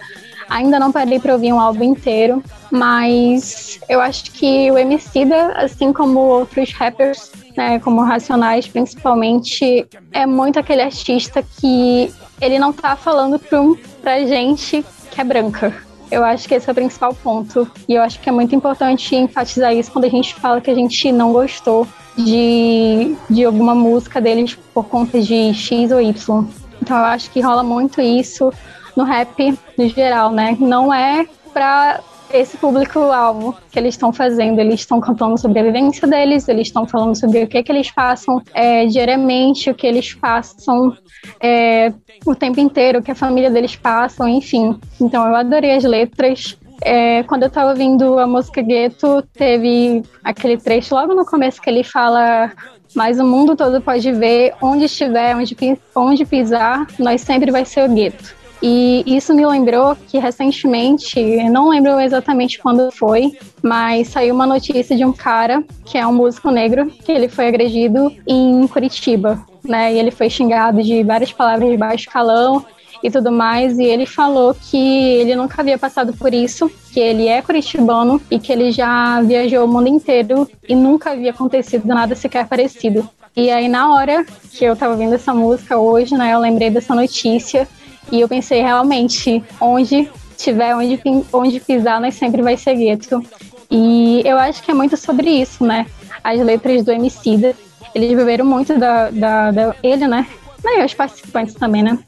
Ainda não parei para ouvir um álbum inteiro, mas eu acho que o Emicida, assim como outros rappers, né, como Racionais principalmente, é muito aquele artista que ele não tá falando pra, pra gente que é branca. Eu acho que esse é o principal ponto. E eu acho que é muito importante enfatizar isso quando a gente fala que a gente não gostou de, de alguma música deles por conta de X ou Y. Então eu acho que rola muito isso no rap no geral, né? Não é pra esse público-alvo que eles estão fazendo. Eles estão contando sobre a vivência deles, eles estão falando sobre o que, que eles passam é, diariamente, o que eles passam é, o tempo inteiro, o que a família deles passam, enfim. Então eu adorei as letras. É, quando eu tava ouvindo a música Gueto, teve aquele trecho logo no começo que ele fala mas o mundo todo pode ver onde estiver, onde, onde pisar, nós sempre vai ser o gueto. E isso me lembrou que recentemente, não lembro exatamente quando foi, mas saiu uma notícia de um cara que é um músico negro, que ele foi agredido em Curitiba, né? E ele foi xingado de várias palavras de baixo calão e tudo mais, e ele falou que ele nunca havia passado por isso, que ele é curitibano e que ele já viajou o mundo inteiro e nunca havia acontecido nada sequer parecido. E aí, na hora que eu tava ouvindo essa música hoje, né, eu lembrei dessa notícia e eu pensei, realmente, onde tiver, onde, onde pisar, nós sempre vai ser gueto. E eu acho que é muito sobre isso, né? As letras do Emicida, eles beberam muito da, da, da ele, né? E os participantes também, né?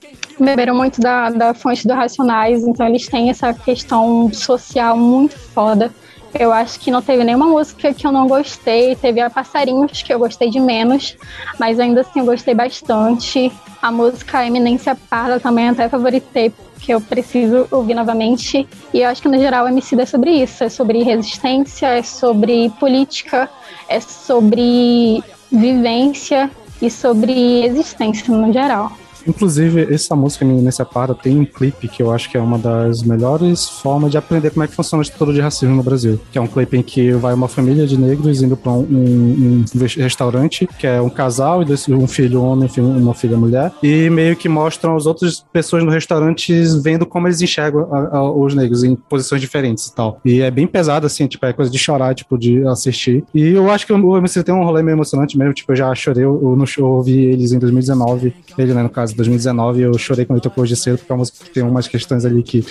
beberam muito da, da fonte do Racionais, então eles têm essa questão social muito foda. Eu acho que não teve nenhuma música que eu não gostei. Teve a Passarinhos, que eu gostei de menos, mas ainda assim eu gostei bastante. A música Eminência Parda também até favoritei, porque eu preciso ouvir novamente. E eu acho que no geral o MC é sobre isso: é sobre resistência, é sobre política, é sobre vivência e sobre existência no geral. Inclusive, essa música Nessa Para tem um clipe que eu acho que é uma das melhores formas de aprender como é que funciona a estrutura de racismo no Brasil. Que é um clipe em que vai uma família de negros indo para um, um, um, restaurante, que é um casal, e um filho homem uma filha mulher, e meio que mostram as outras pessoas no restaurante vendo como eles enxergam a, a, os negros em posições diferentes e tal. E é bem pesado, assim, tipo, é coisa de chorar, tipo, de assistir. E eu acho que o MC tem um rolê meio emocionante mesmo, tipo, eu já chorei, eu, eu ouvi eles em 2019, ele, né, no caso, 2019, eu chorei quando ele tocou hoje cedo, porque é uma música que tem umas questões ali que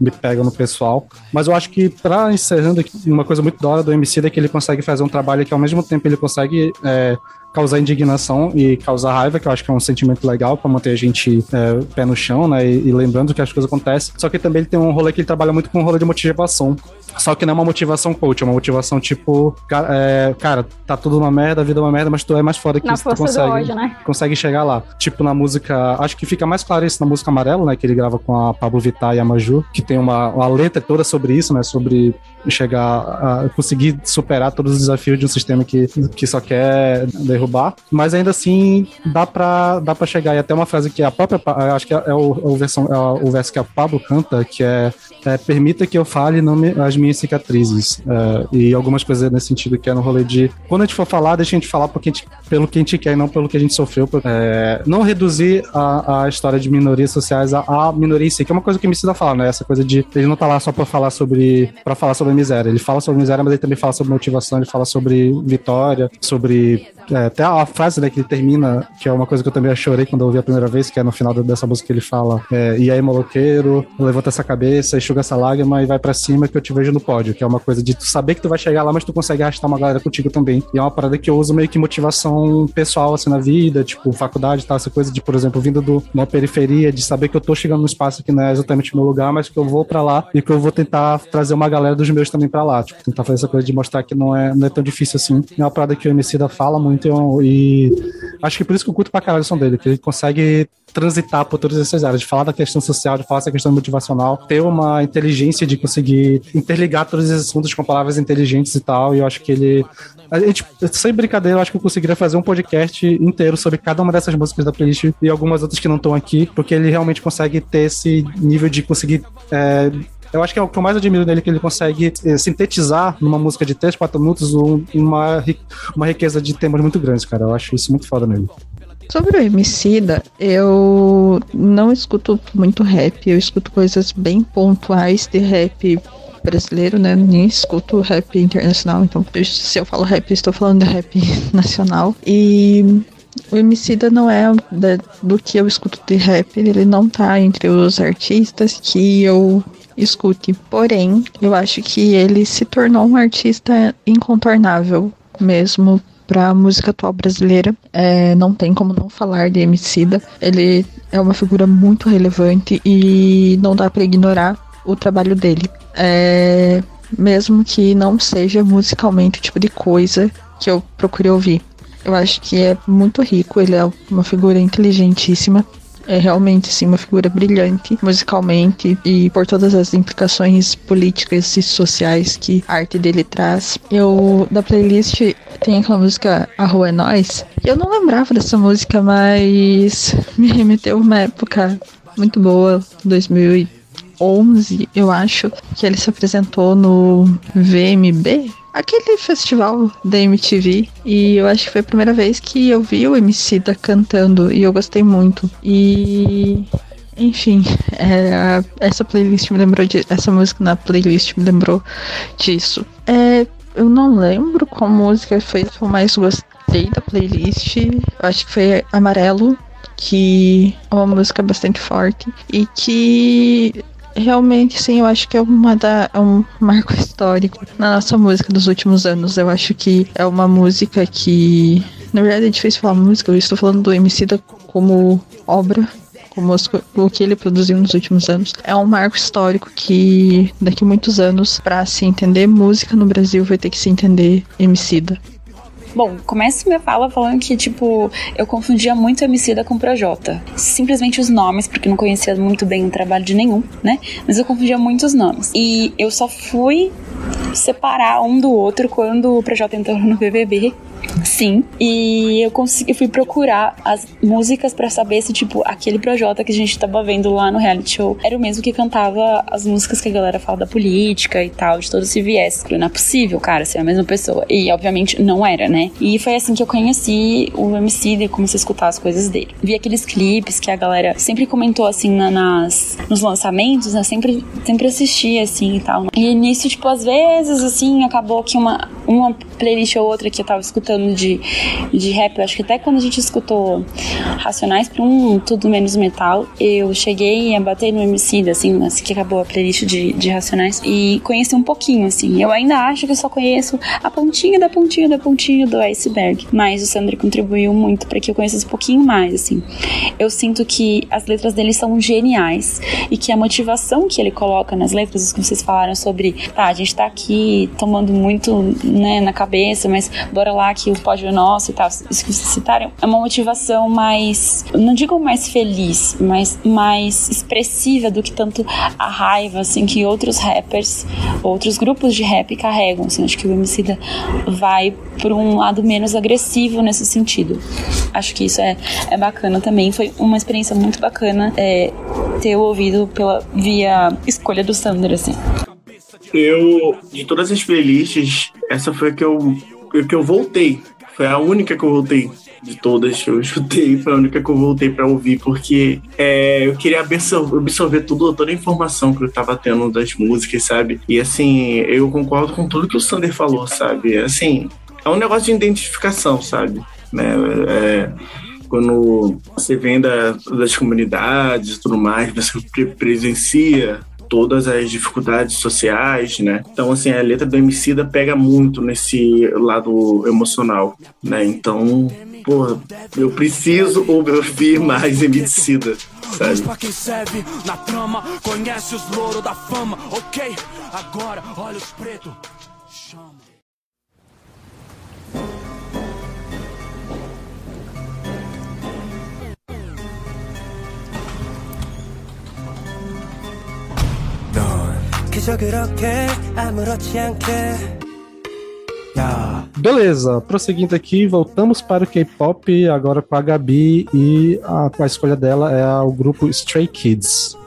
me pegam no pessoal. Mas eu acho que, pra encerrando, uma coisa muito da hora do MC é que ele consegue fazer um trabalho que, ao mesmo tempo, ele consegue é, causar indignação e causar raiva, que eu acho que é um sentimento legal para manter a gente é, pé no chão, né? E, e, lembrando que as coisas acontecem. Só que também ele tem um rolê que ele trabalha muito com um rolê de motivação. Só que não é uma motivação coach, é uma motivação tipo, é, cara, tá tudo uma merda, a vida é uma merda, mas tu é mais foda que na isso, tu consegue, hoje, né? consegue chegar lá. Tipo na música, acho que fica mais claro isso na música Amarelo, né, que ele grava com a Pablo Vittar e a Maju, que tem uma, uma letra toda sobre isso, né, sobre chegar a conseguir superar todos os desafios de um sistema que, que só quer derrubar, mas ainda assim dá pra, dá pra chegar. E até uma frase que a própria, acho que é, o, é o, versão, é o verso que a Pablo canta, que é, é permita que eu fale nome, as minhas cicatrizes, é, e algumas coisas nesse sentido que é no rolê de, quando a gente for falar, deixa a gente falar porque a gente, pelo que a gente quer e não pelo que a gente sofreu, é, não reduzir a, a história de minorias sociais a, a minoria em si, que é uma coisa que me precisa falar, né, essa coisa de ele não tá lá só pra falar sobre, pra falar sobre miséria. Ele fala sobre miséria, mas ele também fala sobre motivação, ele fala sobre vitória, sobre é, até a frase né, que ele termina, que é uma coisa que eu também chorei quando eu ouvi a primeira vez, que é no final dessa música que ele fala: é, E aí, maloqueiro, levanta essa cabeça, enxuga essa lágrima e vai para cima que eu te vejo no pódio. Que é uma coisa de tu saber que tu vai chegar lá, mas tu consegue arrastar uma galera contigo também. E é uma parada que eu uso meio que motivação pessoal, assim, na vida, tipo, faculdade e tal, essa coisa de, por exemplo, vindo de uma periferia, de saber que eu tô chegando num espaço que não é exatamente meu lugar, mas que eu vou para lá e que eu vou tentar trazer uma galera dos meus também para lá. Tipo, tentar fazer essa coisa de mostrar que não é, não é tão difícil assim. É uma parada que o Emicida fala muito e acho que por isso que eu curto pra caralho o som dele, que ele consegue transitar por todas essas áreas, de falar da questão social, de falar dessa questão motivacional, ter uma inteligência de conseguir interligar todos esses assuntos com palavras inteligentes e tal, e eu acho que ele a gente, sem brincadeira, eu acho que eu conseguiria fazer um podcast inteiro sobre cada uma dessas músicas da playlist e algumas outras que não estão aqui, porque ele realmente consegue ter esse nível de conseguir é, eu acho que é o que eu mais admiro nele, que ele consegue é, sintetizar numa música de 3, 4 minutos um, uma, uma riqueza de temas muito grandes, cara. Eu acho isso muito foda nele. Sobre o Emicida, eu não escuto muito rap, eu escuto coisas bem pontuais de rap brasileiro, né? Nem escuto rap internacional, então se eu falo rap, estou falando de rap nacional. E o Emicida não é da, do que eu escuto de rap, ele não tá entre os artistas que eu escute. Porém, eu acho que ele se tornou um artista incontornável mesmo para a música atual brasileira. É, não tem como não falar de Emicida. Ele é uma figura muito relevante e não dá para ignorar o trabalho dele. É, mesmo que não seja musicalmente o tipo de coisa que eu procurei ouvir. Eu acho que é muito rico, ele é uma figura inteligentíssima é realmente sim uma figura brilhante musicalmente e por todas as implicações políticas e sociais que a arte dele traz. Eu da playlist tem aquela música A Rua é Nós. Eu não lembrava dessa música, mas me remeteu uma época muito boa, 2011, eu acho, que ele se apresentou no VMB, aquele festival da MTV. E eu acho que foi a primeira vez que eu vi o MC da cantando e eu gostei muito. E. Enfim, é, essa playlist me lembrou de. Essa música na playlist me lembrou disso. É, eu não lembro qual música foi que eu mais gostei da playlist. Eu acho que foi Amarelo, que é uma música bastante forte e que realmente, sim, eu acho que é uma da, é um marco histórico na nossa música dos últimos anos. Eu acho que é uma música que. Na verdade é difícil falar música, eu estou falando do MC da como obra, com música, o que ele produziu nos últimos anos. É um marco histórico que daqui a muitos anos, para se entender música no Brasil, vai ter que se entender Emicida. Bom, começo minha fala falando que, tipo, eu confundia muito Emicida com Projota. Simplesmente os nomes, porque não conhecia muito bem o trabalho de nenhum, né? Mas eu confundia muito os nomes. E eu só fui separar um do outro quando o Projota entrou no BBB Sim. E eu consegui, fui procurar as músicas para saber se, tipo, aquele Projota que a gente tava vendo lá no reality show era o mesmo que cantava as músicas que a galera fala da política e tal, de todo esse viés. Não é possível, cara, ser a mesma pessoa. E, obviamente, não era, né? E foi assim que eu conheci o MC e comecei a escutar as coisas dele. Vi aqueles clipes que a galera sempre comentou, assim, na, nas, nos lançamentos, né? Sempre, sempre assistia, assim, e tal. E nisso, tipo, às vezes, assim, acabou que uma, uma playlist ou outra que eu tava escutando de, de rap, eu acho que até quando a gente escutou Racionais para um Tudo Menos Metal, eu cheguei a bater no MC, assim, assim que acabou a playlist de, de Racionais, e conheci um pouquinho, assim. Eu ainda acho que eu só conheço a pontinha da pontinha da pontinha do iceberg, mas o Sandro contribuiu muito para que eu conhecesse um pouquinho mais, assim. Eu sinto que as letras dele são geniais e que a motivação que ele coloca nas letras, que vocês falaram sobre, tá, a gente tá aqui tomando muito, né, na cabeça, mas bora lá que o pódio é nosso e tal, isso que vocês citaram, é uma motivação mais, não digo mais feliz, mas mais expressiva do que tanto a raiva, assim, que outros rappers, outros grupos de rap carregam, assim, acho que o Emicida vai por um lado menos agressivo nesse sentido. Acho que isso é, é bacana também, foi uma experiência muito bacana é, ter ouvido pela via escolha do Sander, assim. Eu, de todas as playlists, essa foi a que eu, que eu voltei. Foi a única que eu voltei de todas eu escutei, foi a única que eu voltei para ouvir, porque é, eu queria absorver, absorver tudo, toda a informação que eu tava tendo das músicas, sabe? E assim, eu concordo com tudo que o Sander falou, sabe? Assim, é um negócio de identificação, sabe? Né? É, quando você vem da, das comunidades e tudo mais, você presencia todas as dificuldades sociais, né? Então, assim, a letra do Emicida pega muito nesse lado emocional, né? Então, pô, eu preciso ouvir mais Emicida, sabe? Pra quem serve na trama, conhece os louros da fama, ok? Agora, pretos, 그저 그렇게 아무렇지 않게 Beleza, prosseguindo aqui, voltamos para o K-pop, agora com a Gabi e a, a escolha dela é o grupo Stray Kids.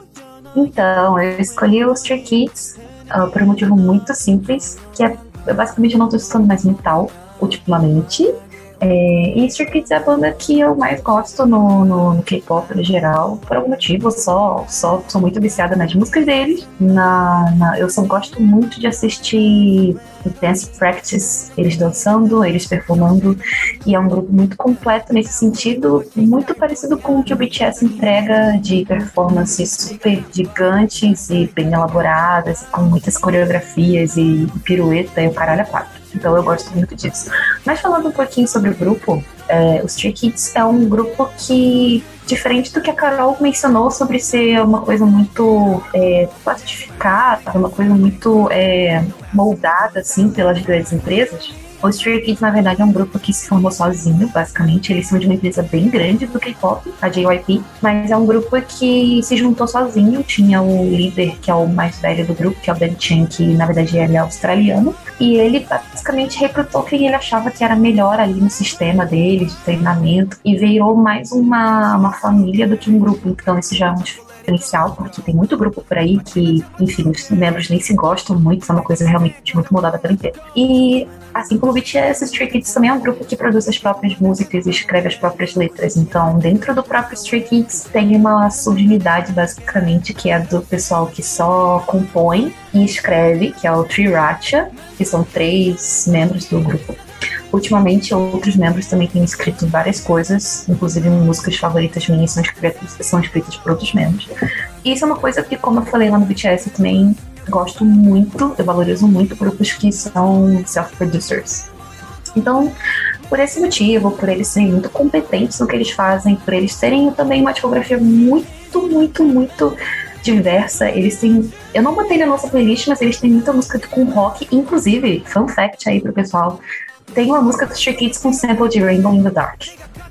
Então, eu escolhi o Stray Kids uh, por um motivo muito simples, que é basicamente eu não estou escutando mais metal ultimamente, é, e Stray Kids é a banda que eu mais gosto no, no, no K-pop no geral, por algum motivo, só, só sou muito viciada nas músicas deles. Na, na, eu só gosto muito de assistir Dance Practice, eles dançando, eles performando, e é um grupo muito completo nesse sentido, muito parecido com o que o BTS entrega de performances super gigantes e bem elaboradas, com muitas coreografias e pirueta e o caralho a quatro. Então eu gosto muito disso. Mas falando um pouquinho sobre o grupo, é, os Stray Kids é um grupo que, diferente do que a Carol mencionou sobre ser uma coisa muito é, plastificada, uma coisa muito é, moldada assim pelas grandes empresas, o Stray Kids, na verdade, é um grupo que se formou sozinho, basicamente. Eles são de uma empresa bem grande do K-pop, a JYP, mas é um grupo que se juntou sozinho. Tinha o líder, que é o mais velho do grupo, que é o Ben Chen, que na verdade ele é australiano. E ele basicamente recrutou quem ele achava que era melhor ali no sistema dele, de treinamento, e virou mais uma, uma família do que um grupo. Então, esse já é um diferencial, porque tem muito grupo por aí que, enfim, os membros nem se gostam muito, é uma coisa realmente muito mudada pela inteira. E assim como o BTS, Stray Kids também é um grupo que produz as próprias músicas e escreve as próprias letras. Então, dentro do próprio Stray Kids tem uma subunidade, basicamente, que é do pessoal que só compõe e escreve, que é o Triracha, que são três membros do grupo. Ultimamente, outros membros também têm escrito várias coisas, inclusive músicas favoritas minhas são escritas, são escritas por outros membros. E isso é uma coisa que, como eu falei lá no BTS, eu também gosto muito, eu valorizo muito grupos que são self-producers. Então, por esse motivo, por eles serem muito competentes no que eles fazem, por eles terem também uma discografia muito muito, muito, muito diversa. Eles têm. Eu não botei na nossa playlist, mas eles têm muita música com rock. Inclusive, fun fact aí pro pessoal: tem uma música do Stray Kids com sample de Rainbow in the Dark.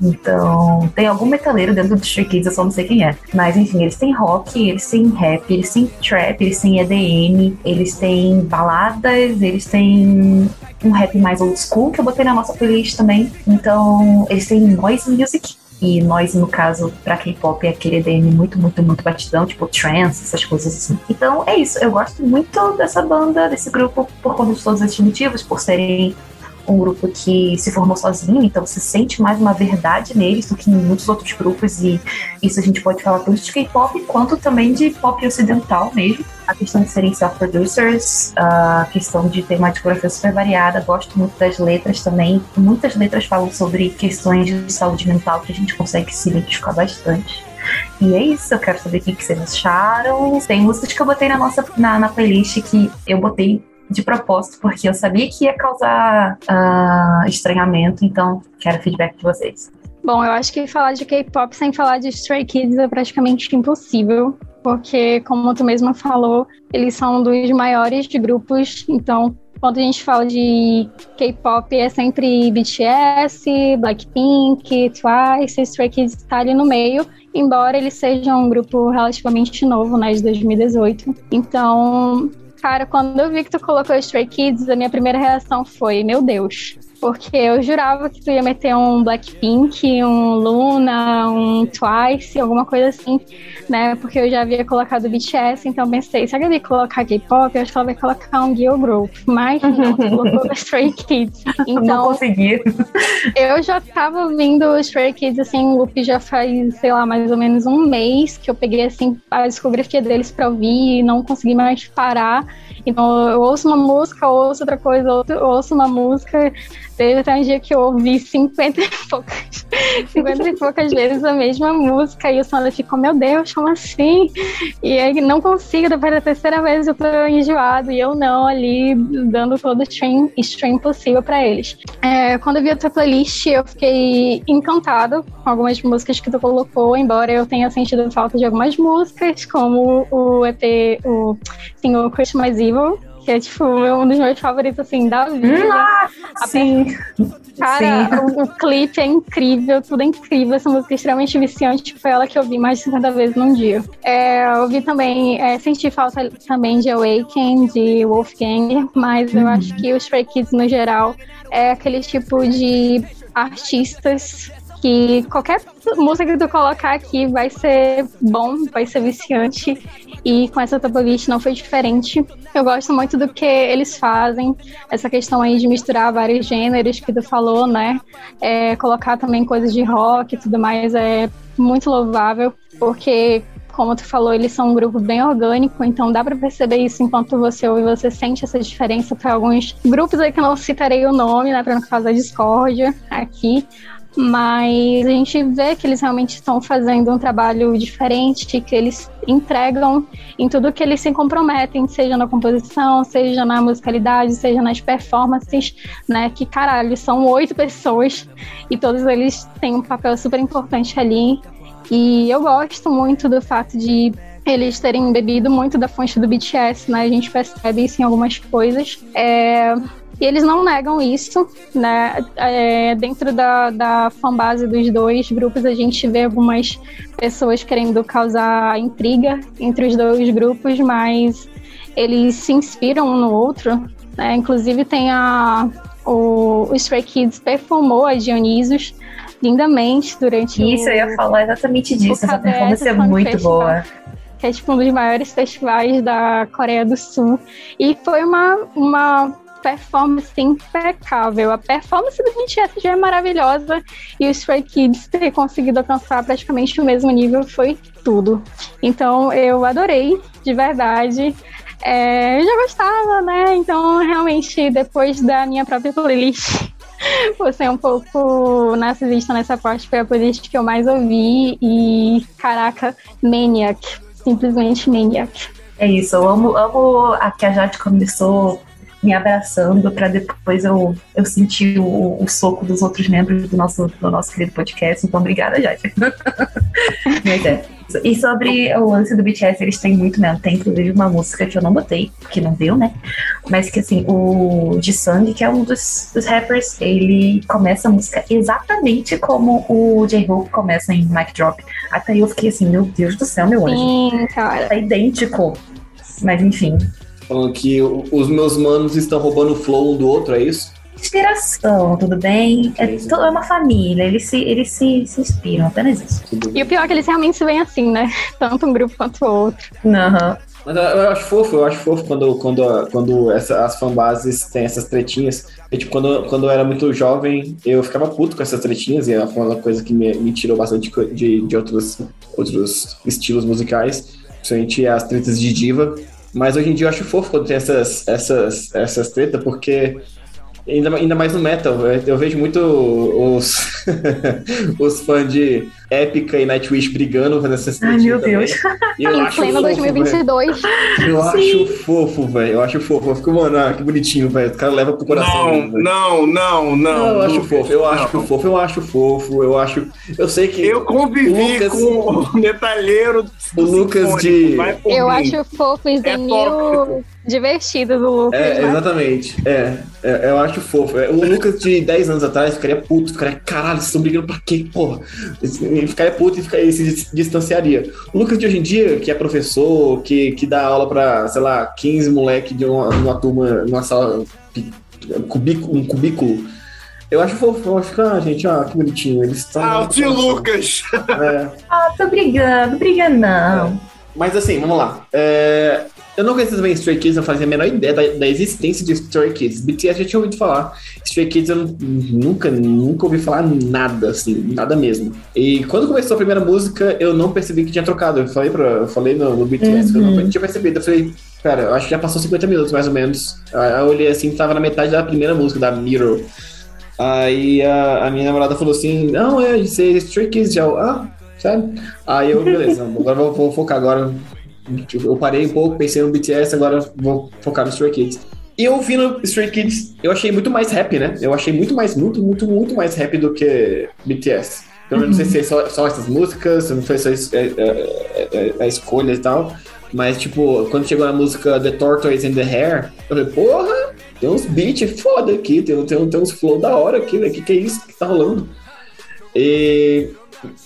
Então, tem algum metaleiro dentro do Stray Kids, eu só não sei quem é. Mas enfim, eles têm rock, eles têm rap, eles têm trap, eles têm EDM, eles têm baladas, eles têm um rap mais old school que eu botei na nossa playlist também. Então, eles têm noise music, e nós, no caso, pra K-pop é aquele EDM muito, muito, muito batidão, tipo trance, essas coisas assim. Então é isso, eu gosto muito dessa banda, desse grupo, por conta de todos esses motivos, por serem um grupo que se formou sozinho, então se sente mais uma verdade neles do que em muitos outros grupos, e isso a gente pode falar tanto de K-pop quanto também de pop ocidental mesmo. A questão de serem self-producers, a questão de ter uma discografia super variada, gosto muito das letras também. Muitas letras falam sobre questões de saúde mental que a gente consegue se identificar bastante. E é isso, eu quero saber o que vocês acharam. Tem músicas que eu botei na nossa na, na playlist que eu botei de propósito, porque eu sabia que ia causar uh, estranhamento, então quero feedback de vocês. Bom, eu acho que falar de K-pop sem falar de Stray Kids é praticamente impossível, porque, como tu mesma falou, eles são um dos maiores grupos, então quando a gente fala de K-pop é sempre BTS, Blackpink, Twice, Stray Kids está ali no meio, embora eles sejam um grupo relativamente novo, né, de 2018. Então, Cara, quando eu vi que tu colocou Stray Kids, a minha primeira reação foi: Meu Deus, porque eu jurava que tu ia meter um Blackpink, um Luna, um Twice, alguma coisa assim, né? Porque eu já havia colocado BTS, então pensei, se ela ia colocar K-pop, eu acho que ela vai colocar um girl group. Mas não, colocou Stray Kids. Então, não consegui. Eu já tava vindo Stray Kids, assim, o loop já faz, sei lá, mais ou menos um mês que eu peguei, assim, a discografia deles pra ouvir e não consegui mais parar. Então eu ouço uma música, ouço outra coisa, ouço uma música. Teve até um dia que eu ouvi 50 e poucas, 50 e poucas vezes a mesma música e o Sandra ficou, meu Deus, como assim? E aí não consigo, depois da terceira vez eu tô enjoado e eu não ali dando todo o stream, stream possível para eles. É, quando eu vi a tua playlist, eu fiquei encantado com algumas músicas que tu colocou, embora eu tenha sentido falta de algumas músicas, como o EP, o, o Christmas Evil, que é tipo um dos meus favoritos assim da vida. Ah, sim. Cara, o, o, clipe é incrível, tudo é incrível. Essa música é extremamente viciante. Foi ela que eu vi mais de 50 vezes num dia. É, eu vi também, é, senti falta também de Awaken, de Wolfgang, mas eu acho que os Stray Kids no geral é aquele tipo de artistas que qualquer música que tu colocar aqui vai ser bom, vai ser viciante. E com essa Topolist não foi diferente. Eu gosto muito do que eles fazem, essa questão aí de misturar vários gêneros que tu falou, né? É, colocar também coisas de rock e tudo mais é muito louvável, porque como tu falou, eles são um grupo bem orgânico, então dá para perceber isso enquanto você ouve, você sente essa diferença para alguns grupos aí que eu não citarei o nome, né, para não causar discórdia aqui, mas a gente vê que eles realmente estão fazendo um trabalho diferente, que eles entregam em tudo que eles se comprometem, seja na composição, seja na musicalidade, seja nas performances, né? Que caralho, são oito pessoas e todos eles têm um papel super importante ali. E eu gosto muito do fato de eles terem bebido muito da fonte do BTS, né? A gente percebe isso em algumas coisas. É, e eles não negam isso, né? É, dentro da, da fanbase dos dois grupos, a gente vê algumas pessoas querendo causar intriga entre os dois grupos, mas eles se inspiram um no outro. Né? Inclusive, tem a. O, o Stray Kids performou a Dionysus lindamente durante Isso, o, eu ia falar exatamente disso. Essa performance é muito Festival. boa que é tipo um dos maiores festivais da Coreia do Sul. E foi uma, uma performance impecável. A performance do BTS já é maravilhosa e o Stray Kids ter conseguido alcançar praticamente o mesmo nível foi tudo. Então eu adorei, de verdade. É, eu já gostava, né? Então realmente depois da minha própria playlist você é um pouco narcisista nessa parte, foi a playlist que eu mais ouvi e caraca, Maniac, simplesmente Maniac. É isso, eu amo, amo a que a Jade começou me abraçando para depois eu, eu sentir o, o, soco dos outros membros do nosso, do nosso querido podcast. Então, obrigada, Jade. É. E sobre o lance do BTS, eles têm muito, né? Tem inclusive uma música que eu não botei, que não deu, né? Mas que assim, o Jisung, que é um dos, dos rappers, ele começa a música exatamente como o J-Hope começa em Mic Drop. Até eu fiquei assim, meu Deus do céu, meu anjo. Sim, cara. É idêntico. Mas enfim. Falando que os meus manos estão roubando o flow um do outro, é isso? Inspiração, tudo bem? É, é uma família, eles se, eles se, se inspiram, apenas isso. E o pior é que eles realmente se veem assim, né? Tanto um grupo quanto o outro. Aham. Mas eu, eu acho fofo, eu acho fofo quando, quando, quando essa, as fanbases têm essas tretinhas. Eu, tipo, quando, quando eu era muito jovem, eu ficava puto com essas tretinhas, e foi uma coisa que me, me tirou bastante de, de outros, outros estilos musicais, principalmente as tretas de diva. Mas hoje em dia eu acho fofo quando tem essas, essas, essas tretas, porque ainda, ainda mais no metal, eu, vejo muito os, os fãs de Épica e Nightwish brigando fazendo essas Ai, meu Deus. também. E eu Em acho pleno fofo, velho. 2022. Eu Sim. acho fofo, velho. Eu acho fofo. Eu fico, mano, ah, que bonitinho, velho. O cara leva pro coração. Não, mesmo, não, não, não. eu acho fofo, eu acho não. fofo, eu acho fofo, eu acho. Eu sei que Eu convivi Lucas- com o metalheiro do O Lucas de- vai por Eu mim. acho fofo e É divertido do Lucas, É, né? exatamente. É, é, eu acho fofo. É, O Lucas de 10 anos atrás ficaria puto, ficaria, caralho, vocês estão brigando pra quê, porra? Ele ficaria puto e ficaria, se dis- distanciaria. O Lucas de hoje em dia, que é professor, que, que dá aula pra, sei lá, 15 moleque de uma, uma turma, numa sala, pi- cubículo, um cubículo. Eu acho fofo, eu acho que, ah, gente, ah, que bonitinho. Eles estão. Ah, o tio Lucas. É. Ah, tô brigando, briga não. Mas assim, vamos lá. É, Eu não conhecia também Stray Kids, não fazia a menor ideia da, da existência de Stray Kids. BTS já tinha ouvido falar. Stray Kids eu nu- nunca, nunca ouvi falar nada, assim, nada mesmo. E quando começou a primeira música, eu não percebi que tinha trocado. Eu falei, pra, eu falei no, no BTS que eu não tinha percebido. Eu falei, cara, eu acho que já passou 50 minutos mais ou menos. Aí eu olhei assim, tava na metade da primeira música, da Mirror. Aí a, a minha namorada falou assim: Não, é, isso é Stray Kids já. Eu, Ah, sabe? Aí eu, beleza, agora eu vou, vou focar agora. Tipo, Eu parei um pouco, pensei no BTS, agora vou focar no Stray Kids. E eu ouvindo Stray Kids, eu achei muito mais rap, né? Eu achei muito mais, muito, muito, muito mais rap do que BTS. Pelo menos não sei se é só, só essas músicas, não foi só é, a escolha e tal. Mas, tipo, quando chegou na música The Tortoise and the Hair, eu falei, porra, tem uns beats foda aqui, tem, tem, tem uns flow da hora aqui, né? Que que é isso que tá rolando? E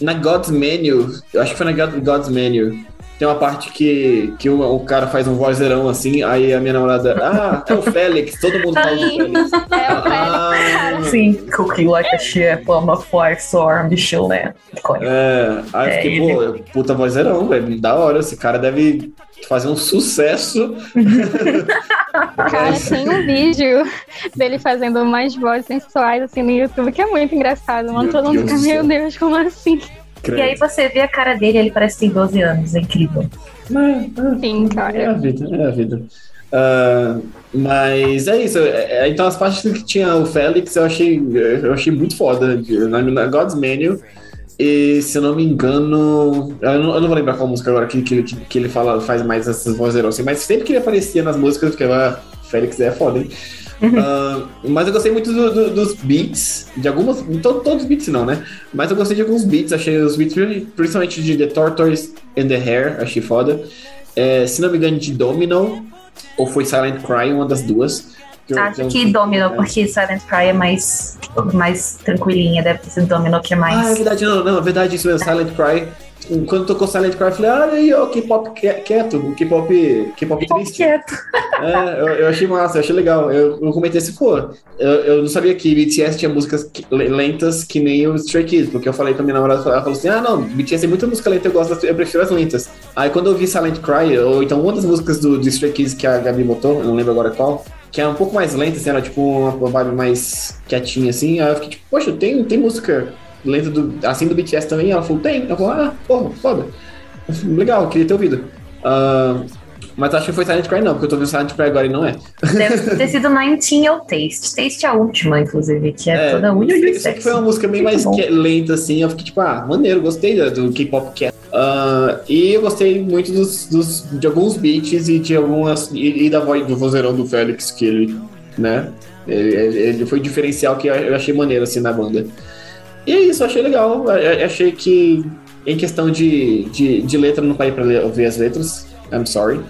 na God's Menu, eu acho que foi na God- God's Menu, tem uma parte que, que o, o cara faz um vozeirão assim, aí a minha namorada, ah, é o Félix, todo mundo fala do Félix. É o Félix, Ah. Sim, cookie like a ship on a star Michelin. Icônico. É, aí eu É, fiquei, ele- pô, puta vozeirão, velho, da hora, esse cara deve fazer um sucesso. Cara, tem um vídeo dele fazendo umas vozes sensuais assim no YouTube que é muito engraçado, mano. Meu Todo mundo fica, meu. Deus, como assim? E aí você vê a cara dele, ele parece que tem 12 anos, é incrível. Sim, É a cara. vida, é a vida. Ah, mas é isso. é- é- então as partes que tinha o Félix eu achei, eu achei muito foda. Na, na God's Menu. E se eu não me engano. Eu não, eu não vou lembrar qual música agora que, que, que, que ele fala, faz mais essas vozes assim, mas sempre que ele aparecia nas músicas, eu ficava. Félix é foda, hein? Ah, mas eu gostei muito do- do- dos beats, de algumas. to- todos os beats não, né? Mas eu gostei de alguns beats, achei os beats, principalmente de The Tortoise and the Hair, achei foda. É, se não me engano, de Domino, ou foi Silent Cry, uma das duas. Que eu- Acho eu- que Domino, é. porque Silent Cry é mais, mais tranquilinha, deve sido Domino que é Ah, é mais. verdade, não, não, é verdade isso mesmo, Silent Cry. Quando tocou Silent Cry, eu falei, ah, aí, ó, K-pop quieto, o K-pop K-pop triste. quieto. É, eu, eu achei massa, eu achei legal. Eu, eu comentei assim, pô, eu, eu não sabia que BTS tinha músicas que- lentas que nem o Stray Kids, porque eu falei pra minha namorada, ela falou assim, ah, não, BTS tem muita música lenta, eu gosto, das- eu prefiro as lentas. Aí quando eu vi Silent Cry, ou então uma das músicas do, do Stray Kids que a Gabi botou, eu não lembro agora qual, que era um pouco mais lenta, assim, era tipo uma, uma vibe mais quietinha, assim, aí eu fiquei tipo, poxa, tem, tem música lenta do, assim do BTS também? Ela falou, tem. Eu falei, ah, porra, foda. Eu falei, Legal, queria ter ouvido. Ah, mas acho que foi Silent Cry não, porque eu tô ouvindo Silent Cry agora e não é. Deve ter sido 19 ou Taste. Taste é a última, inclusive, que é, toda isso única e isso aqui sexy. foi uma música bem mais Muito que- lenta, assim. Eu fiquei tipo, ah, maneiro, gostei do, do K-pop que é. Ah, e eu gostei muito dos, dos- de alguns beats e de algumas. E, e da voz do vozeirão do Félix, que ele, né? Ele, ele- foi um diferencial que eu eu achei maneiro, assim, na banda. E é isso, achei legal. Achei que em questão de, de, de letra, não parei pra ler, ouvir as letras, I'm sorry.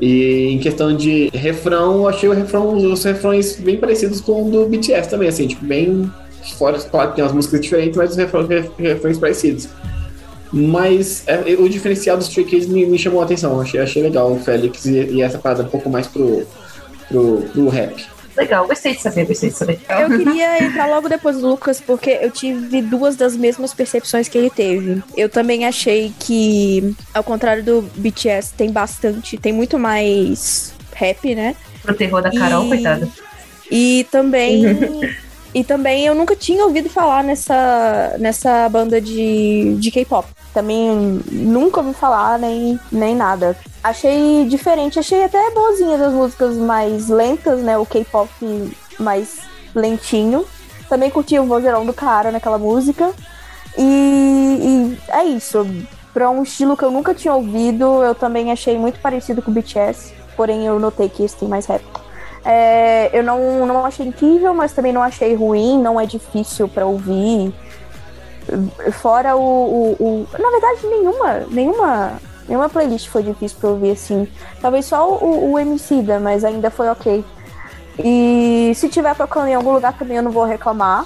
E em questão de refrão, achei o refrão, os refrões bem parecidos com o do BTS também, assim, tipo, bem fora, claro que tem umas músicas diferentes, mas os refrões, refrões parecidos. Mas é, o diferencial dos Stray Kids me, me chamou a atenção, achei, achei legal o Félix e, e essa parada um pouco mais pro, pro, pro rap. Legal, gostei de saber, gostei de saber. Eu queria entrar logo depois do Lucas, porque eu tive duas das mesmas percepções que ele teve. Eu também achei que, ao contrário do BTS, tem bastante, tem muito mais rap, né? Pro terror da Carol, E- coitada. E também. e também eu nunca tinha ouvido falar nessa, nessa banda de, de K-pop. Também nunca ouvi falar, nem, nem nada. Achei diferente, achei até boazinha das músicas mais lentas, né? O K-pop mais lentinho. Também curti o vozeirão do cara naquela música. E, e é isso. Pra um estilo que eu nunca tinha ouvido, eu também achei muito parecido com o BTS. Porém, eu notei que esse tem mais rap. É, eu não, não achei incrível, mas também não achei ruim, não é difícil pra ouvir. Fora o, o, o- Na verdade, nenhuma, nenhuma, nenhuma playlist foi difícil pra ouvir assim. Talvez só o, o Emicida, mas ainda foi ok. E se tiver tocando em algum lugar também eu não vou reclamar.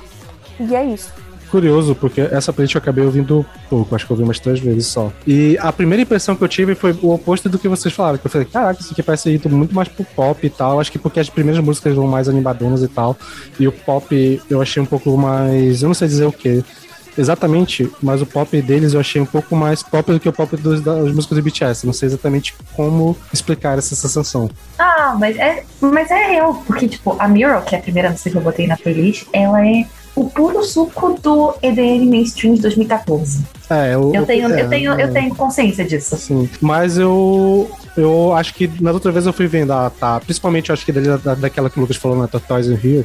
E é isso. Curioso, porque essa playlist eu acabei ouvindo pouco, acho que eu ouvi umas três vezes só. E a primeira impressão que eu tive foi o oposto do que vocês falaram, que eu falei, caraca, isso aqui parece ir muito mais pro pop e tal. Acho que porque as primeiras músicas vão mais animadonas e tal. E o pop eu achei um pouco mais. Eu não sei dizer o que. Exatamente, mas o pop deles eu achei um pouco mais pop do que o pop dos, das músicas do BTS. Não sei exatamente como explicar essa sensação. Ah, mas é, mas é real, porque, tipo, a Mirror, que é a primeira música que eu botei na playlist, ela é o puro suco do EDM mainstream de 2014. É, eu, Eu tenho, é, eu tenho, é. eu tenho consciência disso. Sim, mas eu eu acho que na outra vez eu fui vendo, ah, tá, principalmente eu acho que da, daquela que o Lucas falou na Tortoise in Rio,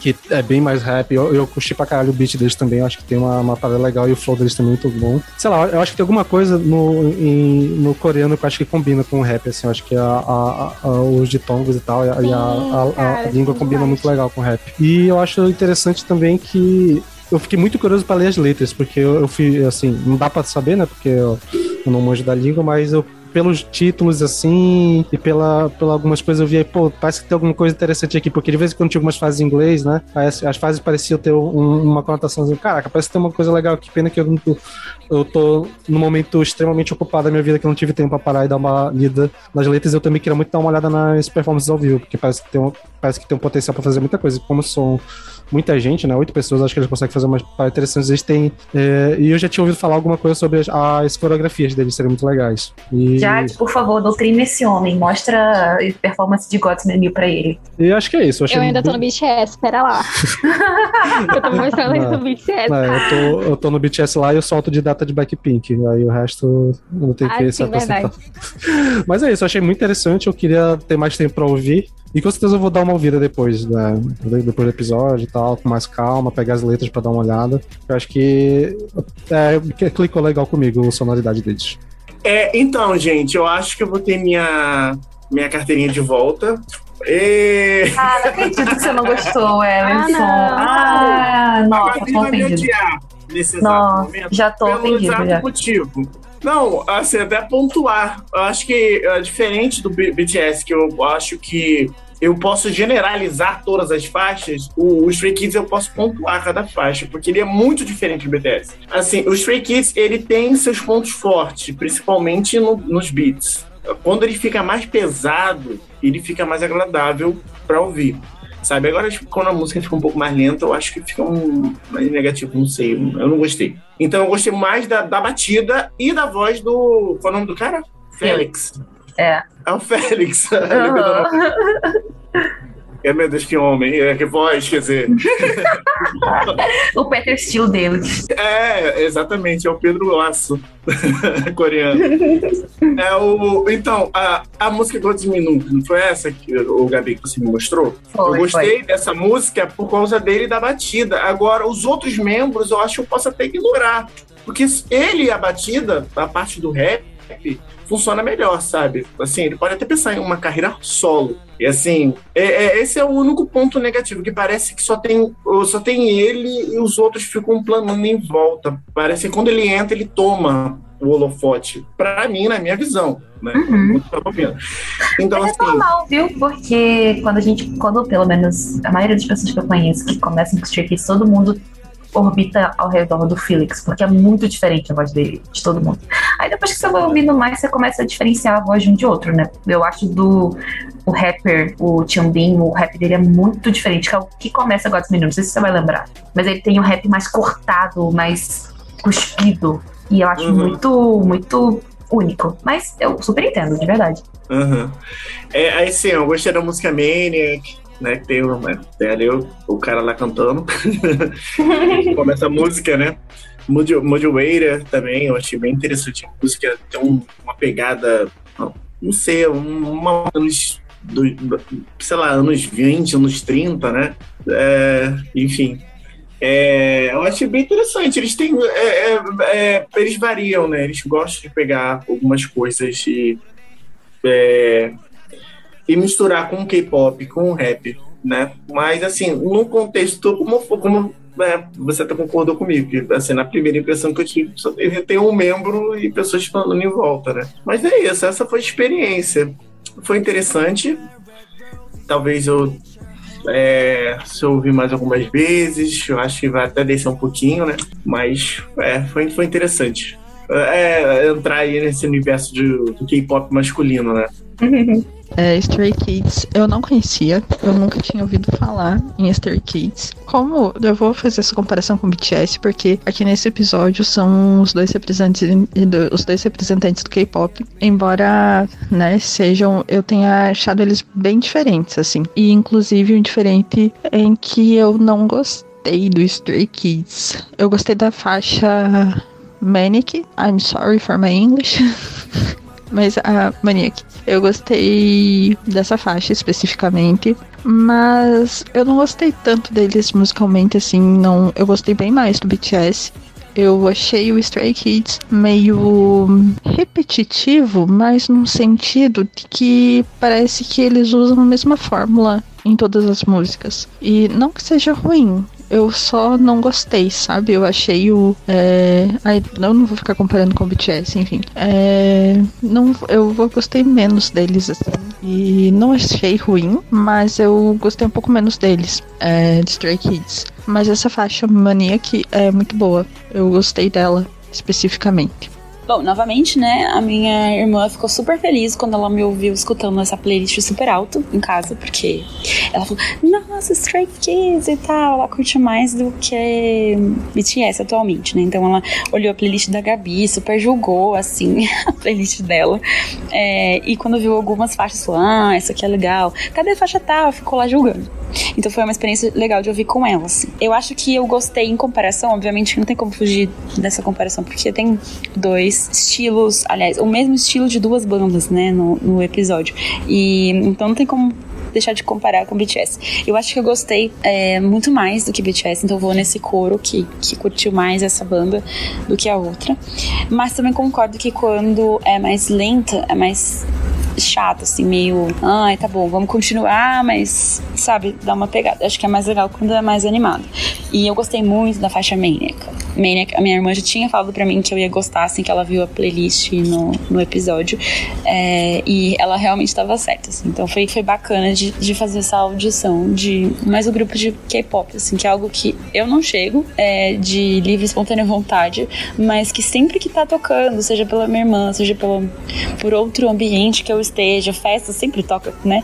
que é bem mais rap, eu, eu curti pra caralho o beat deles também, eu acho que tem uma, uma parada legal e o flow deles também é muito bom. Sei lá, eu acho que tem alguma coisa no, em- no coreano que eu acho que combina com o rap, assim, eu acho que a, a- a- os ditongos e tal, e a, e a- cara, língua sim, combina muito legal com o rap. E eu acho interessante também que eu fiquei muito curioso pra ler as letras, porque eu, eu fui, assim, não dá pra saber, né? Porque eu, eu não manjo da língua, mas eu pelos títulos, assim, e pela, pela algumas coisas eu vi, pô, parece que tem alguma coisa interessante aqui, porque de vez em quando tinha algumas fases em inglês, né? As, as fases pareciam ter um- uma conotação assim, caraca, parece que tem uma coisa legal aqui, pena que eu não tô, eu tô num momento extremamente ocupado da minha vida que eu não tive tempo pra parar e dar uma lida nas letras, eu também queria muito dar uma olhada nas performances ao vivo, porque parece que tem um, parece que tem um potencial pra fazer muita coisa, como são muita gente, né? Oito pessoas, acho que eles conseguem fazer umas paradas interessantes. Eles têm. é, e eu já tinha ouvido falar alguma coisa sobre as, as coreografias deles serem muito legais. E, Jade, por favor, doutrina esse homem. Mostra a performance de God's Menu pra ele. e acho que é isso. Eu, achei Eu ainda tô bem- no BTS, espera lá. eu tô mostrando ainda Não. no BTS. É, eu, tô, eu tô no BTS lá e eu solto de data de Blackpink. Aí o resto eu não tenho Ah, que sim, se apresentar. verdade. Mas é isso, eu achei muito interessante. Eu queria ter mais tempo pra ouvir. E com certeza eu vou dar uma ouvida depois, né? Depois do episódio e tal, com mais calma, pegar as letras pra dar uma olhada. Eu acho que, é, que clicou legal comigo a sonoridade deles. É, então, gente, eu acho que eu vou ter minha, minha carteirinha de volta. E... Ah, não acredito que você não gostou, Emerson. não. Ah, A nossa, tô vai me ofendido. odiar nesse exato Nossa, momento. já tô pelo ofendido exato já. motivo. Não, assim, até pontuar. Eu acho que é diferente do BTS, que eu acho que eu posso generalizar todas as faixas, o, o Stray Kids eu posso pontuar cada faixa, porque ele é muito diferente do BTS. Assim, o Stray Kids, ele tem seus pontos fortes, principalmente no- nos beats. Quando ele fica mais pesado, ele fica mais agradável para ouvir. Sabe, agora tipo, quando a música fica um pouco mais lenta, eu acho que fica um mais negativo, não sei, eu não gostei. Então eu gostei mais da, da batida e da voz do. Qual é o nome do cara? Félix. É. É o Félix. Nome. É, meu Deus, que homem. É, que voz, quer dizer. O Peter Steele dele. É, exatamente, é o Pedro Laço, coreano. É o, então, a, a música God's Minuto, não foi essa que o Gabi que você me mostrou? Foi, eu gostei dessa música por causa dele e da batida. Agora, os outros membros eu acho que eu posso até ignorar. Porque ele e a batida, a parte do rap, funciona melhor, sabe? Assim, ele pode até pensar em uma carreira solo. E assim, é, é, esse é o único ponto negativo, que parece que só tem, só tem ele e os outros ficam planando em volta. Parece que quando ele entra, ele toma o holofote. Pra mim, na minha visão. Né? Uhum. Então, Mas assim, é normal, viu? Porque quando a gente, quando pelo menos a maioria das pessoas que eu conheço que começam com Kids, todo mundo orbita ao redor do Felix, porque é muito diferente a voz dele, de todo mundo. Aí depois que você vai ouvindo mais, você começa a diferenciar a voz de um de outro, né? Eu acho do o rapper, o Tiambin, o rap dele é muito diferente, que é o que começa agora dos meninos, não sei se você vai lembrar. Mas ele tem o rap mais cortado, mais cuspido. E eu acho Uhum. muito, muito único. Mas eu super entendo, de verdade. Uhum. É, aí sim, eu gostei da música Maniac, né? Que tem, uma- tem ali o, o cara lá cantando. Começa a música, né? Mojoeira também, eu achei bem interessante. A música tem um- uma pegada, não sei, um- uma anos, do- sei lá, anos 20, anos 30, né? É, enfim. É, eu achei bem interessante. Eles têm. é, é, é, eles variam, né? Eles gostam de pegar algumas coisas e é, e misturar com K-pop, com rap, né? Mas assim, no contexto, como, como é, você até concordou comigo, que assim, na primeira impressão que eu tive, só tem um membro e pessoas falando em volta, né? Mas é isso, essa foi a experiência. Foi interessante. Talvez eu é, se eu ouvir mais algumas vezes, eu acho que vai até descer um pouquinho, né? Mas é, foi, foi interessante. É, entrar aí nesse universo de, do K-pop masculino, né? É, Stray Kids, eu não conhecia, eu nunca tinha ouvido falar em Stray Kids. Como eu vou fazer essa comparação com o BTS, porque aqui nesse episódio são os dois representantes, os dois representantes do K-pop, embora, né, sejam, eu tenha achado eles bem diferentes, assim. E inclusive um diferente em que eu não gostei do Stray Kids. Eu gostei da faixa Manic, I'm sorry for my English. Mas a Maniac, eu gostei dessa faixa especificamente, mas eu não gostei tanto deles musicalmente assim, não. Eu gostei bem mais do BTS. Eu achei o Stray Kids meio repetitivo, mas num sentido de que parece que eles usam a mesma fórmula em todas as músicas. E não que seja ruim, eu só não gostei, sabe? Eu achei o. É... Ai, eu não vou ficar comparando com o BTS, enfim. É... Não, eu gostei menos deles, assim. E não achei ruim, mas eu gostei um pouco menos deles, é, de Stray Kids. Mas essa faixa Maniac é muito boa. Eu gostei dela especificamente. Bom, novamente, né, a minha irmã ficou super feliz quando ela me ouviu escutando essa playlist super alto em casa, porque ela falou, nossa, Stray Kids e tal, ela curte mais do que BTS atualmente, né, então ela olhou a playlist da Gabi, super julgou, assim, a playlist dela, É, e quando viu algumas faixas, falou, ah, essa aqui é legal, cadê a faixa tal? Ficou lá julgando. Então foi uma experiência legal de ouvir com ela, assim. Eu acho que eu gostei em comparação, obviamente não tem como fugir dessa comparação, porque tem dois estilos, aliás, o mesmo estilo de duas bandas, né, no, no episódio. E então não tem como deixar de comparar com BTS. Eu acho que eu gostei é, muito mais do que BTS, então vou nesse coro que, que curtiu mais essa banda do que a outra. Mas também concordo que quando é mais lenta, é mais chato, assim, meio. Ai, tá bom, vamos continuar, mas, sabe, dá uma pegada. Acho que é mais legal quando é mais animado. E eu gostei muito da faixa Maniac. Maniac, a minha irmã já tinha falado pra mim que eu ia gostar, assim, que ela viu a playlist no, no episódio. É, e ela realmente estava certa, assim. Então foi, foi bacana de, de fazer essa audição de mais o grupo de K-pop, assim, que é algo que eu não chego é, de livre, espontânea vontade, mas que sempre que tá tocando, seja pela minha irmã, seja pelo, por outro ambiente que eu esteja, festa sempre toca, né?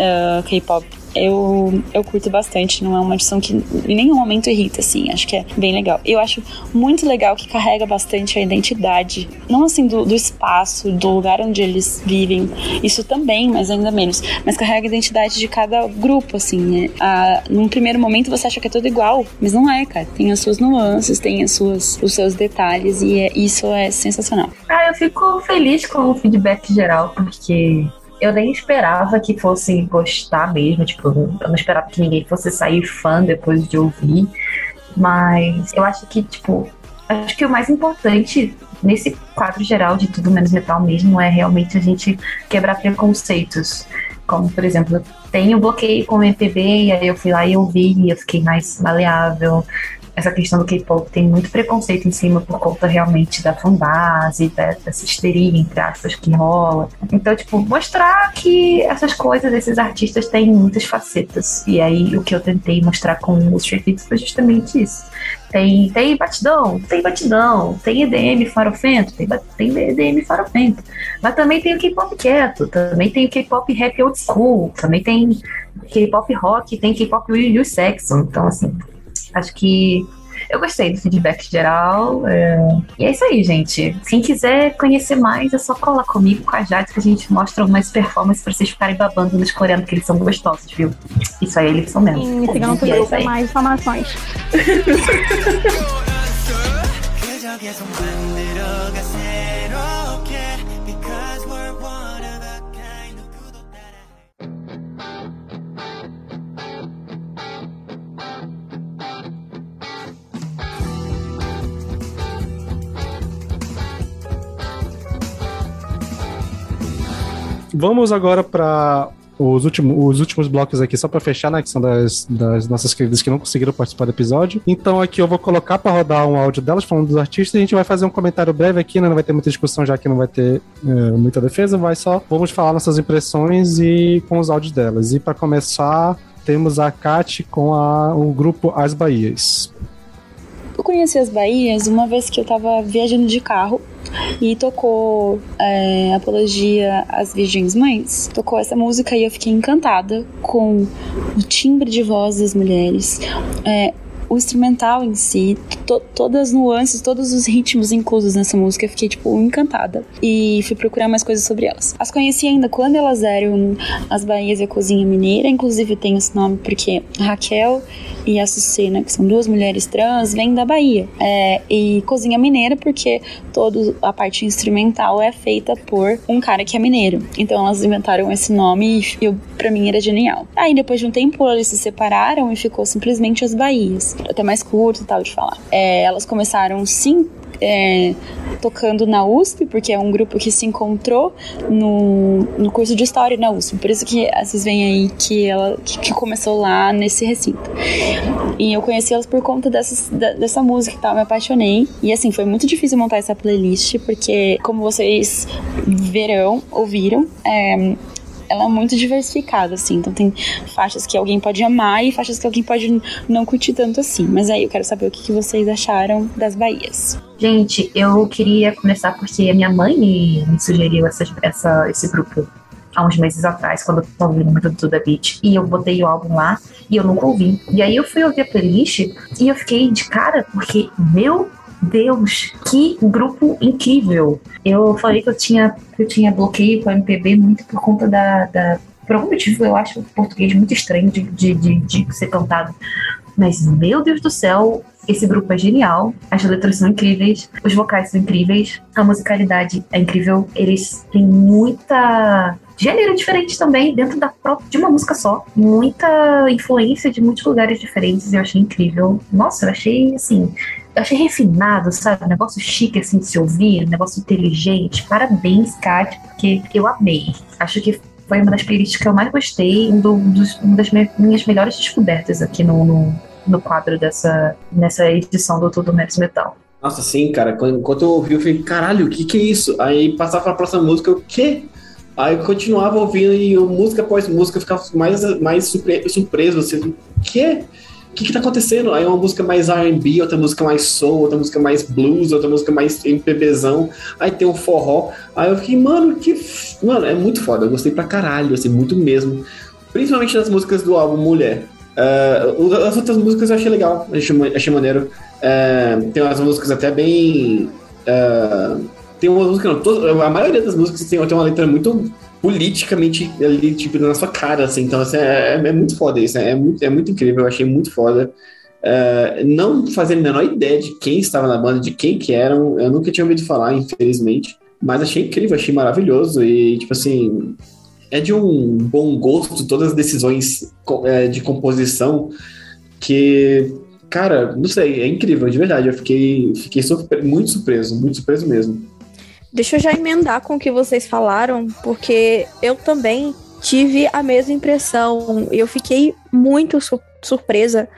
ah, K-pop. Eu, eu curto bastante, não é uma edição que em nenhum momento irrita, assim, acho que é bem legal. Eu acho muito legal que carrega bastante a identidade, não assim do, do espaço, do lugar onde eles vivem, isso também, mas ainda menos, mas carrega a identidade de cada grupo, assim, né? Ah, num primeiro momento você acha que é tudo igual, mas não é, cara, tem as suas nuances, tem as suas, os seus detalhes, e é- isso é sensacional. Ah, eu fico feliz com o feedback geral, porque eu nem esperava que fossem gostar mesmo. Tipo, eu não esperava que ninguém fosse sair fã depois de ouvir. Mas eu acho que, tipo, acho que o mais importante nesse quadro geral de tudo menos metal mesmo, é realmente a gente quebrar preconceitos. Como, por exemplo, eu tenho bloqueio com o MPB, e aí eu fui lá e ouvi, e eu fiquei mais maleável essa questão do K-pop tem muito preconceito em cima por conta realmente da fanbase, da, dessa histeria, entre aspas, que rola. Então, tipo, mostrar que essas coisas, esses artistas têm muitas facetas. E aí, o que eu tentei mostrar com o Street Kids foi justamente isso. Tem, tem batidão, tem batidão, tem EDM farofento, tem, tem EDM farofento. Mas também tem o K-pop quieto, também tem o K-pop rap old school, também tem K-pop rock, tem K-pop Will Saxon. Então, assim, Acho que eu gostei do feedback geral. É... E é isso aí, gente. Quem quiser conhecer mais, é só colar comigo, com a Jade, que a gente mostra algumas performances pra vocês ficarem babando nos coreanos, que eles são gostosos, viu? Isso aí, eles são mesmo. Sim, sigam no é mais informações. Vamos agora para os últimos, os últimos blocos aqui, só para fechar, né? Que são das, das, nossas queridas que não conseguiram participar do episódio. Então aqui eu vou colocar para rodar um áudio delas falando dos artistas. E a gente vai fazer um comentário breve aqui, né? Não vai ter muita discussão, já que não vai ter é, muita defesa, vai só. Vamos falar nossas impressões e com os áudios delas. E para começar, temos a Kat com a, o grupo As Bahias. Eu conheci as Bahias uma vez que eu tava viajando de carro e tocou é, Apologia às Virgens Mães. Tocou essa música e eu fiquei encantada com o timbre de voz das mulheres. É, o instrumental em si, to todas as nuances, todos os ritmos inclusos nessa música, eu fiquei, tipo, encantada. E fui procurar mais coisas sobre elas. As conheci ainda quando elas eram as Bahias e a Cozinha Mineira, inclusive tem esse nome porque Raquel e a Sucena, que são duas mulheres trans, vêm da Bahia. É, e Cozinha Mineira porque toda a parte instrumental é feita por um cara que é mineiro. Então elas inventaram esse nome e eu, pra mim era genial. Aí depois de um tempo eles se separaram e ficou simplesmente as Bahias até mais curto e tal de falar. É, elas começaram sim é, tocando na USP, porque é um grupo que se encontrou no, no curso de História na USP. Por isso que vocês veem aí que ela que, que começou lá nesse recinto. E eu conheci elas por conta dessas, da, dessa música e tal, me apaixonei. E assim, foi muito difícil montar essa playlist, porque como vocês verão, ouviram, é, ela é muito diversificada, assim. Então tem faixas que alguém pode amar e faixas que alguém pode não curtir tanto assim. Mas aí eu quero saber o que, que vocês acharam das Bahias. Gente, eu queria começar porque a minha mãe me, sugeriu essa, essa, esse grupo há uns meses atrás, quando eu ouvindo muito do The Beat, e eu botei o álbum lá e eu nunca ouvi. E aí eu fui ouvir a playlist e eu fiquei de cara, porque, meu Deus, que grupo incrível! Eu falei que eu tinha, eu tinha bloqueio com a MPB muito por conta da, da por algum motivo eu acho o português muito estranho de, de, de, de, ser cantado. Mas, meu Deus do céu, esse grupo é genial. As letras são incríveis, os vocais são incríveis, a musicalidade é incrível. Eles têm muita gênero diferente também dentro da própria, de uma música só. Muita influência de muitos lugares diferentes. Eu achei incrível. Nossa, eu achei assim eu achei refinado, sabe? Negócio chique assim de se ouvir, negócio inteligente. Parabéns, Kat, porque eu amei. Acho que foi uma das playlists que eu mais gostei, um, do, dos, uma das minhas melhores descobertas aqui no, no, no, quadro dessa nessa edição do Tudo Menos Metal. Nossa, sim, cara. Enquanto eu ouvi, eu falei, caralho, o que que é isso? Aí passava pra próxima música, o quê? Aí eu continuava ouvindo e música após música eu ficava mais, mais surpre surpreso, assim, o quê? o que, que tá acontecendo? Aí uma música mais R&B, outra música mais soul, outra música mais blues, outra música mais MPBzão, aí tem um forró. Aí eu fiquei, mano, que... Mano, é muito foda, eu gostei pra caralho, assim, muito mesmo. Principalmente das músicas do álbum Mulher. Uh, as outras músicas eu achei legal, achei, achei maneiro. Uh, tem umas músicas até bem... Uh, tem uma música, não, a maioria das músicas tem, tem uma letra muito politicamente ali, tipo, na sua cara, assim. Então, assim, é, é, é muito foda isso, né? É muito, é muito incrível, eu achei muito foda. Uh, não fazendo a menor ideia de quem estava na banda, de quem que eram, eu nunca tinha ouvido falar, infelizmente. Mas achei incrível, achei maravilhoso e, tipo assim, é de um bom gosto todas as decisões é, de composição que cara, não sei, é incrível, de verdade. Eu fiquei, fiquei surpre muito surpreso, muito surpreso mesmo. Deixa eu já emendar com o que vocês falaram, porque eu também tive a mesma impressão. Eu fiquei muito su surpresa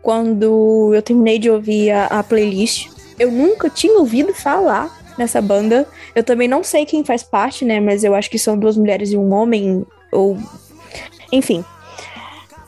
quando eu terminei de ouvir a, a, playlist. Eu nunca tinha ouvido falar nessa banda. Eu também não sei quem faz parte, né? Mas eu acho que são duas mulheres e um homem, ou. Enfim.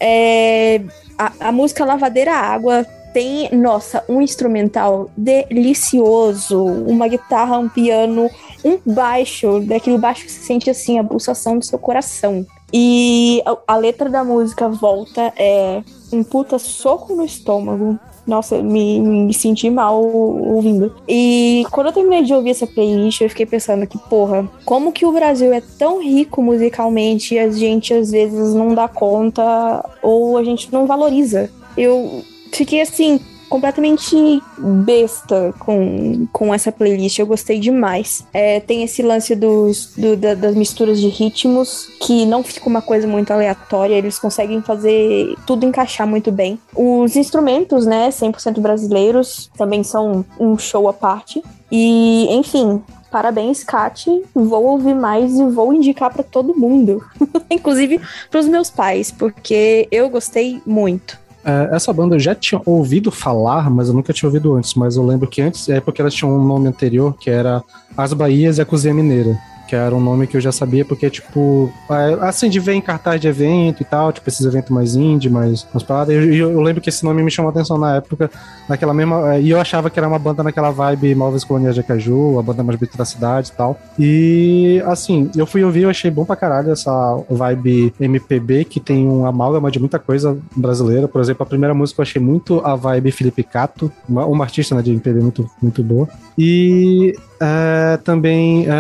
É... A, a música Lavadeira Água tem, nossa, um instrumental delicioso, uma guitarra, um piano, um baixo, daquele baixo que se sente assim, a pulsação do seu coração. E a, letra da música volta é um puta soco no estômago. Nossa, me, me senti mal ouvindo. E quando eu terminei de ouvir essa playlist, eu fiquei pensando que, porra, como que o Brasil é tão rico musicalmente e a gente às vezes não dá conta ou a gente não valoriza. Eu fiquei assim, completamente besta com, com essa playlist. Eu gostei demais. É, tem esse lance dos, do, da, das misturas de ritmos, que não fica uma coisa muito aleatória. Eles conseguem fazer tudo encaixar muito bem. Os instrumentos, né, 100% brasileiros, também são um show à parte. E, enfim, Parabéns, Kat. Vou ouvir mais e vou indicar para todo mundo. Inclusive para os meus pais, porque eu gostei muito. É, essa banda eu já tinha ouvido falar, mas eu nunca tinha ouvido antes. Mas eu lembro que antes, é porque elas tinham um nome anterior, que era As Bahias e a Cozinha Mineira que era um nome que eu já sabia, porque, tipo, assim, de ver em cartaz de evento e tal, tipo, esses eventos mais indie, mais umas paradas. E eu, eu, lembro que esse nome me chamou a atenção na época, naquela mesma. É, e eu achava que era uma banda naquela vibe Móveis Coloniais de Acaju, a banda mais bonita da cidade e tal. E, assim, eu fui ouvir, eu achei bom pra caralho essa vibe MPB, que tem um amálgama de muita coisa brasileira. Por exemplo, a primeira música eu achei muito a vibe Felipe Cato, uma, uma artista né, de MPB muito, muito boa. E é, também é,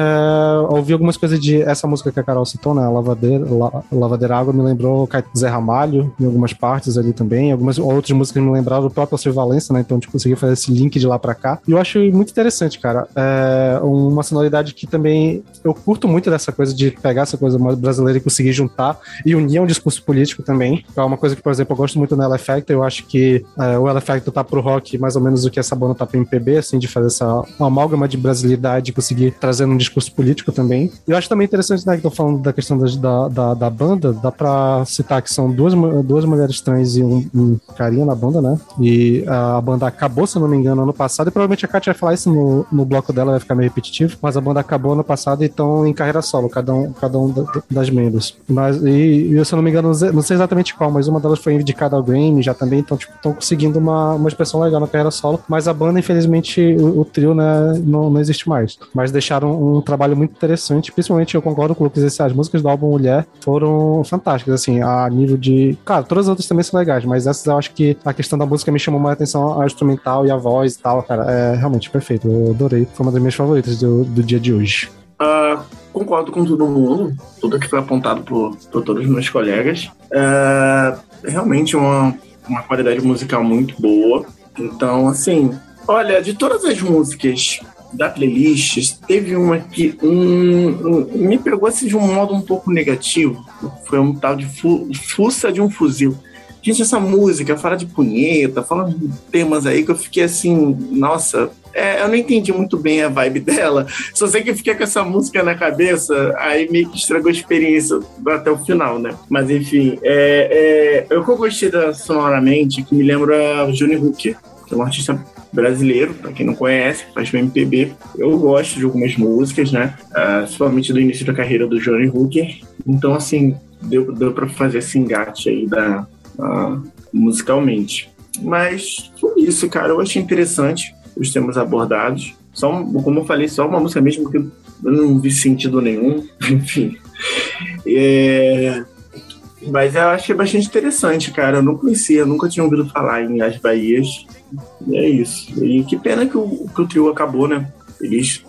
ouvi algumas coisas de essa música que a Carol citou, né? Lavadeira, La, Lavadeira Água me lembrou Zé Ramalho em algumas partes ali também. Algumas outras músicas me lembraram o próprio Alcir Valença, né? Então a gente conseguiu fazer esse link de lá pra cá. E eu acho muito interessante, cara. É uma sonoridade que também eu curto muito dessa coisa de pegar essa coisa brasileira e conseguir juntar e unir a um discurso político também. É uma coisa que, por exemplo, eu gosto muito no Effect. Eu acho que é, o Effect tá pro rock mais ou menos o que essa banda tá pro MPB, assim, de fazer essa amálgama de brasileiro de conseguir trazer um discurso político também. Eu acho também interessante, né, que tô falando da questão da, da, da banda, dá pra citar que são duas, duas mulheres trans e um, um carinha na banda, né? E a banda acabou, se eu não me engano, ano passado, e provavelmente a Katia vai falar isso no, no bloco dela, vai ficar meio repetitivo, mas a banda acabou ano passado e estão em carreira solo, cada um, cada um das membros. Mas, e, e se eu não me engano, não sei exatamente qual, mas uma delas foi indicada ao Grammy já também, então, tipo, estão conseguindo uma, uma expressão legal na carreira solo, mas a banda, infelizmente, o, o trio, né, não, não existe mais. Mas deixaram um trabalho muito interessante, principalmente eu concordo com o Lucas, as músicas do álbum Mulher foram fantásticas, assim, a nível de. Cara, todas as outras também são legais, mas essas eu acho que a questão da música me chamou mais atenção, a instrumental e a voz e tal, cara, é realmente perfeito. Eu adorei. Foi uma das minhas favoritas do, do dia de hoje. Uh, concordo com todo mundo, tudo que foi apontado por, por todos os meus colegas. Uh, realmente uma, uma qualidade musical muito boa. Então, assim, olha, de todas as músicas da playlist, teve uma que um, um, me pegou assim de um modo um pouco negativo. Foi um tal de fu, fuça de um fuzil. Gente, essa música fala de punheta, fala de temas aí que eu fiquei assim, nossa, é, eu não entendi muito bem a vibe dela. Só sei que fiquei com essa música na cabeça, aí meio que estragou a experiência até o final, né? Mas enfim, é, é, eu que eu gostei da sonoramente, que me lembra Johnny Hooker, que é um artista brasileiro, para quem não conhece, faz MPB. Eu gosto de algumas músicas, né? Uh, principalmente do início da carreira do Johnny Hooker. Então, assim, deu, deu para fazer esse engate aí da, uh, musicalmente. Mas foi isso, cara. Eu achei interessante os temas abordados. Só, como eu falei, só uma música mesmo que eu não vi sentido nenhum. Enfim. É, mas eu achei bastante interessante, cara. Eu não conhecia, nunca tinha ouvido falar em As Bahias. E é isso. E que pena que o, que o trio acabou, né? Eles,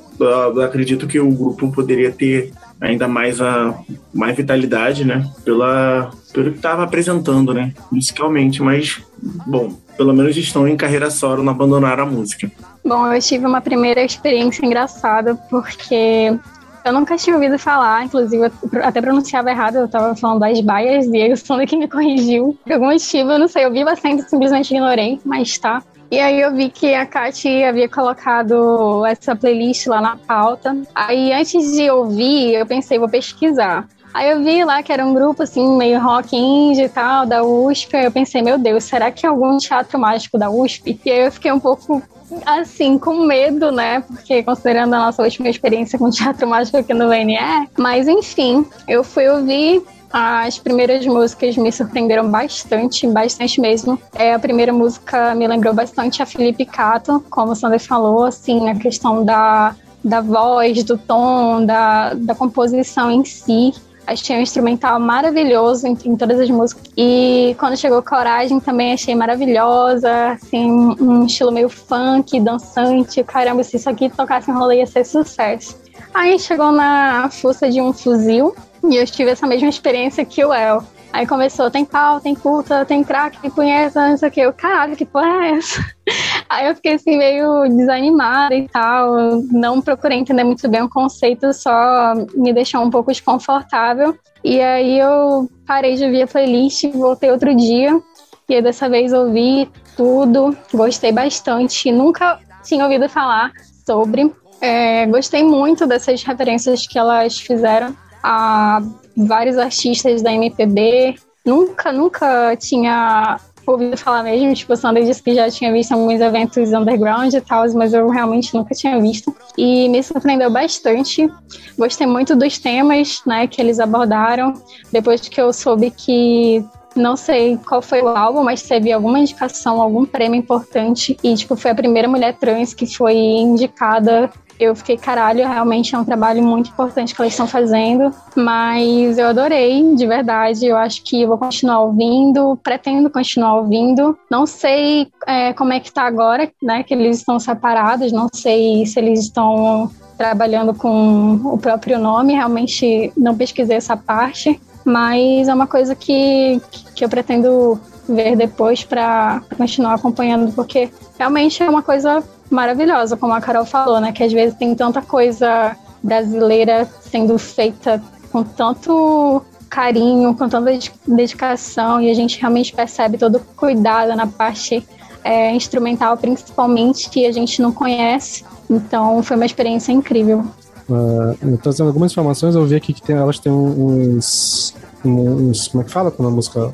acredito que o grupo poderia ter ainda mais a mais vitalidade, né? Pela, pelo que estava apresentando, né? Musicalmente, mas, bom, pelo menos estão em carreira solo, não abandonaram a música. Bom, eu tive uma primeira experiência engraçada, porque Eu nunca tinha ouvido falar, inclusive eu até pronunciava errado, eu tava falando das baias e aí o Sander que me corrigiu. Por algum motivo, eu não sei, eu vi bastante, simplesmente ignorei, mas tá. E aí eu vi que a Kati havia colocado essa playlist lá na pauta. Aí antes de ouvir, eu pensei, vou pesquisar. Aí eu vi lá que era um grupo assim, meio rock indie e tal, da USP. Aí eu pensei, meu Deus, será que é algum teatro mágico da USP? E aí eu fiquei um pouco assim, com medo, né? Porque considerando a nossa última experiência com teatro mágico aqui no VNE. Mas enfim, eu fui ouvir as primeiras músicas me surpreenderam bastante, bastante mesmo. É, a primeira música me lembrou bastante a Felipe Cato, como o Sander falou, assim, na questão da, da voz, do tom, da, da composição em si. Achei um instrumental maravilhoso em, em, todas as músicas. E quando chegou Coragem também achei maravilhosa, assim, um estilo meio funk, dançante. Caramba, se isso aqui tocasse em rolê ia ser sucesso. Aí chegou na Fuça de um Fuzil, e eu tive essa mesma experiência que o El. Aí começou, tem pau, tem puta, tem crack, tem punheta, não sei o que. Eu, caralho, que porra é essa? Aí eu fiquei assim meio desanimada e tal. Não procurei entender muito bem o conceito, só me deixou um pouco desconfortável. E aí eu parei de ouvir a playlist, voltei outro dia. E dessa vez ouvi tudo, gostei bastante. Nunca tinha ouvido falar sobre. É, gostei muito dessas referências que elas fizeram a vários artistas da MPB. Nunca, nunca tinha ouvido falar mesmo. Tipo, o Sander disse que já tinha visto alguns eventos underground e tal, mas eu realmente nunca tinha visto. E me surpreendeu bastante. Gostei muito dos temas né, que eles abordaram. Depois que eu soube que não sei qual foi o álbum, mas teve alguma indicação, algum prêmio importante. E, tipo, foi a primeira mulher trans que foi indicada eu fiquei, caralho, realmente é um trabalho muito importante que elas estão fazendo, mas eu adorei, de verdade. Eu acho que vou continuar ouvindo, pretendo continuar ouvindo. Não sei é, como é que tá agora, né, que eles estão separados, não sei se eles estão trabalhando com o próprio nome, realmente não pesquisei essa parte, mas é uma coisa que, que eu pretendo ver depois para continuar acompanhando, porque realmente é uma coisa maravilhosa, como a Carol falou, né? Que às vezes tem tanta coisa brasileira sendo feita com tanto carinho, com tanta dedicação, e a gente realmente percebe todo o cuidado na parte é, instrumental, principalmente, que a gente não conhece. Então, foi uma experiência incrível. Uh, trazendo algumas informações, eu vi aqui que tem, elas têm uns, uns. Como é que fala quando a música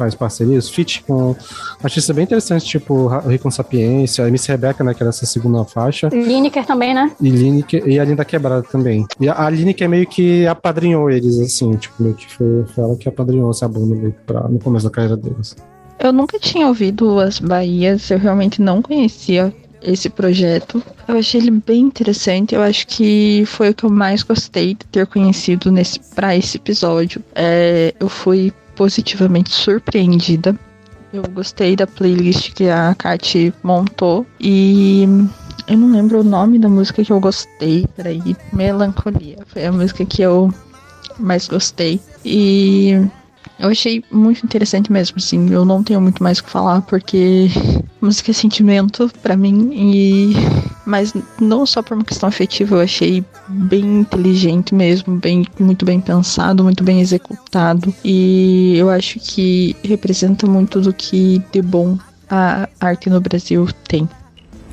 faz parcerias, feat com artistas bem interessantes, tipo Ricon Sapiência, a Miss Rebeca, né, que era essa segunda faixa. Lineker também, né? E Lineker, e a Linda Quebrada também. E a, a Lineker meio que apadrinhou eles, assim, tipo, meio que foi, foi ela que apadrinhou essa banda meio pra, no começo da carreira deles. Eu nunca tinha ouvido as Bahias, eu realmente não conhecia esse projeto. Eu achei ele bem interessante. Eu acho que foi o que eu mais gostei de ter conhecido nesse para esse episódio. É, eu fui positivamente surpreendida. Eu gostei da playlist que a Kat montou e eu não lembro o nome da música que eu gostei. Peraí, Melancolia. Foi a música que eu mais gostei. E eu achei muito interessante mesmo, assim. Eu não tenho muito mais o que falar, porque música é sentimento para mim. E. Mas não só por uma questão afetiva, eu achei bem inteligente mesmo, bem, muito bem pensado, muito bem executado. E eu acho que representa muito do que de bom a arte no Brasil tem.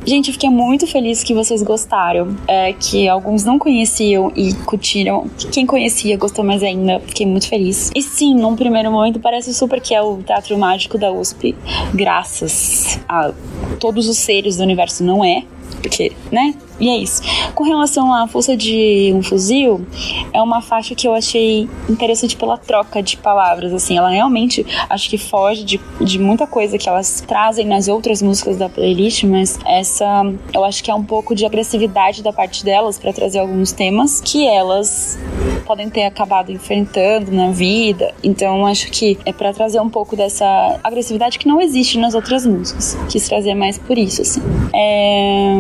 Gente, eu fiquei muito feliz que vocês gostaram. É, que alguns não conheciam e curtiram. Quem conhecia gostou mais ainda. Fiquei muito feliz. E sim, num primeiro momento parece super que é o Teatro Mágico da USP. Graças a todos os seres do universo, não é. Porque, né? E é isso. Com relação à força de um fuzil, é uma faixa que eu achei interessante pela troca de palavras, assim, ela realmente acho que foge de, de muita coisa que elas trazem nas outras músicas da playlist, mas essa eu acho que é um pouco de agressividade da parte delas para trazer alguns temas que elas podem ter acabado enfrentando na vida. Então acho que é para trazer um pouco dessa agressividade que não existe nas outras músicas. Quis trazer mais por isso, assim. É...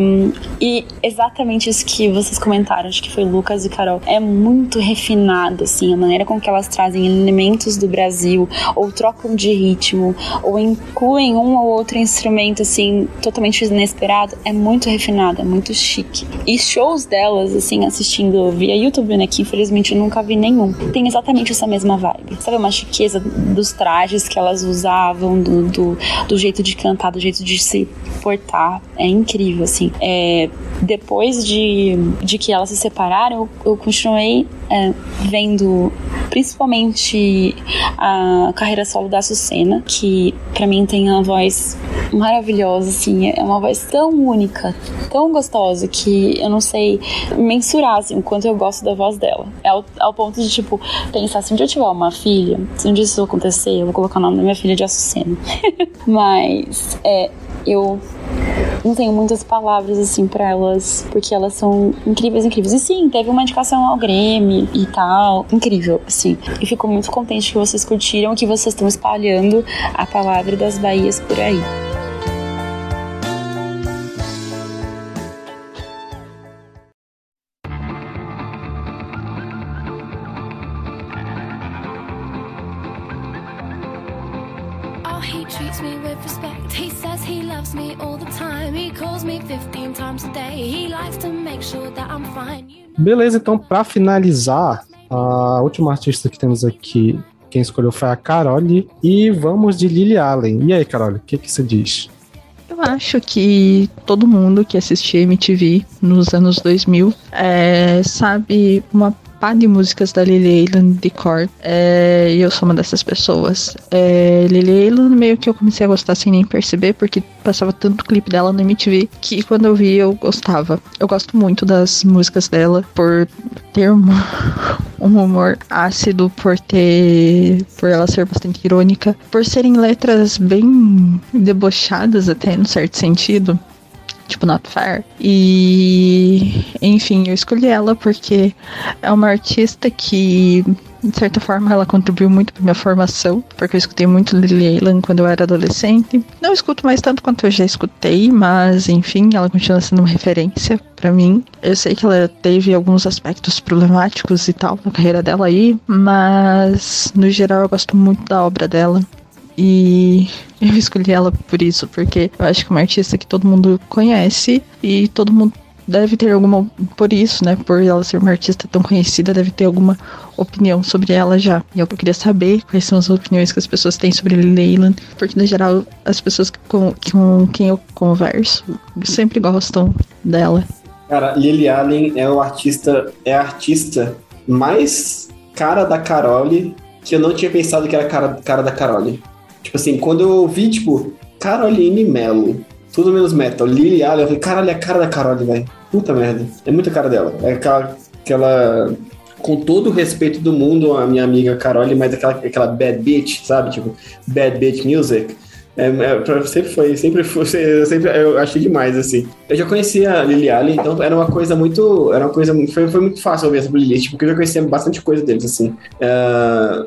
E exatamente isso que vocês comentaram, acho que foi Lucas e Carol. É muito refinado, assim, a maneira com que elas trazem elementos do Brasil, ou trocam de ritmo, ou incluem um ou outro instrumento, assim, totalmente inesperado. É muito refinado, é muito chique. E shows delas, assim, assistindo via YouTube, né, que infelizmente eu nunca vi nenhum, tem exatamente essa mesma vibe. Sabe, uma chiqueza dos trajes que elas usavam, do, do, do jeito de cantar, do jeito de se portar. É incrível, assim. É, depois de, de que elas se separaram, eu, eu continuei é, vendo principalmente a carreira solo da Sucena, que para mim tem uma voz maravilhosa, assim, é uma voz tão única, tão gostosa, que eu não sei mensurar, assim, o quanto eu gosto da voz dela. É ao, ao ponto de, tipo, pensar, se um dia eu tiver uma filha, se um dia isso acontecer, eu vou colocar o nome da minha filha de Açucena. Mas, é, eu não tenho muitas palavras assim para elas, porque elas são incríveis, incríveis. E sim, teve uma indicação ao Grêmio e tal, incrível, assim. E fico muito contente que vocês curtiram, que vocês estão espalhando a palavra das Bahias por aí. Beleza, então, pra finalizar, a última artista que temos aqui, quem escolheu foi a Carole. E vamos de Lily Allen. E aí, Carole, o que, que você diz? Eu acho que todo mundo que assistia MTV nos anos 2000 é, sabe uma pá de músicas da Lily Allen de cor. É, e eu sou uma dessas pessoas. É, Lily Allen meio que eu comecei a gostar sem nem perceber, porque passava tanto clipe dela no MTV que quando eu vi eu gostava. Eu gosto muito das músicas dela por ter um, um humor ácido, por ter. por ela ser bastante irônica, por serem letras bem debochadas até, no certo sentido. Tipo, not fair. E. Enfim, eu escolhi ela porque é uma artista que, de certa forma, ela contribuiu muito pra minha formação. Porque eu escutei muito Lily Allen quando eu era adolescente. Não escuto mais tanto quanto eu já escutei, mas, enfim, ela continua sendo uma referência pra mim. Eu sei que ela teve alguns aspectos problemáticos e tal na carreira dela aí, mas, no geral, eu gosto muito da obra dela. E eu escolhi ela por isso, porque eu acho que é uma artista que todo mundo conhece e todo mundo deve ter alguma. Por isso, né? Por ela ser uma artista tão conhecida, deve ter alguma opinião sobre ela já. E eu queria saber quais são as opiniões que as pessoas têm sobre Leyland, porque no geral as pessoas com, com quem eu converso sempre gostam dela. Cara, Lily Allen é o artista, é a artista mais cara da Carole que eu não tinha pensado que era cara, cara da Carole. Tipo assim, quando eu vi, tipo, Caroline Mello, tudo menos metal, Lily Allen, eu falei, caralho, é a cara da Carole, velho. Puta merda. É muita cara dela. É aquela, aquela. Com todo o respeito do mundo, a minha amiga Carole, mas aquela, aquela bad bitch, sabe? Tipo, bad bitch music. É, é, sempre foi, sempre foi, sempre eu achei demais, assim. Eu já conhecia a Lily Allen, então era uma coisa muito, era uma coisa, foi, foi muito fácil ouvir essa playlist, porque eu já conhecia bastante coisa deles, assim. É,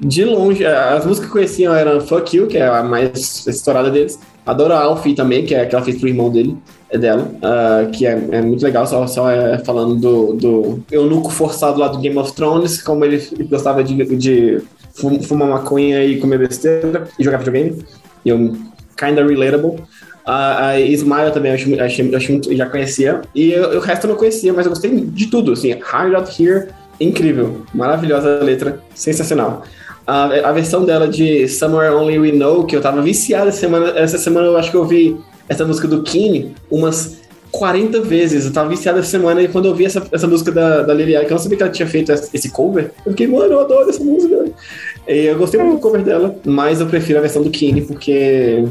de longe, as músicas que eu conhecia eram Fuck You, que é a mais estourada deles, Adoro a Alfie também, que é que ela fez pro irmão dele, é dela, ah, que é, é muito legal, só, só é falando do, do eunuco forçado lá do Game of Thrones, como ele gostava de, de fum- fumar maconha e comer besteira e jogar videogame. E eu, kinda relatable. A, a Smile também eu achei, muito, já conhecia. E eu- o resto eu não conhecia, mas eu gostei de tudo. Assim, Hard Out Here, incrível. Maravilhosa letra, sensacional. A, a versão dela de Somewhere Only We Know, que eu tava viciado essa semana. Essa semana eu acho que eu ouvi essa música do Kine umas 40 vezes. Eu tava viciado essa semana e quando eu vi essa, essa música da, da Lily que eu não sabia que ela tinha feito esse cover, eu fiquei, mano, eu adoro essa música. E eu gostei muito do cover dela, mas eu prefiro a versão do Kine porque,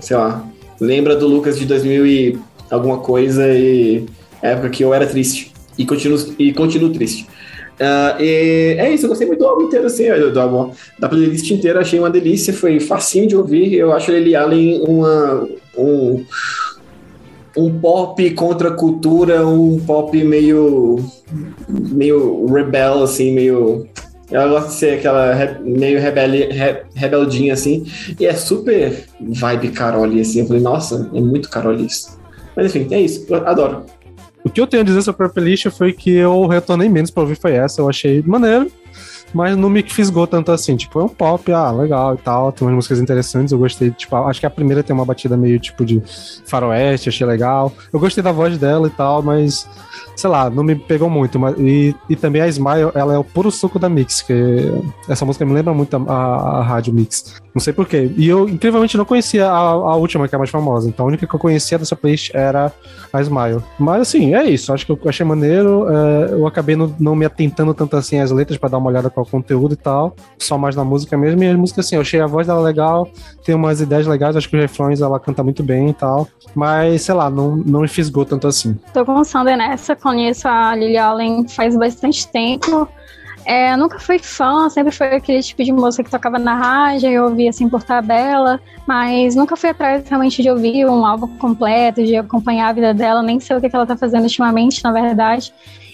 sei lá, lembra do Lucas de 2000 e alguma coisa e época que eu era triste. E continuo, e continuo triste. Ah, e é isso, eu gostei muito do álbum inteiro, assim, do álbum, da playlist inteira, achei uma delícia, foi facinho de ouvir. Eu acho Lily Allen uma, um, um pop contra cultura, um pop meio, meio rebel, assim, meio. Ela gosta de ser aquela re- meio rebeli, re- rebeldinha, assim, e é super vibe Carole, assim. Eu falei, nossa, é muito Carole isso. Mas enfim, é isso, eu adoro. O que eu tenho a dizer sobre a playlist foi que eu retornei menos pra ouvir foi essa. Eu achei maneiro mas não me fisgou tanto assim. Tipo, é um pop, ah, legal e tal, tem umas músicas interessantes, eu gostei, tipo, acho que a primeira tem uma batida meio tipo de faroeste, achei legal. Eu gostei da voz dela e tal, mas sei lá, não me pegou muito. Mas, e, e também a Smile, ela é o puro suco da Mix, que essa música me lembra muito a, a, a rádio Mix. Não sei porquê. E eu, incrivelmente, não conhecia a, a última, que é a mais famosa. Então a única que eu conhecia dessa playlist era a Smile. Mas assim, é isso. Acho que eu achei maneiro. É, eu acabei não, não me atentando tanto assim às letras para dar uma olhada qual conteúdo e tal. Só mais na música mesmo. E a música, assim, eu achei a voz dela legal, tem umas ideias legais, acho que os refrões ela canta muito bem e tal. Mas, sei lá, não, não me fisgou tanto assim. Tô com o Sander nessa, conheço a Lily Allen faz bastante tempo. É, nunca fui fã, sempre foi aquele tipo de música que tocava na rádio, eu ouvia assim por tabela, mas nunca fui atrás realmente de ouvir um álbum completo, de acompanhar a vida dela, nem sei o que ela tá fazendo ultimamente, na verdade.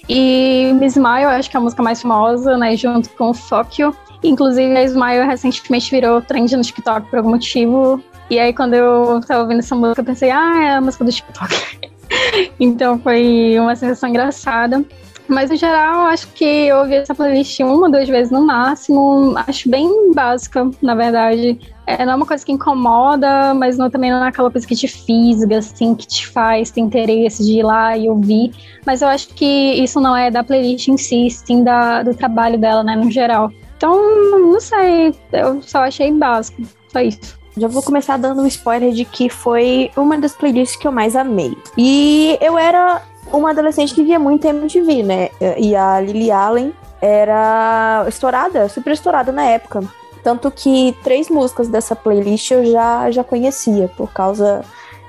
E Miss Smile, acho que é a música mais famosa, né, junto com You. Inclusive, a Smile recentemente virou trend no TikTok por algum motivo. E aí, quando eu tava ouvindo essa música, eu pensei, ah, é a música do TikTok. então, foi uma sensação engraçada. Mas, no geral, acho que eu ouvi essa playlist uma, duas vezes no máximo. Acho bem básica, na verdade. É, não é uma coisa que incomoda, mas não, também não é aquela coisa que te fisga, assim, que te faz ter interesse de ir lá e ouvir. Mas eu acho que isso não é da playlist em si, sim da, do trabalho dela, né, no geral. Então, não sei, eu só achei básico, só isso. Já vou começar dando um spoiler de que foi uma das playlists que eu mais amei. E eu era uma adolescente que via muito MTV, né? E a Lily Allen era estourada, super estourada na época. Tanto que três músicas dessa playlist eu já, já conhecia, por causa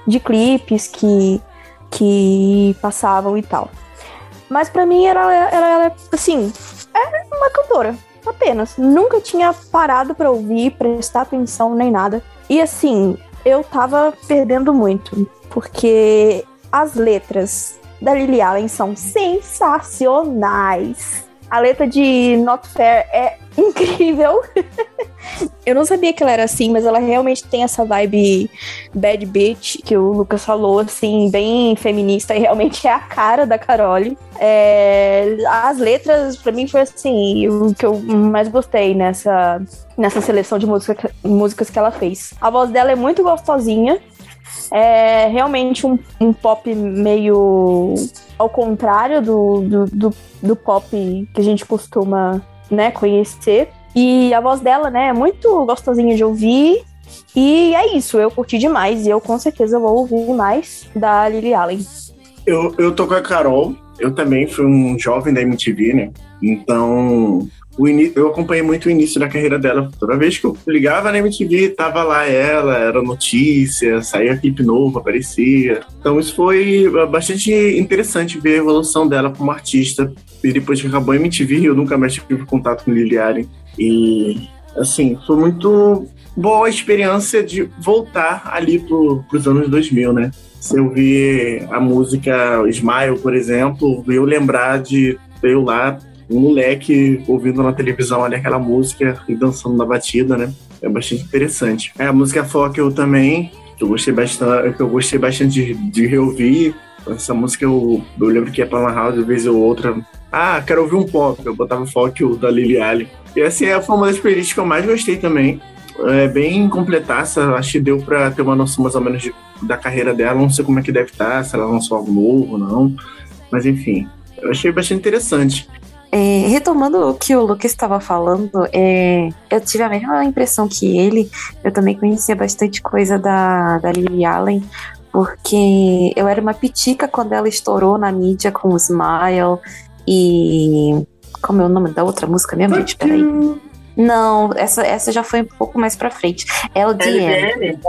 de clipes que, que passavam e tal. Mas para mim ela era, assim, era uma cantora, apenas. Nunca tinha parado para ouvir, prestar atenção nem nada. E assim, eu tava perdendo muito, porque as letras da Lily Allen são sensacionais. A letra de Not Fair é incrível. eu não sabia que ela era assim, mas ela realmente tem essa vibe bad bitch que o Lucas falou, assim, bem feminista e realmente é a cara da Carole. É, as letras, para mim, foi assim, o que eu mais gostei nessa, nessa seleção de música, músicas que ela fez. A voz dela é muito gostosinha. É realmente um, um pop meio ao contrário do, do, do, do pop que a gente costuma né, conhecer. E a voz dela, né, é muito gostosinha de ouvir. E é isso, eu curti demais e eu com certeza vou ouvir mais da Lily Allen. Eu, eu tô com a Carol, eu também fui um jovem da MTV, né? Então, o eu acompanhei muito o início da carreira dela. Toda vez que eu ligava na MTV, tava lá ela, era notícia, saía clipe novo, aparecia. Então isso foi bastante interessante ver a evolução dela como artista. E depois que acabou a MTV, eu nunca mais tive contato com Lily Allen. E, assim, foi muito boa a experiência de voltar ali pro, pros anos 2000, né? Se eu vi a música Smile, por exemplo, eu lembrar de eu lá, um moleque ouvindo na televisão ali aquela música e dançando na batida, né? É bastante interessante. É, a música Folk eu também, que eu gostei bastante, que eu gostei bastante de, de reouvir. Essa música eu, eu lembro que ia pra Lan House, vez ou outra. Ah, quero ouvir um pop. Eu botava folk da Lily Allen. E essa é, foi uma das playlists que eu mais gostei também. É bem completaça, acho que deu pra ter uma noção mais ou menos de, da carreira dela. Não sei como é que deve estar, se ela lançou algo novo ou não. Mas enfim, eu achei bastante interessante. É, retomando o que o Lucas estava falando, é, eu tive a mesma impressão que ele. Eu também conhecia bastante coisa da, da Lily Allen, porque eu era uma pitica quando ela estourou na mídia com o Smile e. Como é o nome da outra música mesmo, gente? Peraí. Não, essa, essa já foi um pouco mais pra frente. LDM.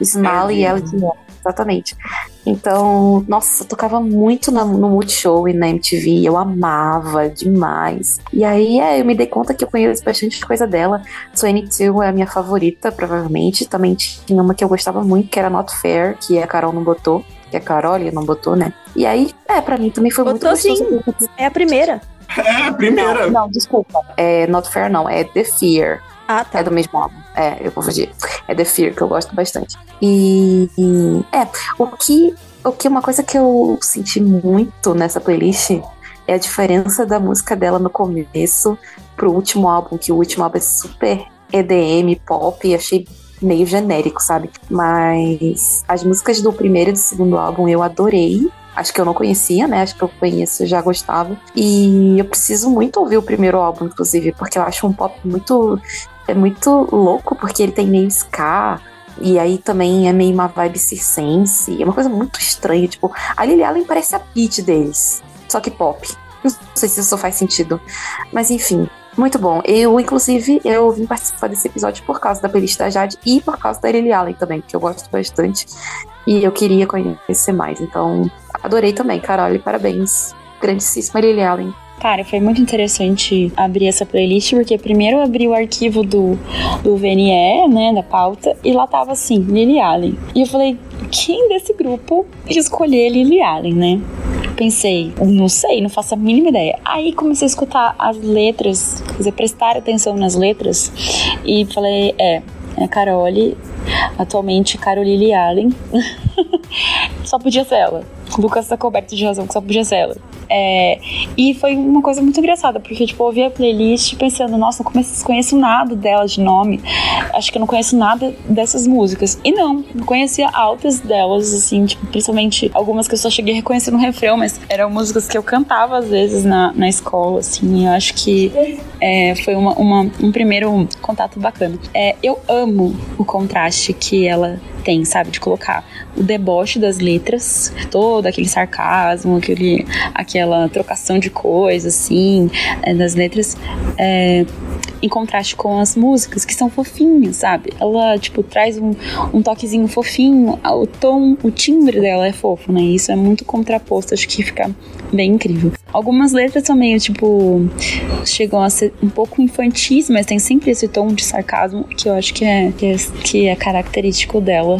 Smile e LDM exatamente. Então, nossa, tocava muito na, no Multishow e na MTV, eu amava demais. E aí, é, eu me dei conta que eu conheço bastante coisa dela. 22 é a minha favorita, provavelmente. Também tinha uma que eu gostava muito, que era Not Fair, que a Carol não botou. Que a Carol não botou, né? E aí, é, pra mim também foi botou muito sim. É a primeira. É, a primeira. Não, não, desculpa. É Not Fair, não. É The Fear. Ah, tá. É do mesmo álbum. É, eu confundi. é The Fear, que eu gosto bastante. E, e é, o que, o que uma coisa que eu senti muito nessa playlist é a diferença da música dela no começo pro último álbum, que o último álbum é super EDM, pop, e achei meio genérico, sabe? Mas as músicas do primeiro e do segundo álbum eu adorei. Acho que eu não conhecia, né? Acho que eu conheço, já gostava. E eu preciso muito ouvir o primeiro álbum, inclusive, porque eu acho um pop muito. É muito louco, porque ele tem meio ska. E aí também é meio uma vibe circense. É uma coisa muito estranha. Tipo, a Lily Allen parece a Peach deles. Só que pop. Não sei se isso faz sentido. Mas enfim, muito bom. Eu, inclusive, eu vim participar desse episódio por causa da playlist da Jade e por causa da Lily Allen também, que eu gosto bastante. E eu queria conhecer mais. Então, adorei também, Carol. Parabéns. Grandíssima Lily Allen. Cara, foi muito interessante abrir essa playlist, porque primeiro eu abri o arquivo do, do VNE, né, da pauta, e lá tava assim, Lily Allen. E eu falei, quem desse grupo escolher Lily Allen, né? Pensei, não sei, não faço a mínima ideia. Aí comecei a escutar as letras, quer dizer, prestar atenção nas letras, e falei, é, é Carole, atualmente Caroline Allen. só podia ser ela. Lucas tá coberto de razão que só podia ser ela. É, e foi uma coisa muito engraçada, porque, tipo, eu ouvi a playlist pensando, nossa, não conheço nada dela de nome. Acho que eu não conheço nada dessas músicas. E não, conhecia altas delas, assim, tipo, principalmente algumas que eu só cheguei a reconhecer no refrão, mas eram músicas que eu cantava às vezes na, na escola, assim. E eu acho que é, foi uma, uma, um primeiro contato bacana. É, eu amo o contraste que ela tem, sabe? De colocar o deboche das letras, todo aquele sarcasmo, aquele, aquela trocação de coisas, assim, é, das letras. É, em contraste com as músicas, que são fofinhas, sabe? Ela, tipo, traz um, um toquezinho fofinho, o tom, o timbre dela é fofo, né? Isso é muito contraposto, acho que fica bem incrível. Algumas letras são meio, tipo, chegam a ser um pouco infantis, mas tem sempre esse tom de sarcasmo que eu acho que é, que é, que é característico dela.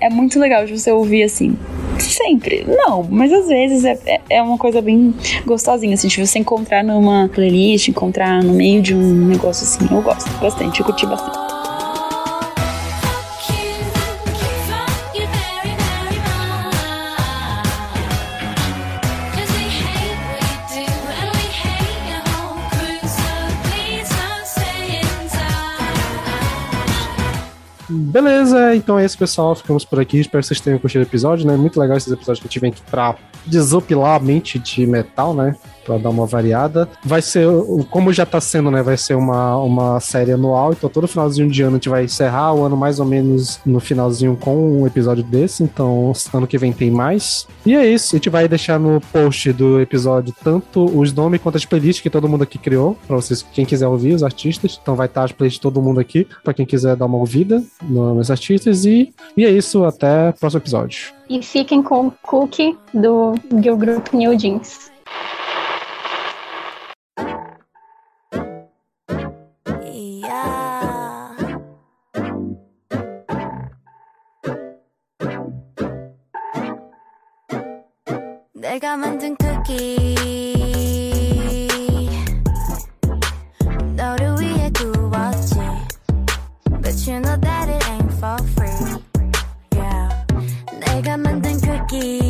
É muito legal de você ouvir assim, Sempre. Não, mas às vezes é, é, é uma coisa bem gostosinha, assim, de você encontrar numa playlist, encontrar no meio de um negócio assim. Eu gosto bastante, eu curti bastante. Beleza, então é isso, pessoal. Ficamos por aqui. Espero que vocês tenham curtido o episódio, né? Muito legal esses episódios que eu tive aqui pra desopilar a mente de metal, né? Pra dar uma variada. Vai ser, como já tá sendo, né? Vai ser uma, uma série anual, então todo finalzinho de ano a gente vai encerrar o ano mais ou menos no finalzinho com um episódio desse. Então, ano que vem tem mais. E é isso, a gente vai deixar no post do episódio tanto os nomes quanto as playlists que todo mundo aqui criou, pra vocês, quem quiser ouvir, os artistas. Então vai estar as playlists de todo mundo aqui, pra quem quiser dar uma ouvida nos artistas. E, e é isso, até o próximo episódio. E fiquem com o cookie do, do grupo New Jeans. 내가 만든 쿠키 너를 위해 구웠지 But you know that it ain't for free Yeah 내가 만든 쿠키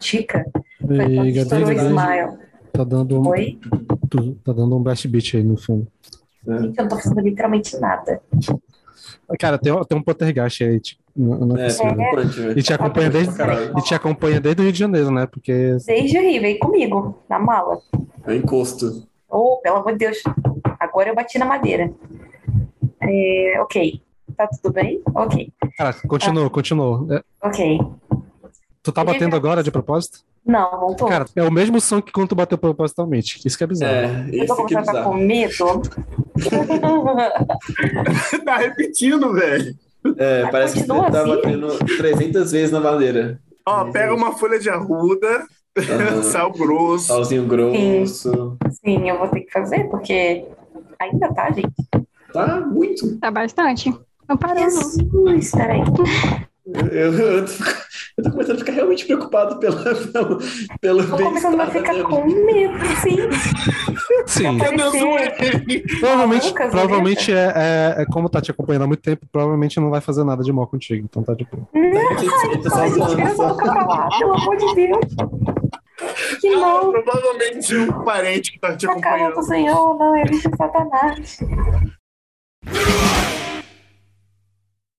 Eu quando E, Gabriel, Smile. tá dando um, Oi? tu- tá dando um blast beat aí no fundo. Gente, eu não tô fazendo literalmente nada. Cara, tem, tem um poltergeist aí, tipo, não, não é, É. E te acompanha desde, e te acompanha desde o Rio de Janeiro, né? Porque Desde o Rio, veio comigo, na mala. É um encosto. Oh, pelo amor de Deus. Agora eu bati na madeira. É, ok. Tá tudo bem? Ok. Cara, continua, continua. É, Ok. Tu tá batendo agora de propósito? Não, não tô. Cara, é o mesmo som que quando tu bateu propositalmente. Isso que é bizarro. É, eu tô isso que é ficar com bizarro. medo. tá repetindo, velho. É, Mas parece que você tá assim? batendo 300 vezes na madeira. Ó, pega uma folha de arruda, Aham. sal grosso. Salzinho grosso. Sim, eu vou ter que fazer, porque ainda tá, gente. Tá muito. Tá bastante. Não parou, não. Jesus, peraí. Eu, eu, tô, eu tô começando a ficar realmente preocupado pela, pelo, pelo Tô começando a bem-estar ficar da com medo, sim. Sim. Provavelmente, Malucas, provavelmente é, é, é como tá te acompanhando há muito tempo, provavelmente não vai fazer nada de mal contigo. Então tá de boa. Tá tira essa boca pra lá, pelo amor de Deus. Que não. Provavelmente um parente que tá te Na cara do acompanhando. Senhor, não, ele é Satanás.